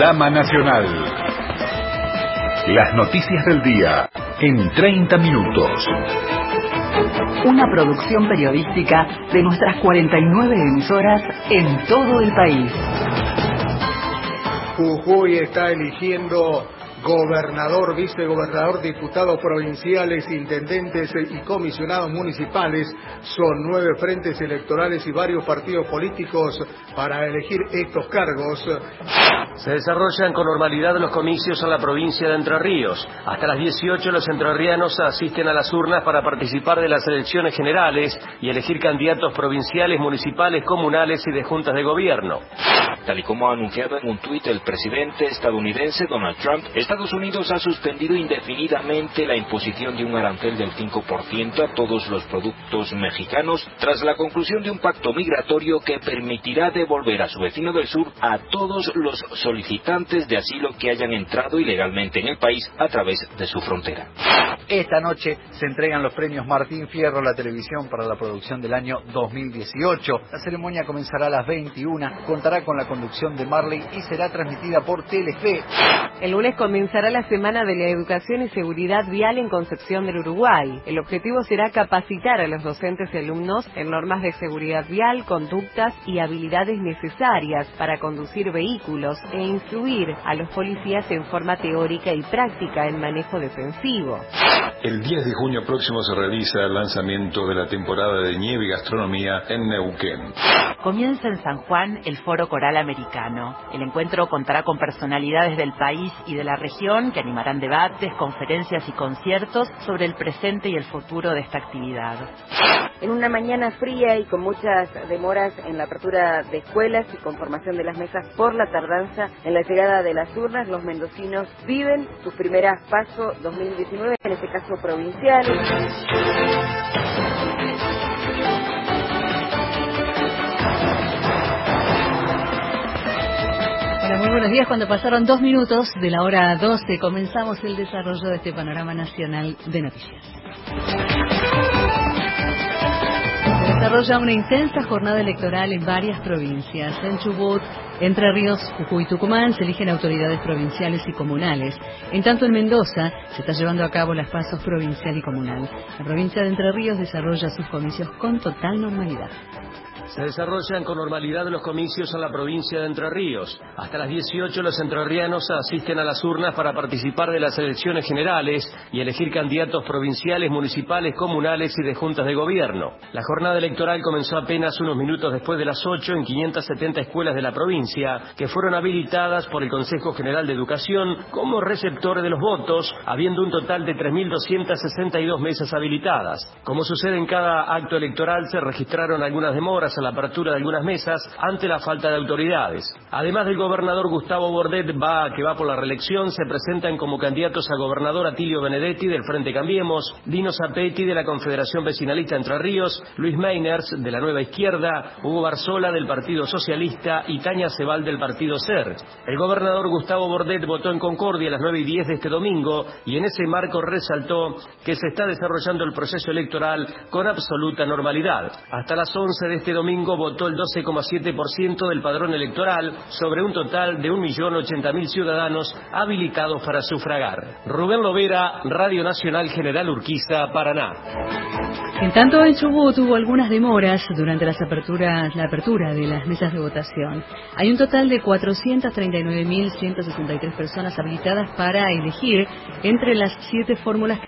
Panorama Nacional. Las noticias del día en 30 minutos. Una producción periodística de nuestras 49 emisoras en todo el país. Jujuy está eligiendo gobernador, vicegobernador, diputados provinciales, intendentes y comisionados municipales. Son nueve frentes electorales y varios partidos políticos para elegir estos cargos. Se desarrollan con normalidad los comicios en la provincia de Entre Ríos. Hasta las 18 los entrerrianos asisten a las urnas para participar de las elecciones generales y elegir candidatos provinciales, municipales, comunales y de juntas de gobierno. Tal y como ha anunciado en un tuit el presidente estadounidense Donald Trump, Estados Unidos ha suspendido indefinidamente la imposición de un arancel del 5% a todos los productos mexicanos tras la conclusión de un pacto migratorio que permitirá devolver a su vecino del sur a todos los solicitantes de asilo que hayan entrado ilegalmente en el país a través de su frontera. Esta noche se entregan los premios Martín Fierro a la televisión para la producción del año 2018. La ceremonia comenzará a las 21, contará con la conducción de Marley y será transmitida por Telefe. El lunes comenzará la Semana de la Educación y Seguridad Vial en Concepción del Uruguay. El objetivo será capacitar a los docentes y alumnos en normas de seguridad vial, conductas y habilidades necesarias para conducir vehículos e instruir a los policías en forma teórica y práctica en manejo defensivo. El 10 de junio próximo se realiza el lanzamiento de la temporada de nieve y gastronomía en Neuquén. Comienza en San Juan el Foro Coral Americano. El encuentro contará con personalidades del país y de la región que animarán debates, conferencias y conciertos sobre el presente y el futuro de esta actividad. En una mañana fría y con muchas demoras en la apertura de escuelas y con formación de las mesas por la tardanza en la llegada de las urnas, los mendocinos viven sus primeras pasos 2019, en este caso provinciales. Muy buenos días. Cuando pasaron dos minutos de la hora 12, comenzamos el desarrollo de este panorama nacional de noticias. Desarrolla una intensa jornada electoral en varias provincias. En Chubut, Entre Ríos, Jujuy y Tucumán se eligen autoridades provinciales y comunales. En tanto, en Mendoza se está llevando a cabo las pasos provincial y comunal. La provincia de Entre Ríos desarrolla sus comicios con total normalidad. Se desarrollan con normalidad los comicios en la provincia de Entre Ríos. Hasta las 18 los entrerrianos asisten a las urnas para participar de las elecciones generales y elegir candidatos provinciales, municipales, comunales y de juntas de gobierno. La jornada electoral comenzó apenas unos minutos después de las 8 en 570 escuelas de la provincia, que fueron habilitadas por el Consejo General de Educación como receptores de los votos, habiendo un total de 3.262 mesas habilitadas. Como sucede en cada acto electoral, se registraron algunas demoras la apertura de algunas mesas ante la falta de autoridades. Además del gobernador Gustavo Bordet, va, que va por la reelección, se presentan como candidatos a gobernador Atilio Benedetti del Frente Cambiemos, Dino Zapetti de la Confederación Vecinalista Entre Ríos, Luis Meiners de la Nueva Izquierda, Hugo Barzola del Partido Socialista y Tania Cebal del Partido SER. El gobernador Gustavo Bordet votó en Concordia a las 9 y 10 de este domingo y en ese marco resaltó que se está desarrollando el proceso electoral con absoluta normalidad. Hasta las 11 de este domingo votó el 12,7% del padrón electoral sobre un total de 1.080.000 ciudadanos habilitados para sufragar. Rubén Lovera, Radio Nacional General Urquiza, Paraná. En tanto, en Chubut hubo algunas demoras durante las aperturas, la apertura de las mesas de votación. Hay un total de 439.163 personas habilitadas para elegir entre las siete fórmulas